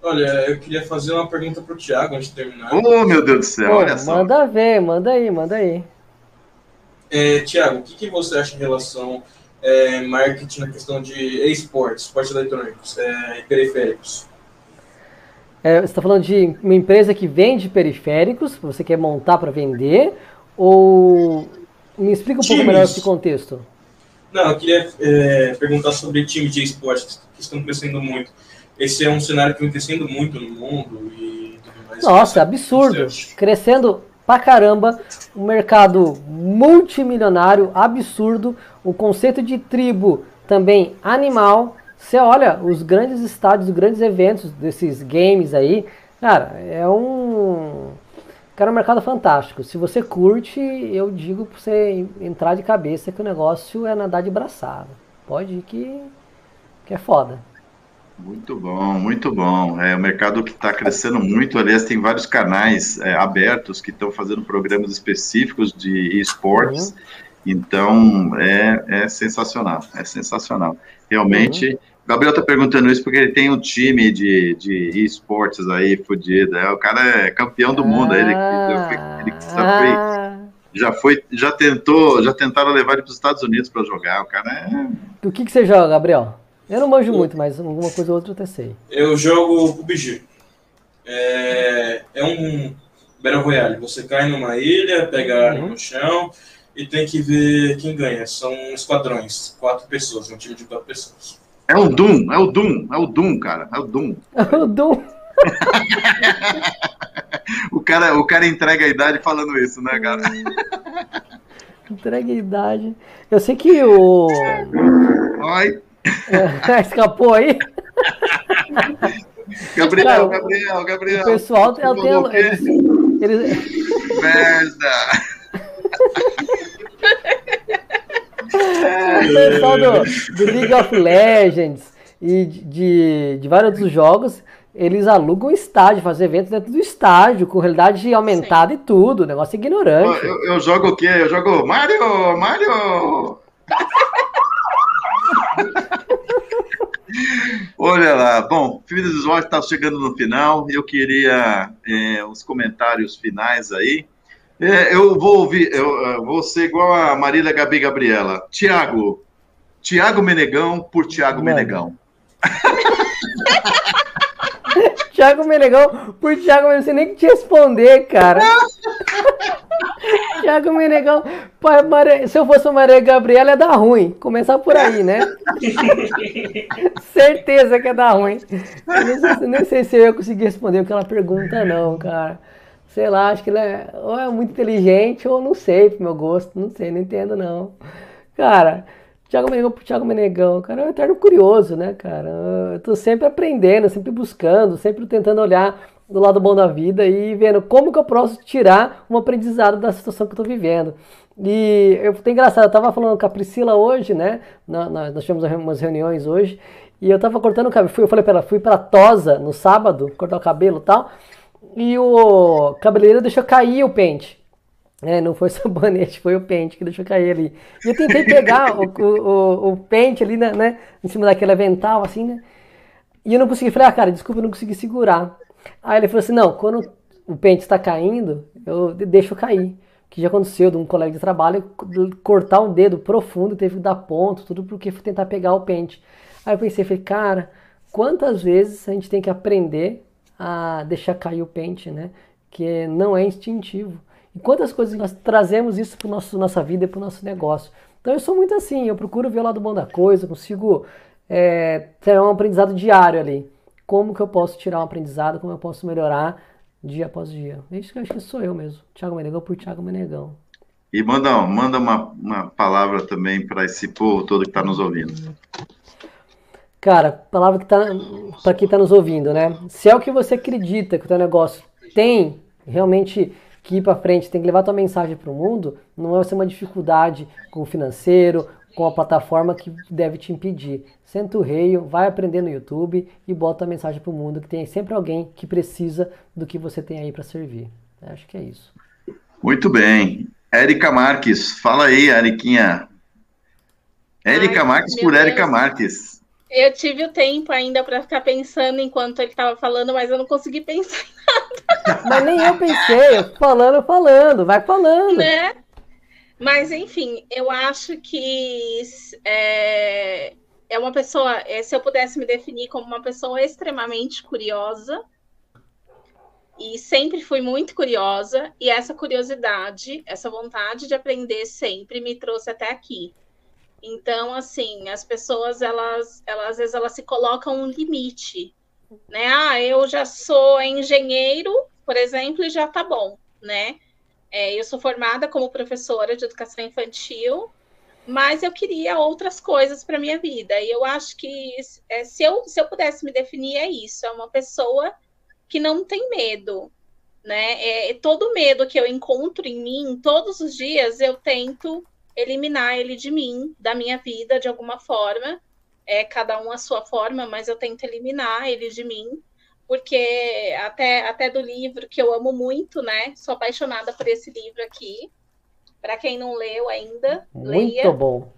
Olha, eu queria fazer uma pergunta pro Thiago antes de terminar. Oh, meu Deus do céu! Pô, olha só. manda ver, manda aí, manda aí. É, Tiago, o que, que você acha em relação é, marketing na questão de esportes, esportes eletrônicos é, e periféricos? É, você está falando de uma empresa que vende periféricos, você quer montar para vender, ou me explica um pouco Times. melhor esse contexto. Não, eu queria é, perguntar sobre times de esportes que estão crescendo muito. Esse é um cenário que vem crescendo muito no mundo e tudo mais. Nossa, absurdo. Crescendo pra caramba, um mercado multimilionário, absurdo, o conceito de tribo também animal. Você olha os grandes estádios, os grandes eventos desses games aí, cara, é um cara, um mercado fantástico. Se você curte, eu digo pra você entrar de cabeça que o negócio é nadar de braçada. Pode ir que, que é foda. Muito bom, muito bom. É um mercado que está crescendo muito. Aliás, tem vários canais é, abertos que estão fazendo programas específicos de esportes. Então, é, é sensacional, é sensacional. Realmente, o Gabriel está perguntando isso porque ele tem um time de, de esportes aí, fodido. É, o cara é campeão do mundo. Ele, ele, ele já, foi, Ah, já foi, já tentou, já tentaram levar ele para os Estados Unidos para jogar. O cara é o que, que você joga, Gabriel? Eu não manjo muito, mas alguma coisa ou outra eu até sei. Eu jogo PUBG. É, é um Battle Royale. Você cai numa ilha, pega arma Uhum. no chão e tem que ver quem ganha. São esquadrões, quatro pessoas, um time de quatro pessoas. É o Doom, é o Doom, é o Doom, cara, é o Doom. O Doom. O cara, o cara entrega a idade falando isso, né, cara? Entrega a idade. Eu sei que o. Ai, Escapou aí? Gabriel, Cara, Gabriel, Gabriel. O pessoal falou o eles, Merda. O pessoal do, do League of Legends e de, de, vários outros jogos, eles alugam estádio, fazem eventos dentro do estádio, com realidade aumentada e tudo. O negócio é ignorante. Eu, eu jogo o quê? Eu jogo Mario, Mario. Olha lá, bom, Filhos dos Olhos está chegando no final. Eu queria é, os comentários finais aí. É, eu vou ouvir, eu, eu vou ser igual a Marília Gabi Gabriela. Tiago, Tiago Menegão por Tiago Mano. Menegão. Thiago Menegão, por Thiago Menegão, você nem que te responder, cara. Thiago Menegão, se eu fosse a Maria Gabriela, ia dar ruim. Começar por aí, né? Certeza que ia dar ruim. Eu nem, sei, nem sei se eu ia conseguir responder aquela pergunta, não, cara. Sei lá, acho que ele é, ou é muito inteligente ou não sei, pro meu gosto. Não sei, não entendo, não. Cara, Thiago Menegão pro Thiago Menegão, cara, é um eterno curioso, né, cara? Eu tô sempre aprendendo, sempre buscando, sempre tentando olhar do lado bom da vida e vendo como que eu posso tirar um aprendizado da situação que eu tô vivendo. E eu foi engraçado, eu tava falando com a Priscila hoje, né? Na- Nós tivemos umas reuniões hoje, e eu tava cortando o cabelo. Eu falei pra ela, fui pra Tosa no sábado, cortar o cabelo e tal, e o cabeleireiro deixou cair o pente. É, não foi sabonete, foi o pente que deixou cair ali. E eu tentei pegar o, o, o, pente ali, né, né, em cima daquele avental, assim, né? E eu não consegui. Falei, ah, cara, desculpa, eu não consegui segurar. Aí ele falou assim: não, quando o pente está caindo, eu deixo cair. Que já aconteceu de um colega de trabalho cortar um dedo profundo, teve que dar ponto, tudo porque foi tentar pegar o pente. Aí eu pensei, falei, cara, quantas vezes a gente tem que aprender a deixar cair o pente, né? Que não é instintivo. E quantas coisas nós trazemos isso para nossa vida e para o nosso negócio. Então eu sou muito assim, eu procuro ver o lado bom da coisa, consigo é, ter um aprendizado diário ali. Como que eu posso tirar um aprendizado, como eu posso melhorar dia após dia. É isso que eu acho que sou eu mesmo. Thiago Menegão por Thiago Menegão. E manda, manda uma, uma palavra também para esse povo todo que está nos ouvindo. Cara, palavra que tá para quem está nos ouvindo, né? Se é o que você acredita que o teu negócio tem realmente que ir para frente, tem que levar tua mensagem para o mundo, não vai ser uma dificuldade com o financeiro, com a plataforma que deve te impedir. Senta o rei, vai aprender no YouTube e bota a mensagem para o mundo que tem sempre alguém que precisa do que você tem aí para servir. Eu acho que é isso. Muito bem. Érica Marques, fala aí, Eriquinha. Érica Marques por Érica Marques. Eu tive o tempo ainda para ficar pensando enquanto ele estava falando, mas eu não consegui pensar em nada. Mas nem eu pensei, eu falando, falando, vai falando. Né? Mas, enfim, eu acho que é, é uma pessoa. É, se eu pudesse me definir como uma pessoa extremamente curiosa, e sempre fui muito curiosa, e essa curiosidade, essa vontade de aprender sempre me trouxe até aqui. Então, assim, as pessoas, elas, elas às vezes, elas se colocam um limite, né? Ah, eu já sou engenheiro, por exemplo, e já tá bom, né? É, eu sou formada como professora de educação infantil, mas eu queria outras coisas para minha vida. E eu acho que é, se, eu, se eu pudesse me definir, é isso: é uma pessoa que não tem medo. Né? É, todo medo que eu encontro em mim, todos os dias eu tento eliminar ele de mim, da minha vida, de alguma forma. É cada um a sua forma, mas eu tento eliminar ele de mim, porque até, até do livro que eu amo muito, né? Sou apaixonada por esse livro aqui. Para quem não leu ainda, muito leia. bom.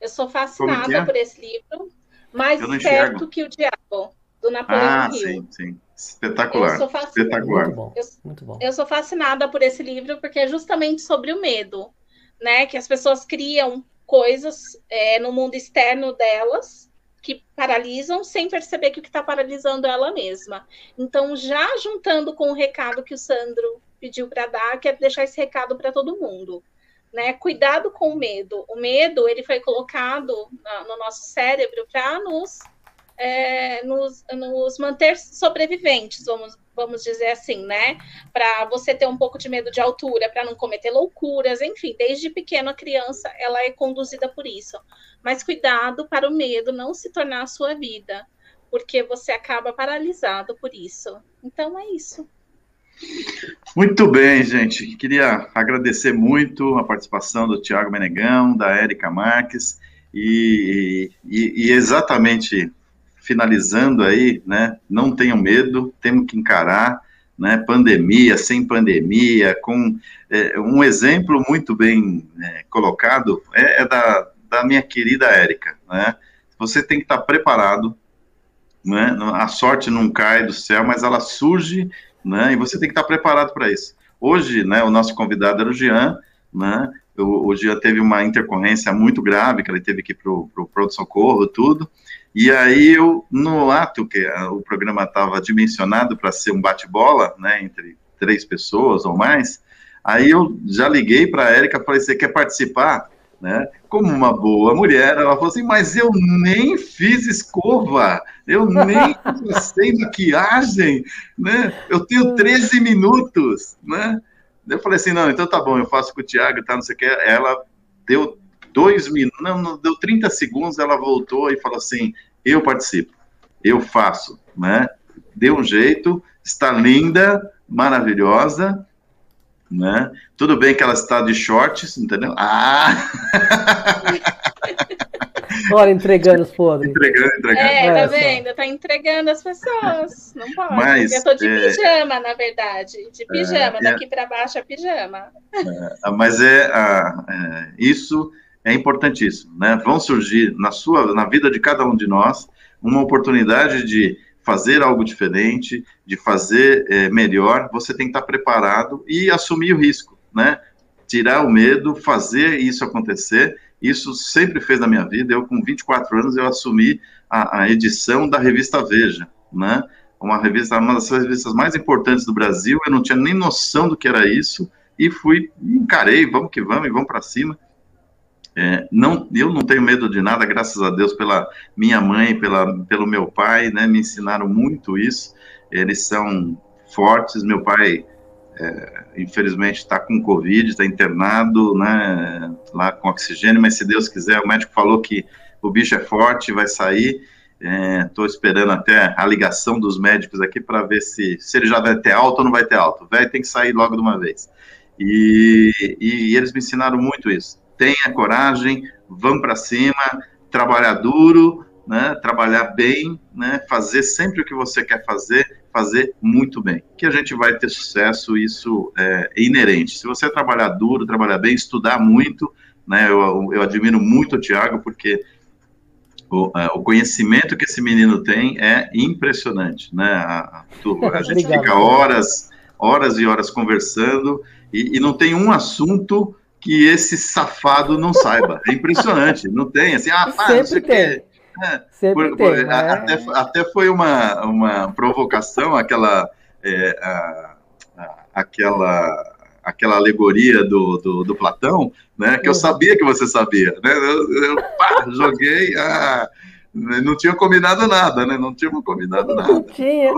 Eu sou fascinada é? por esse livro. Mais certo que o Diabo, do Napoleão ah, Hill. Sim, sim. Espetacular. Eu sou Espetacular. Muito bom. Eu, muito bom. eu sou fascinada por esse livro porque é justamente sobre o medo né? Que as pessoas criam coisas é, no mundo externo delas que paralisam sem perceber que o que está paralisando é ela mesma. Então, já juntando com o recado que o Sandro pediu para dar, quero deixar esse recado para todo mundo. Né? Cuidado com o medo. O medo ele foi colocado na, no nosso cérebro para nos, é, nos, nos manter sobreviventes, vamos, vamos dizer assim, né? Para você ter um pouco de medo de altura, para não cometer loucuras, enfim, desde pequena criança ela é conduzida por isso. Mas cuidado para o medo não se tornar a sua vida, porque você acaba paralisado por isso. Então é isso. Muito bem, gente. Queria agradecer muito a participação do Tiago Menegão, da Érica Marques, e, e, e exatamente finalizando aí, né? Não tenham medo, temos que encarar, né? Pandemia, sem pandemia, com é, um exemplo muito bem é, colocado é, é, da, da minha querida Érica, né? Você tem que estar preparado, né? A sorte não cai do céu, mas ela surge, né? E você tem que estar preparado para isso. Hoje, né? O nosso convidado era o Jean, né? O, Jean teve uma intercorrência muito grave, que ele teve que ir para o pronto-socorro, tudo, e aí eu, no ato que o programa estava dimensionado para ser um bate-bola, né, entre três pessoas ou mais, aí eu já liguei para a Érica, falei, você quer participar? Né? Como uma boa mulher, ela falou assim, mas eu nem fiz escova, eu nem passei maquiagem, né? Eu tenho 13 minutos, né? Eu falei assim, não, então tá bom, eu faço com o Thiago, tá, não sei o que. Ela deu dois minutos, não, não, deu 30 segundos, ela voltou e falou assim: eu participo, eu faço, né? Deu um jeito, está linda, maravilhosa, né? Tudo bem que ela está de shorts, entendeu? Ah! Olha, entregando os podres. Entregando, entregando. É, tá vendo? Tá entregando as pessoas. Não pode. Mas, eu tô de é, pijama, na verdade. De pijama. é. Daqui pra baixo é pijama. Ah, Mas é, ah, é, isso é importantíssimo, né? Vão surgir na sua, na vida de cada um de nós, uma oportunidade de fazer algo diferente, de fazer eh, melhor. Você tem que estar preparado e assumir o risco, né? Tirar o medo, fazer isso acontecer. Isso sempre fez na minha vida. Eu, com 24 anos, eu assumi a, a edição da revista Veja, né? Uma revista, uma das revistas mais importantes do Brasil. Eu não tinha nem noção do que era isso e fui, encarei, vamos que vamos, e vamos para cima. É, não, eu não tenho medo de nada, graças a Deus, pela minha mãe, pela, pelo meu pai, né, me ensinaram muito isso, eles são fortes, meu pai, é, infelizmente, está com Covid, está internado, né, lá com oxigênio, mas se Deus quiser, o médico falou que o bicho é forte, vai sair, estou esperando até a ligação dos médicos aqui para ver se, se ele já vai ter alta ou não vai ter alta, o velho tem que sair logo de uma vez, e, e, e eles me ensinaram muito isso. Tenha coragem, vão para cima, trabalhar duro, né, trabalhar bem, né, fazer sempre o que você quer fazer, fazer muito bem. Que a gente vai ter sucesso, isso é inerente. Se você trabalhar duro, trabalhar bem, estudar muito, né, eu, eu admiro muito o Tiago, porque o, é, o, conhecimento que esse menino tem é impressionante, né? A, a, gente fica horas, horas e horas conversando e, e, não tem um assunto que esse safado não saiba. É impressionante, não tem assim, ah, pá, Sempre sei o tem. É, Sempre por, por, tem, né? até, até, foi uma, uma provocação, aquela, é, a, a, aquela, aquela alegoria do, do, do, Platão, né? Que eu sabia que você sabia, né? Eu, eu pá, joguei, ah, não tinha combinado nada, né? Não tinha combinado nada. Não tinha.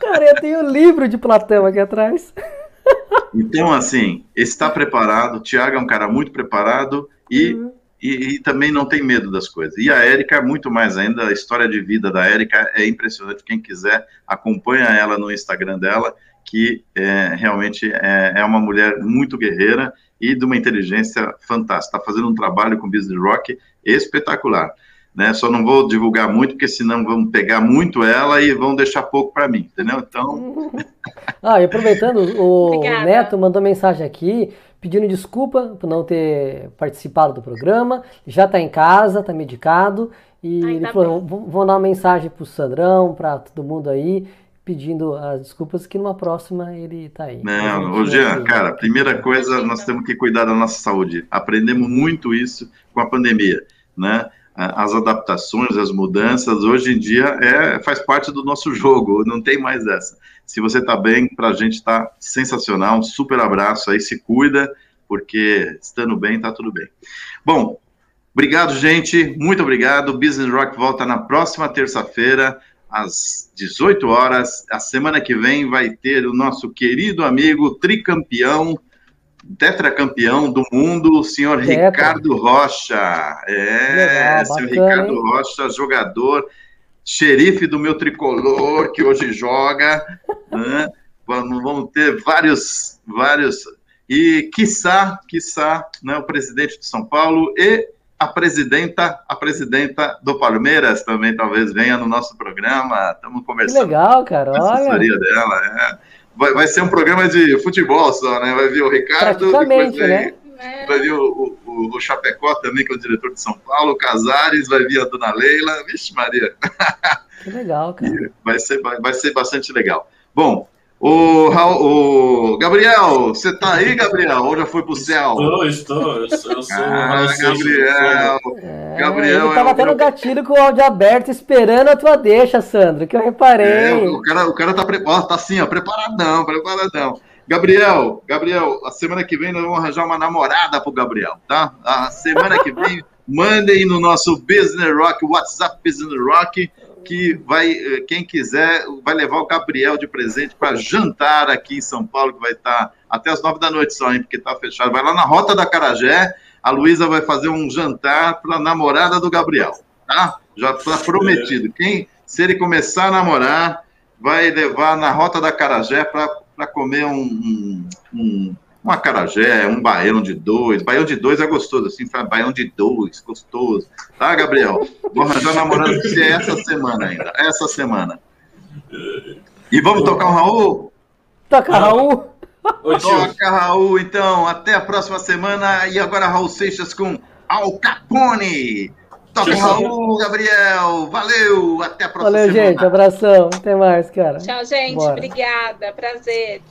Cara, eu tenho o um livro de Platão aqui atrás. Então, assim, está preparado, o Tiago é um cara muito preparado e, uhum. e, e, também não tem medo das coisas. E a Érica, muito mais ainda, a história de vida da Érica é impressionante. Quem quiser, acompanha ela no Instagram dela, que é, realmente é, é, uma mulher muito guerreira e de uma inteligência fantástica. Está fazendo um trabalho com Business Rock espetacular. Né? Só não vou divulgar muito, porque senão vão pegar muito ela e vão deixar pouco para mim, entendeu? Então. ah, e aproveitando, o Obrigada. Neto mandou mensagem aqui pedindo desculpa por não ter participado do programa. Já está em casa, está medicado. E Ai, ele tá falou: vou dar uma mensagem para o Sandrão, para todo mundo aí, pedindo as desculpas que numa próxima ele está aí. Não, ô Jean, cara, primeira coisa, nós temos que cuidar da nossa saúde. Aprendemos muito isso com a pandemia, né? As adaptações, as mudanças, hoje em dia é, faz parte do nosso jogo, não tem mais essa. Se você está bem, para a gente está sensacional, um super abraço aí, se cuida, porque estando bem, está tudo bem. Bom, obrigado, gente, muito obrigado. Business Rock volta na próxima terça-feira, às 18 horas. A semana que vem vai ter o nosso querido amigo tricampeão, tetracampeão do mundo, o senhor Tetra. Ricardo Rocha. É, Legal, senhor bacana, Ricardo hein? Rocha, jogador, xerife do meu tricolor, que hoje joga. né? Vamos, vamos ter vários, vários. E, quiçá, quiçá, né, o presidente de São Paulo e a presidenta, a presidenta do Palmeiras também talvez venha no nosso programa. Estamos Que conversando legal, cara. com a Olha, assessoria dela. é. Vai, vai ser um programa de futebol só, né? Vai vir o Ricardo, depois vem, né? vai vir o, o, o Chapecó também, que é o diretor de São Paulo, o Casares, vai vir a Dona Leila. Vixe, Maria, Que legal, cara. vai ser, vai, vai ser bastante legal. Bom, o, Raul- o Gabriel, você tá aí, Gabriel? Ou já foi pro céu? Estou, estou. Eu sou, eu sou Ah, Gabriel. É, Gabriel ele tava é até no gatilho com o áudio aberto, esperando a tua deixa, Sandro, que eu É, reparei. o cara, o cara tá, pre- ó, tá assim, ó, preparadão, preparadão. Gabriel, Gabriel, a semana que vem nós vamos arranjar uma namorada pro Gabriel, tá? A semana que vem, mandem no nosso Business Rock, WhatsApp Business Rock, que vai, eh, quem quiser, vai levar o Gabriel de presente para jantar aqui em São Paulo, que vai estar até as nove da noite só, hein, porque tá fechado. Vai lá na Rota da Carajé, a Luísa vai fazer um jantar para namorada do Gabriel, tá? Já tá prometido. Quem, se ele começar a namorar, vai levar na Rota da Carajé para comer um, um, um, um acarajé, um baião de dois. Baião de dois é gostoso, assim, baião de dois, gostoso. Tá, Gabriel? Vou arranjar namorado pra você essa semana ainda, essa semana. E vamos tocar um Raul? Toca, Raul. Ô, Toca, Raul, então. Até a próxima semana. E agora, Raul Seixas com Al Capone. Toca, Tchau. Raul, Gabriel. Valeu. Até a próxima Valeu, semana. gente. Abração. Até mais, cara. Tchau, gente. Bora. Obrigada. Prazer.